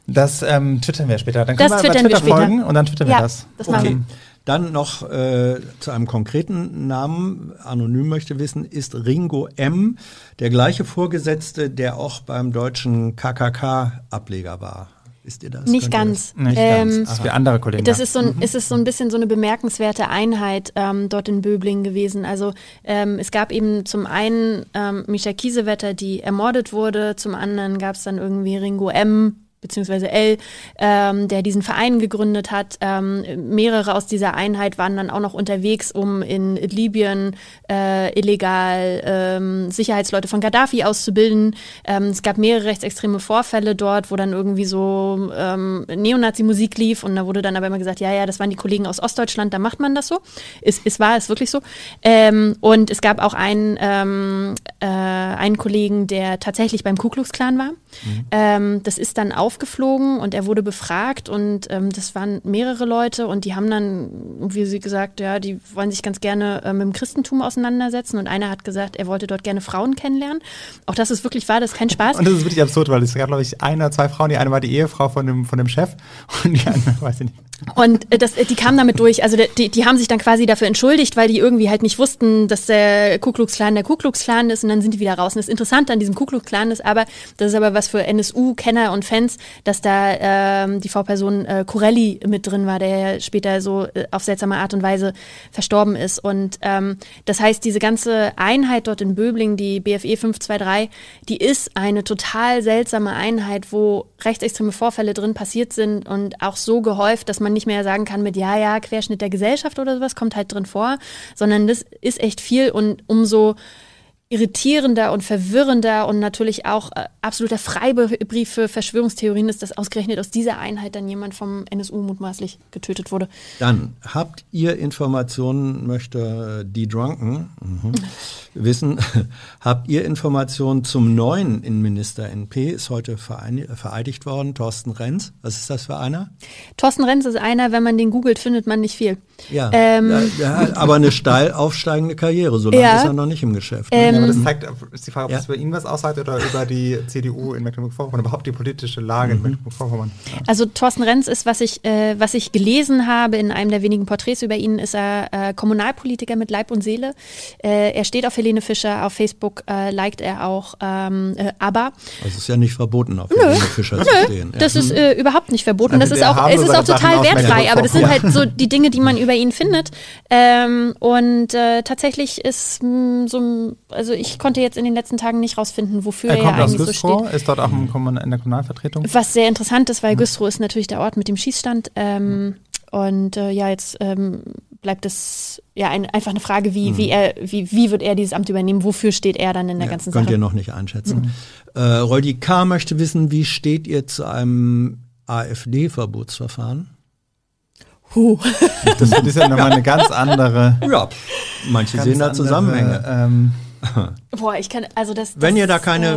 Das ähm, twittern wir später. Dann Das können wir bei wir Twitter später. folgen und dann twittern wir Ja, das. das machen Okay. wir. Dann noch äh, zu einem konkreten Namen. Anonym möchte wissen, ist Ringo M. der gleiche Vorgesetzte, der auch beim deutschen KKK-Ableger war? Wisst ihr das? Nicht ganz. Nicht Ähm, ganz. Das ist für andere Kollegen. Das ist so ein, ist es so ein bisschen so eine bemerkenswerte Einheit ähm, dort in Böblingen gewesen. Also ähm, es gab eben zum einen ähm, Micha Kiesewetter, die ermordet wurde, zum anderen gab es dann irgendwie Ringo M beziehungsweise L, ähm, der diesen Verein gegründet hat. Ähm, mehrere aus dieser Einheit waren dann auch noch unterwegs, um in Libyen äh, illegal ähm, Sicherheitsleute von Gaddafi auszubilden. Ähm, es gab mehrere rechtsextreme Vorfälle dort, wo dann irgendwie so ähm, Neonazi-Musik lief und da wurde dann aber immer gesagt, ja, ja, das waren die Kollegen aus Ostdeutschland, da macht man das so. Es, es war es wirklich so. Ähm, und es gab auch einen, ähm, äh, einen Kollegen, der tatsächlich beim Ku Klux Klan war. Ähm, das ist dann aufgeflogen und er wurde befragt und ähm, das waren mehrere Leute und die haben dann, wie sie gesagt, ja, die wollen sich ganz gerne äh, mit dem Christentum auseinandersetzen und einer hat gesagt, er wollte dort gerne Frauen kennenlernen. Auch das ist wirklich wahr, das ist kein Spaß. Und das ist wirklich absurd, weil es gab, glaube ich, eine oder zwei Frauen. Die eine war die Ehefrau von dem, von dem Chef und die andere, weiß ich nicht. Und äh, das, äh, die kamen damit durch. Also die, die haben sich dann quasi dafür entschuldigt, weil die irgendwie halt nicht wussten, dass der Ku Klux Klan der Ku Klux Klan ist und dann sind die wieder raus. Und das Interessante an diesem Ku Klux Klan ist aber, das ist aber was für NSU-Kenner und Fans, dass da ähm, die V-Person äh, Corelli mit drin war, der später so äh, auf seltsame Art und Weise verstorben ist. Und ähm, das heißt, diese ganze Einheit dort in Böbling, die BFE 523, die ist eine total seltsame Einheit, wo rechtsextreme Vorfälle drin passiert sind und auch so gehäuft, dass man nicht mehr sagen kann mit ja, ja, Querschnitt der Gesellschaft oder sowas kommt halt drin vor, sondern das ist echt viel und umso irritierender und verwirrender und natürlich auch äh, absoluter Freibrief für Verschwörungstheorien ist, dass ausgerechnet aus dieser Einheit dann jemand vom NSU mutmaßlich getötet wurde. Dann habt ihr Informationen, möchte äh, die Drunken mhm. wissen, habt ihr Informationen zum neuen Innenminister NP, ist heute vereidigt worden, Thorsten Renz. Was ist das für einer? Thorsten Renz ist einer, wenn man den googelt, findet man nicht viel. Ja, Ähm, ja, aber eine steil aufsteigende Karriere, so lange Ja. ist er noch nicht im Geschäft. Ne? Ähm, aber das zeigt, ist die Frage, ob Ja. das über ihn was aussagt oder über die CDU in Mecklenburg-Vorpommern, überhaupt die politische Lage in Mecklenburg-Vorpommern. Ja. Also Thorsten Renz ist, was ich, äh, was ich gelesen habe in einem der wenigen Porträts über ihn, ist er äh, Kommunalpolitiker mit Leib und Seele. Äh, er steht auf Helene Fischer, auf Facebook äh, liked er auch ähm, äh, aber. Also es ist ja nicht verboten, auf Helene Fischer zu stehen. Das ist äh, überhaupt nicht verboten. Also Das ist auch, es ist auch total wertfrei, aber das sind halt so die Dinge, die man über ihn findet. Ähm, und äh, tatsächlich ist mh, so, ein- also ich konnte jetzt in den letzten Tagen nicht rausfinden, wofür Er er, kommt aus eigentlich so steht. Güstrow, ist dort auch in der Kommunalvertretung. Was sehr interessant ist, weil Güstrow ist natürlich der Ort mit dem Schießstand. Ähm, und äh, ja, jetzt ähm, bleibt es ja ein, einfach eine Frage, wie, wie, er, wie, wie wird er dieses Amt übernehmen? Wofür steht er dann in der Ja, ganzen könnt Sache? ihr noch nicht einschätzen. Äh, Roldi K. möchte wissen, wie steht ihr zu einem AfD-Verbotsverfahren? Huh. Das ist ja nochmal eine ganz andere. Ja, manche ganz sehen da andere, Zusammenhänge. Ähm, Boah, ich kann, also das. Wenn das, ihr da keine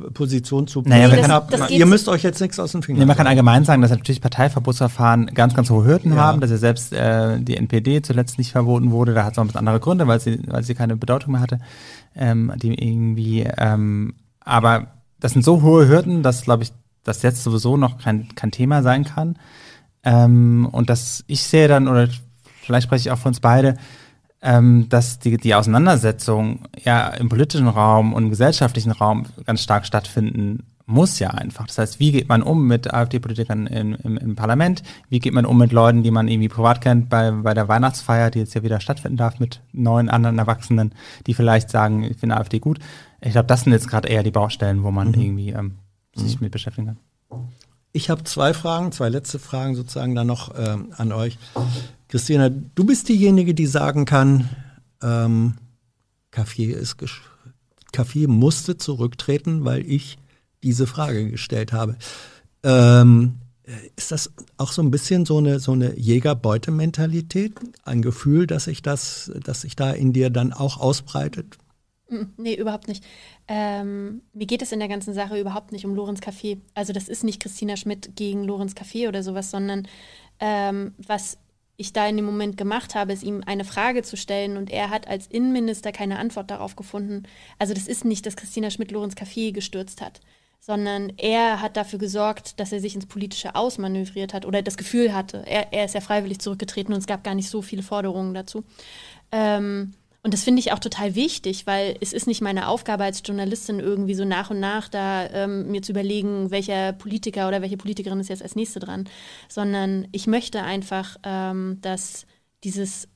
äh, äh, Position zu Naja, das- habt, das ihr müsst euch jetzt nichts aus den Fingern Nee, man kann allgemein sagen, dass natürlich Parteiverbotsverfahren ganz, ganz hohe Hürden Ja. haben, dass ja selbst äh, die NPD zuletzt nicht verboten wurde. Da hat es auch ein bisschen andere Gründe, weil sie, weil sie keine Bedeutung mehr hatte. Ähm, die irgendwie, ähm, aber das sind so hohe Hürden, dass, glaube ich, das jetzt sowieso noch kein, kein Thema sein kann. Ähm, und dass ich sehe dann, oder vielleicht spreche ich auch für uns beide, ähm, dass die, die Auseinandersetzung ja im politischen Raum und im gesellschaftlichen Raum ganz stark stattfinden muss ja einfach. Das heißt, wie geht man um mit AfD-Politikern im, im, im Parlament? Wie geht man um mit Leuten, die man irgendwie privat kennt bei, bei der Weihnachtsfeier, die jetzt ja wieder stattfinden darf mit neun anderen Erwachsenen, die vielleicht sagen, ich finde AfD gut. Ich glaube, das sind jetzt gerade eher die Baustellen, wo man irgendwie ähm, sich mit beschäftigen kann. Ich habe zwei Fragen, zwei letzte Fragen sozusagen dann noch ähm, an euch. Christina, du bist diejenige, die sagen kann, ähm, Kaffee ist Kaffee musste zurücktreten, weil ich diese Frage gestellt habe. Ähm, äh, ist das auch so ein bisschen so eine so eine Jäger-Beute-Mentalität, ein Gefühl, dass sich das, dass sich da in dir dann auch ausbreitet? Mm, Nee, überhaupt nicht. Ähm, mir geht es in der ganzen Sache überhaupt nicht um Lorenz Café. Also das ist nicht Christina Schmidt gegen Lorenz Café oder sowas, sondern ähm, was ich da in dem Moment gemacht habe, ist ihm eine Frage zu stellen und er hat als Innenminister keine Antwort darauf gefunden. Also das ist nicht, dass Christina Schmidt Lorenz Café gestürzt hat, sondern er hat dafür gesorgt, dass er sich ins politische ausmanövriert hat oder das Gefühl hatte. Er, er ist ja freiwillig zurückgetreten und es gab gar nicht so viele Forderungen dazu. Ähm, und das finde ich auch total wichtig, weil es ist nicht meine Aufgabe als Journalistin irgendwie so nach und nach da ähm, mir zu überlegen, welcher Politiker oder welche Politikerin ist jetzt als nächste dran, sondern ich möchte einfach, ähm, dass dieses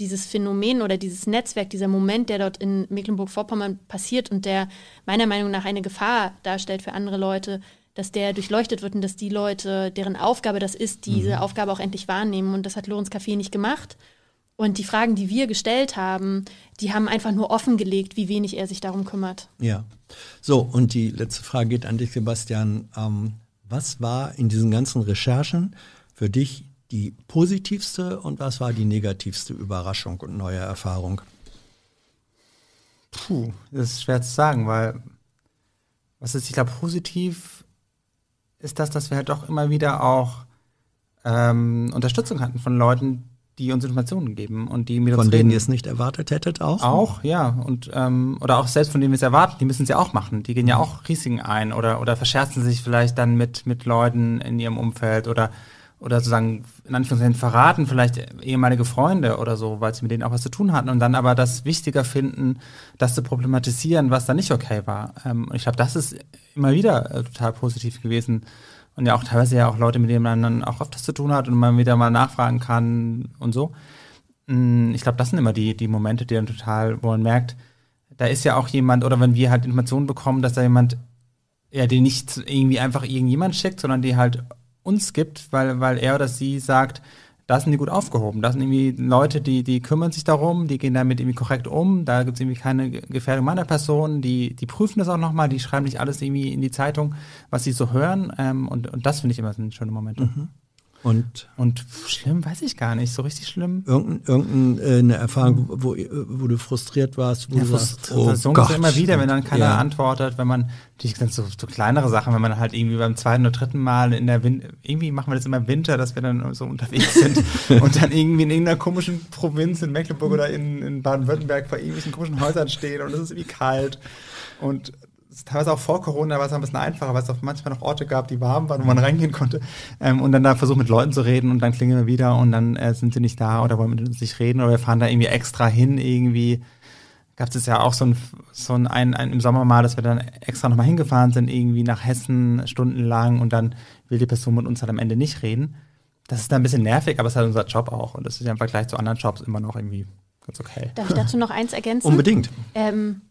dieses Phänomen oder dieses Netzwerk, dieser Moment, der dort in Mecklenburg-Vorpommern passiert und der meiner Meinung nach eine Gefahr darstellt für andere Leute, dass der durchleuchtet wird und dass die Leute, deren Aufgabe das ist, diese Aufgabe auch endlich wahrnehmen. Und das hat Lorenz Café nicht gemacht. Und die Fragen, die wir gestellt haben, die haben einfach nur offengelegt, wie wenig er sich darum kümmert. Ja. So, und die letzte Frage geht an dich, Sebastian. Ähm, was war in diesen ganzen Recherchen für dich die positivste und was war die negativste Überraschung und neue Erfahrung? Puh, das ist schwer zu sagen, weil was ist, ich glaube, positiv ist das, dass wir halt doch immer wieder auch ähm, Unterstützung hatten von Leuten, die uns Informationen geben und die mit Von denen reden. ihr es nicht erwartet hättet auch? Auch, ja. Und ähm, oder auch selbst von denen wir es erwarten, die müssen es ja auch machen. Die gehen ja auch Risiken ein oder oder verscherzen sich vielleicht dann mit mit Leuten in ihrem Umfeld oder oder sozusagen in Anführungszeichen verraten vielleicht ehemalige Freunde oder so, weil sie mit denen auch was zu tun hatten und dann aber das wichtiger finden, das zu problematisieren, was da nicht okay war. Ähm, ich glaube, das ist immer wieder äh, total positiv gewesen. Und ja auch teilweise ja auch Leute, mit denen man dann auch oft das zu tun hat und man wieder mal nachfragen kann und so. Mm, Ich glaube, das sind immer die, die Momente, die dann total, wo man merkt, da ist ja auch jemand, oder wenn wir halt Informationen bekommen, dass da jemand, ja, die nicht irgendwie einfach irgendjemand schickt, sondern die halt uns gibt, weil, weil er oder sie sagt, da sind die gut aufgehoben. Das sind irgendwie Leute, die, die kümmern sich darum, die gehen damit irgendwie korrekt um, da gibt es irgendwie keine Ge- Gefährdung meiner Person, die, die prüfen das auch nochmal, die schreiben nicht alles irgendwie in die Zeitung, was sie so hören. Ähm, und, und das finde ich immer so ein schöner Moment. Und Und schlimm weiß ich gar nicht, so richtig schlimm. irgendeine irgendein, äh, Erfahrung, wo, wo, du frustriert warst, wo Ja, du sagst, oh Frustration Gott. immer wieder, wenn dann keiner Ja. antwortet, wenn man, natürlich sind so, so kleinere Sachen, wenn man halt irgendwie beim zweiten oder dritten Mal in der Winter, irgendwie machen wir das immer im Winter, dass wir dann so unterwegs sind und dann irgendwie in irgendeiner komischen Provinz in Mecklenburg oder in, in Baden-Württemberg vor irgendwelchen komischen Häusern stehen und es ist irgendwie kalt und teilweise auch vor Corona war es ein bisschen einfacher, weil es auch manchmal noch Orte gab, die warm waren, wo man reingehen konnte. Ähm, und dann da versucht mit Leuten zu reden und dann klingeln wir wieder und dann äh, sind sie nicht da oder wollen mit uns nicht reden oder wir fahren da irgendwie extra hin irgendwie gab es ja auch so ein, so ein, ein, ein im Sommer mal, dass wir dann extra nochmal hingefahren sind, irgendwie nach Hessen stundenlang und dann will die Person mit uns halt am Ende nicht reden. Das ist dann ein bisschen nervig, aber es ist halt unser Job auch und das ist ja im Vergleich zu anderen Jobs immer noch irgendwie ganz okay. Darf ich dazu noch eins ergänzen? Unbedingt. Ähm, äh,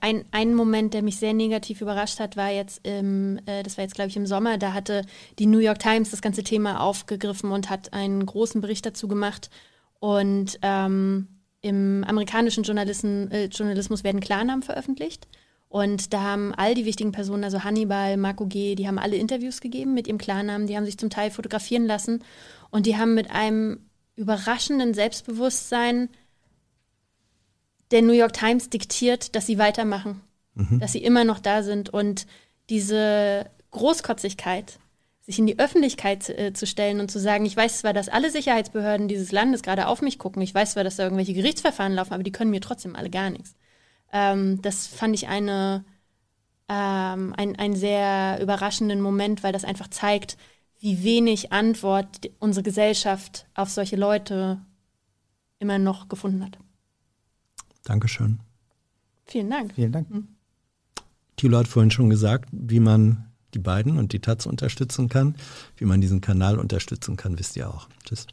ein, ein Moment, der mich sehr negativ überrascht hat, war jetzt im, äh, das war jetzt glaube ich im Sommer, da hatte die New York Times das ganze Thema aufgegriffen und hat einen großen Bericht dazu gemacht. Und ähm, im amerikanischen äh, Journalismus werden Klarnamen veröffentlicht. Und da haben all die wichtigen Personen, also Hannibal, Marco G., die haben alle Interviews gegeben mit ihrem Klarnamen, die haben sich zum Teil fotografieren lassen und die haben mit einem überraschenden Selbstbewusstsein der New York Times diktiert, dass sie weitermachen, dass sie immer noch da sind und diese Großkotzigkeit, sich in die Öffentlichkeit äh, zu stellen und zu sagen, ich weiß zwar, dass alle Sicherheitsbehörden dieses Landes gerade auf mich gucken, ich weiß zwar, dass da irgendwelche Gerichtsverfahren laufen, aber die können mir trotzdem alle gar nichts. Ähm, das fand ich eine, ähm, ein, einen sehr überraschenden Moment, weil das einfach zeigt, wie wenig Antwort unsere Gesellschaft auf solche Leute immer noch gefunden hat. Dankeschön. Vielen Dank. Vielen Dank. Thilo hat vorhin schon gesagt, wie man die beiden und die Taz unterstützen kann. Wie man diesen Kanal unterstützen kann, wisst ihr auch. Tschüss.